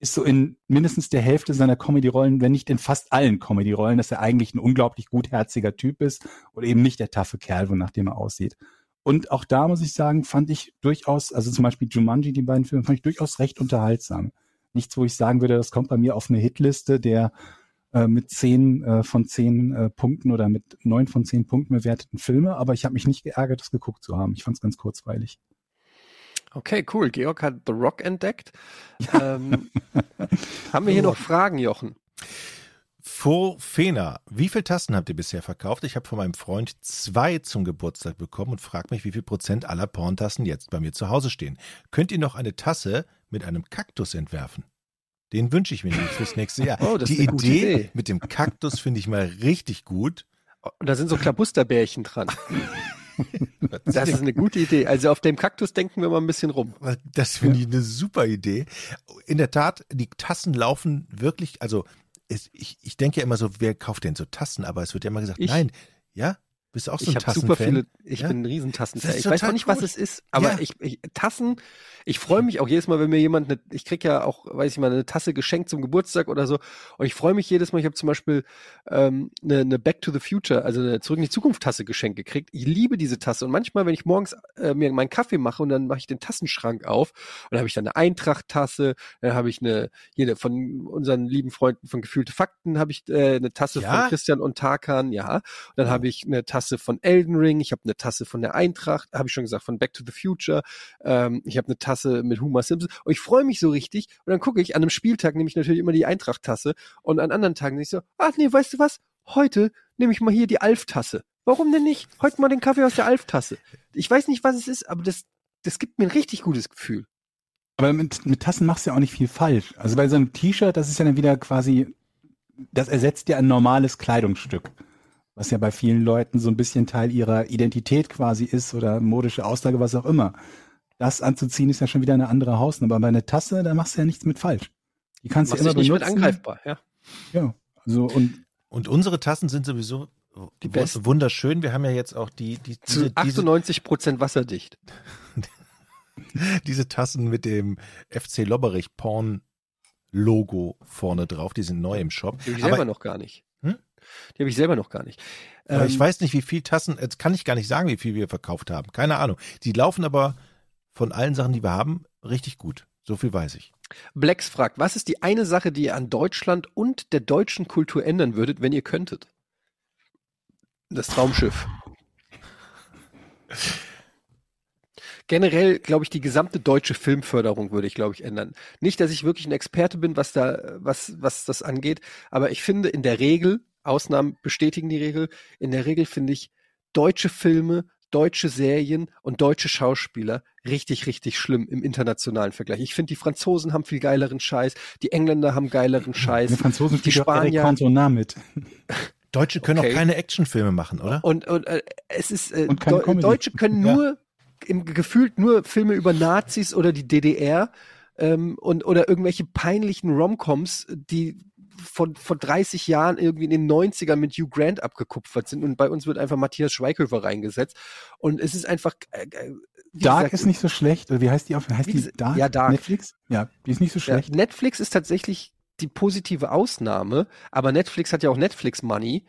ist so in mindestens der Hälfte seiner Comedy-Rollen, wenn nicht in fast allen Comedy-Rollen, dass er eigentlich ein unglaublich gutherziger Typ ist und eben nicht der taffe Kerl, wonach dem er aussieht. Und auch da muss ich sagen, fand ich durchaus, also zum Beispiel Jumanji, die beiden Filme, fand ich durchaus recht unterhaltsam. Nichts, wo ich sagen würde, das kommt bei mir auf eine Hitliste der äh, mit zehn äh, von zehn äh, Punkten oder mit neun von zehn Punkten bewerteten Filme, aber ich habe mich nicht geärgert, das geguckt zu haben. Ich fand es ganz kurzweilig. Okay, cool. Georg hat The Rock entdeckt. Ähm, haben wir hier noch Fragen, Jochen? Fena, wie viele Tassen habt ihr bisher verkauft? Ich habe von meinem Freund zwei zum Geburtstag bekommen und frag mich, wie viel Prozent aller Porntassen jetzt bei mir zu Hause stehen. Könnt ihr noch eine Tasse mit einem Kaktus entwerfen? Den wünsche ich mir nämlich fürs nächste Jahr. Oh, Die Idee, Idee. mit dem Kaktus finde ich mal richtig gut. Und da sind so Klabusterbärchen dran. Das ist eine gute Idee. Also auf dem Kaktus denken wir mal ein bisschen rum. Das finde ich eine super Idee. In der Tat, die Tassen laufen wirklich, also es, ich, ich denke ja immer so, wer kauft denn so Tassen? Aber es wird ja immer gesagt, Ich. nein, ja? Bist du auch so Ich ein habe super Tassenfan? viele, ich Ja? bin ein Riesentassenfan. Ich weiß noch total nicht, was gut. es ist, aber Ja. ich, ich Tassen, ich freue mich auch jedes Mal, wenn mir jemand, eine, ich krieg ja auch, weiß ich mal, eine Tasse geschenkt zum Geburtstag oder so. Und ich freue mich jedes Mal, ich habe zum Beispiel ähm, eine, eine Back to the Future, also eine Zurück in die Zukunft Tasse geschenkt gekriegt. Ich liebe diese Tasse. Und manchmal, wenn ich morgens äh, mir meinen Kaffee mache und dann mache ich den Tassenschrank auf und dann habe ich dann eine Eintracht-Tasse, dann habe ich eine, jede von unseren lieben Freunden von Gefühlte Fakten habe ich äh, eine Tasse Ja? von Christian und Tarkan, ja. Und dann Oh. habe ich eine Tasse Tasse von Elden Ring, ich habe eine Tasse von der Eintracht, habe ich schon gesagt, von Back to the Future, ähm, ich habe eine Tasse mit Homer Simpson und ich freue mich so richtig und dann gucke ich, an einem Spieltag nehme ich natürlich immer die Eintracht-Tasse und an anderen Tagen denke ich so, ach nee, weißt du was, heute nehme ich mal hier die Alf-Tasse. Warum denn nicht? Heute mal den Kaffee aus der Alf-Tasse. Ich weiß nicht, was es ist, aber das, das gibt mir ein richtig gutes Gefühl. Aber mit, mit Tassen machst du ja auch nicht viel falsch. Also bei so einem T-Shirt, das ist ja dann wieder quasi, das ersetzt ja ein normales Kleidungsstück. Was ja bei vielen Leuten so ein bisschen Teil ihrer Identität quasi ist oder modische Aussage, was auch immer. Das anzuziehen ist ja schon wieder eine andere Hausnummer. Aber bei einer Tasse, da machst du ja nichts mit falsch. Die kannst du Machst immer nicht mit benutzen. angreifbar, ja. Ja, also und Und unsere Tassen sind sowieso Die besten. wunderschön. Wir haben ja jetzt auch die, die Zu diese, diese, 98 Prozent wasserdicht. diese Tassen mit dem FC Lobberich Porn Logo vorne drauf. Die sind neu im Shop. Die selber noch gar nicht. Die habe ich selber noch gar nicht. Ähm, ich weiß nicht, wie viel Tassen, jetzt kann ich gar nicht sagen, wie viel wir verkauft haben. Keine Ahnung. Die laufen aber von allen Sachen, die wir haben, richtig gut. So viel weiß ich. Blacks fragt, was ist die eine Sache, die ihr an Deutschland und der deutschen Kultur ändern würdet, wenn ihr könntet? Das Traumschiff. Generell, glaube ich, die gesamte deutsche Filmförderung würde ich, glaube ich, ändern. Nicht, dass ich wirklich ein Experte bin, was da, was, was das angeht, aber ich finde in der Regel, Ausnahmen bestätigen die Regel, in der Regel finde ich deutsche Filme, deutsche Serien und deutsche Schauspieler richtig, richtig schlimm im internationalen Vergleich. Ich finde, die Franzosen haben viel geileren Scheiß, die Engländer haben geileren Scheiß. die Franzosen die Spanier- Cantona mit. Deutsche können Okay. auch keine Actionfilme machen, oder? Und, und äh, es ist, äh, Comedy. Deutsche können Ja. nur, im, gefühlt nur Filme über Nazis oder die DDR ähm, und oder irgendwelche peinlichen Romcoms, die von vor 30 Jahren irgendwie in den 90ern mit Hugh Grant abgekupfert sind und bei uns wird einfach Matthias Schweighöfer reingesetzt und es ist einfach äh, äh, Dark gesagt, ist nicht so schlecht. Oder wie heißt die auf? Heißt die Dark? ja, Dark. Netflix? Ja, die ist nicht so Ja, schlecht. Netflix ist tatsächlich die positive Ausnahme, aber Netflix hat ja auch Netflix Money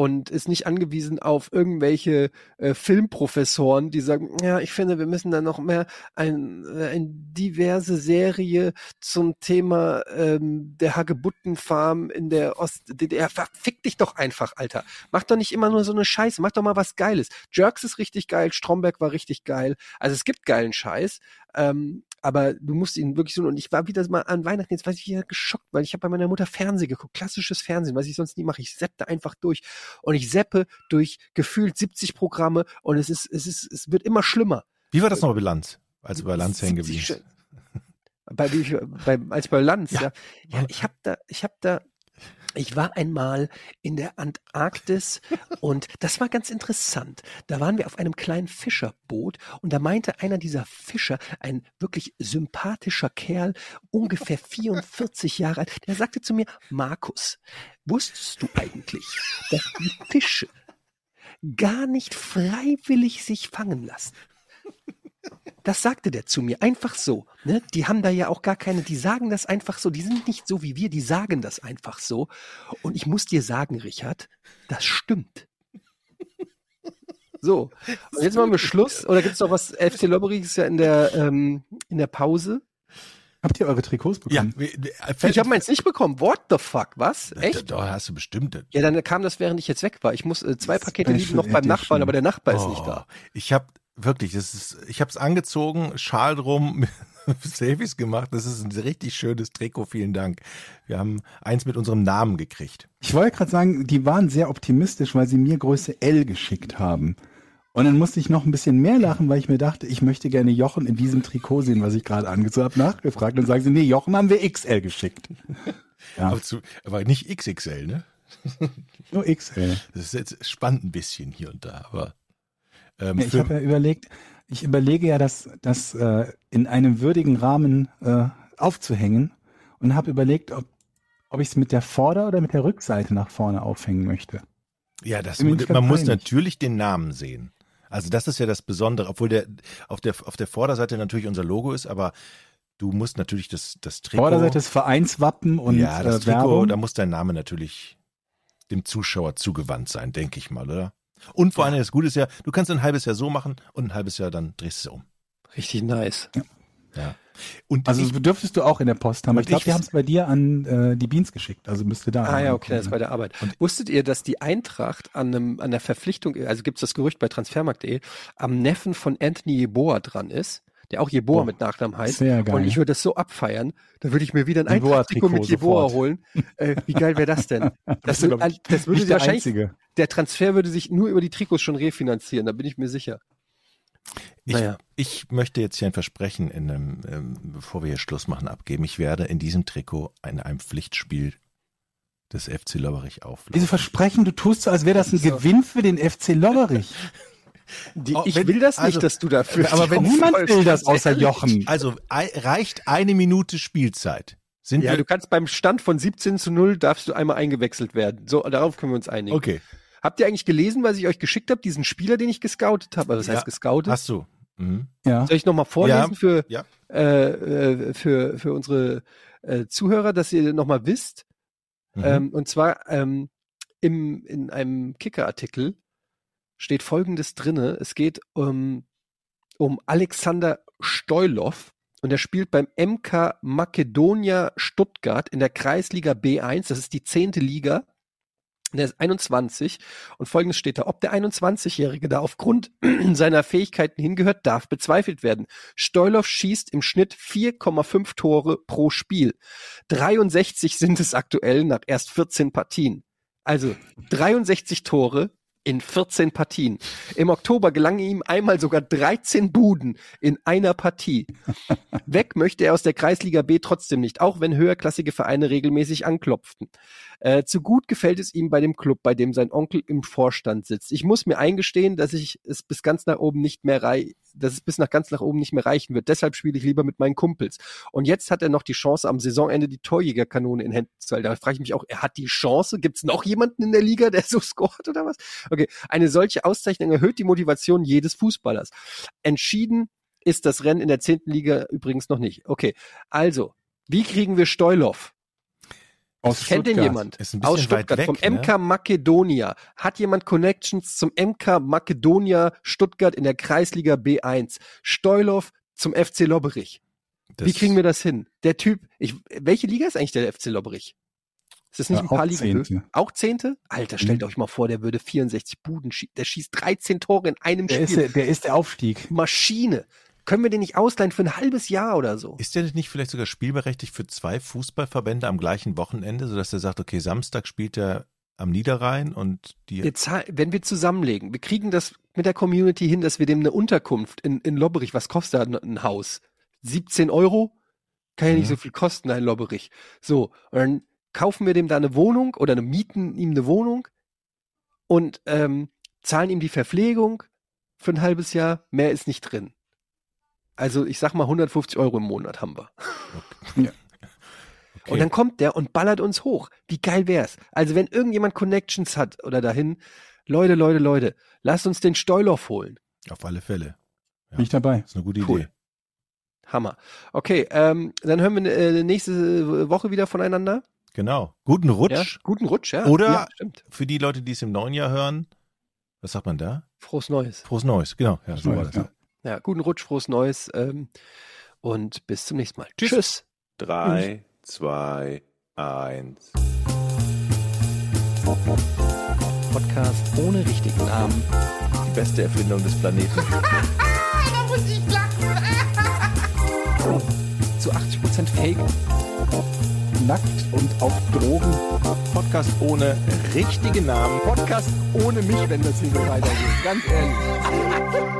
und ist nicht angewiesen auf irgendwelche äh, Filmprofessoren, die sagen, ja, ich finde, wir müssen da noch mehr ein, äh, eine diverse Serie zum Thema ähm, der Hagebuttenfarm in der Ost-DDR. Verfick dich doch einfach, Alter. Mach doch nicht immer nur so eine Scheiße, mach doch mal was Geiles. Jerks ist richtig geil, Stromberg war richtig geil. Also es gibt geilen Scheiß. Ähm, aber du musst ihn wirklich so, und ich war wieder mal an Weihnachten, jetzt war ich wieder geschockt, weil ich habe bei meiner Mutter Fernsehen geguckt, klassisches Fernsehen, was ich sonst nie mache. Ich seppte einfach durch und ich seppe durch gefühlt 70 Programme und es ist, es ist, es wird immer schlimmer. Wie war das noch bei Lanz? Als du bei Lanz hängen 70 geblieben Bei, bei, als bei Lanz, ja. Ja. ja. ich habe da, ich habe da, ich war einmal in der Antarktis und das war ganz interessant. Da waren wir auf einem kleinen Fischerboot und da meinte einer dieser Fischer, ein wirklich sympathischer Kerl, ungefähr 44 Jahre alt, der sagte zu mir, Markus, wusstest du eigentlich, dass die Fische gar nicht freiwillig sich fangen lassen? Das sagte der zu mir, einfach so. Ne? Die haben da ja auch gar keine, die sagen das einfach so, die sind nicht so wie wir, die sagen das einfach so. Und ich muss dir sagen, Richard, das stimmt. So, und jetzt machen wir Schluss. Oder gibt es noch was? FC Lobbery ist ja in der, ähm, in der Pause. Habt ihr eure Trikots Ja, bekommen? wir- wir- Ich habe meins nicht bekommen. What the fuck? Was? Echt? Da hast du bestimmt. Ja, dann kam das, während ich jetzt weg war. Ich muss äh, zwei Das Pakete liegen noch beim. Nachbarn, aber der Nachbar ist nicht da. Oh, Ich habe wirklich, das ist, ich habe es angezogen, Schal drum, Selfies gemacht. Das ist ein richtig schönes Trikot. Vielen Dank. Wir haben eins mit unserem Namen gekriegt. Ich wollte gerade sagen, die waren sehr optimistisch, weil sie mir Größe L geschickt haben. Und dann musste ich noch ein bisschen mehr lachen, weil ich mir dachte, ich möchte gerne Jochen in diesem Trikot sehen, was ich gerade angezogen habe, nachgefragt. Und sagen sie, nee, Jochen haben wir XL geschickt. Ja. Aber, zu, aber nicht XXL, ne? Nur XL. Das ist jetzt spannend ein bisschen hier und da, aber ähm, Ja, ich habe ja überlegt, ich überlege ja, das, das äh, in einem würdigen Rahmen äh, aufzuhängen und habe überlegt, ob, ob ich es mit der Vorder- oder mit der Rückseite nach vorne aufhängen möchte. Ja, das, man ganz muss natürlich den Namen sehen. Also das ist ja das Besondere, obwohl der auf der auf der Vorderseite natürlich unser Logo ist, aber du musst natürlich das das Trikot. Vorderseite ist Vereinswappen und ja, das äh, Trikot, Werbung. da muss dein Name natürlich dem Zuschauer zugewandt sein, denke ich mal, oder? Und vor allem das Gute ist ja, du kannst ein halbes Jahr so machen und ein halbes Jahr dann drehst du es um. Richtig nice. Ja. Und Also ich, dürftest du auch in der Post haben. Und Ich glaube, wir haben es bei dir an äh, die Beans geschickt. Also müsste da. Ah ja, okay, das ist bei der Arbeit. Wusstet ihr, dass die Eintracht an, einem, an der Verpflichtung, also gibt es das Gerücht bei transfermarkt.de, am Neffen von Anthony Jeboa dran ist, der auch Jeboa Boah, mit Nachnamen heißt. Sehr geil. Und ich würde das so abfeiern, da würde ich mir wieder ein Eintracht-Trikot mit Jeboa sofort. holen. Äh, wie geil wäre das denn? Das, glaub ich, das würde der wahrscheinlich, Einzige. der Transfer würde sich nur über die Trikots schon refinanzieren, da bin ich mir sicher. ich, naja. ich möchte jetzt hier ein Versprechen, in einem, ähm, bevor wir hier Schluss machen, abgeben. Ich werde in diesem Trikot in einem Pflichtspiel des FC Lobberich auflaufen. Diese Versprechen, du tust so, als wäre das ein Gewinn für den FC Lobberich. Die, Oh, ich wenn- will das nicht, also- dass du dafür. Aber wenn niemand will das außer Jochen. Also ei- reicht eine Minute Spielzeit. Sind Ja, wir du kannst beim Stand von 17 zu 0 darfst du einmal eingewechselt werden. So, darauf können wir uns einigen. Okay. Habt ihr eigentlich gelesen, was ich euch geschickt habe, diesen Spieler, den ich gescoutet habe? Also, das Ja. heißt gescoutet? Hast du. Mhm. Ja. Soll ich nochmal vorlesen Ja, für, ja. Äh, äh, für, für unsere äh, Zuhörer, dass ihr nochmal wisst? Mhm. Ähm, und zwar ähm, im, in einem Kicker-Artikel steht Folgendes drinne. Es geht um, um Alexander Stoilov und er spielt beim MK Makedonia Stuttgart in der Kreisliga B1. Das ist die zehnte Liga. Der ist 21 und folgendes steht da. Ob der 21-Jährige da aufgrund seiner Fähigkeiten hingehört, darf bezweifelt werden. Stoilov schießt im Schnitt 4,5 Tore pro Spiel. 63 sind es aktuell nach erst 14 Partien. Also 63 Tore in 14 Partien. Im Oktober gelangen ihm einmal sogar 13 Buden in einer Partie. Weg möchte er aus der Kreisliga B trotzdem nicht, auch wenn höherklassige Vereine regelmäßig anklopften. Äh, zu gut gefällt es ihm bei dem Club, bei dem sein Onkel im Vorstand sitzt. Ich muss mir eingestehen, dass ich es bis ganz nach oben nicht mehr rei dass es bis nach ganz nach oben nicht mehr reichen wird. Deshalb spiele ich lieber mit meinen Kumpels. Und jetzt hat er noch die Chance, am Saisonende die Torjägerkanone in Händen zu halten. Da frage ich mich auch, er hat die Chance? Gibt es noch jemanden in der Liga, der so scoret oder was? Okay, eine solche Auszeichnung erhöht die Motivation jedes Fußballers. Entschieden ist das Rennen in der zehnten Liga übrigens noch nicht. Okay, also, wie kriegen wir Stoilov? Aus Kennt den Stuttgart. jemand? Ist ein bisschen Aus Stuttgart, weg, vom ne? MK Makedonia. Hat jemand Connections zum MK Makedonia Stuttgart in der Kreisliga B1? Stoilov zum FC Lobberich. Das- Wie kriegen wir das hin? Der Typ, ich, welche Liga ist eigentlich der FC Lobberich? Ist das nicht Ja, ein paar auch Ligen? Zehnte. Auch Zehnte? Alter, stellt Mhm. euch mal vor, der würde 64 Buden schießen. Der schießt 13 Tore in einem Der ist, Spiel. der, der ist der Aufstieg. Maschine. Können wir den nicht ausleihen für ein halbes Jahr oder so? Ist der nicht vielleicht sogar spielberechtigt für zwei Fußballverbände am gleichen Wochenende, sodass er sagt, okay, Samstag spielt er am Niederrhein und die. Wir wenn wir zusammenlegen, wir kriegen das mit der Community hin, dass wir dem eine Unterkunft in, in Lobberich, was kostet da ein, ein Haus? 17 Euro? Kann ja nicht Mhm. so viel kosten, ein Lobberich. So, und dann kaufen wir dem da eine Wohnung oder eine, mieten ihm eine Wohnung und ähm, zahlen ihm die Verpflegung für ein halbes Jahr. Mehr ist nicht drin. Also ich sag mal 150 Euro im Monat haben wir. okay. Und dann kommt der und ballert uns hoch. Wie geil wär's? Also wenn irgendjemand Connections hat oder dahin, Leute, Leute, Leute, lasst uns den Stoilov holen. Auf alle Fälle. Bin ich dabei. ist eine gute Cool. Idee. Hammer. Okay, ähm, dann hören wir äh, nächste Woche wieder voneinander. Genau. Guten Ja? Rutsch. Guten Rutsch, ja. Oder- ja, stimmt. Für die Leute, die es im neuen Jahr hören, was sagt man da? Frohes Neues. Frohes Neues. Genau. Ja, so war das. Ja. Ja, guten Rutsch, frohes Neues ähm, und bis zum nächsten Mal. Tschüss. Tschüss. Drei, zwei, eins. Podcast ohne richtigen Namen. Die beste Erfindung des Planeten. Da muss ich lachen. Zu 80% Fake. Nackt und auf Drogen. Podcast ohne richtige Namen. Podcast ohne mich, wenn das hier so weitergeht. Ganz ehrlich.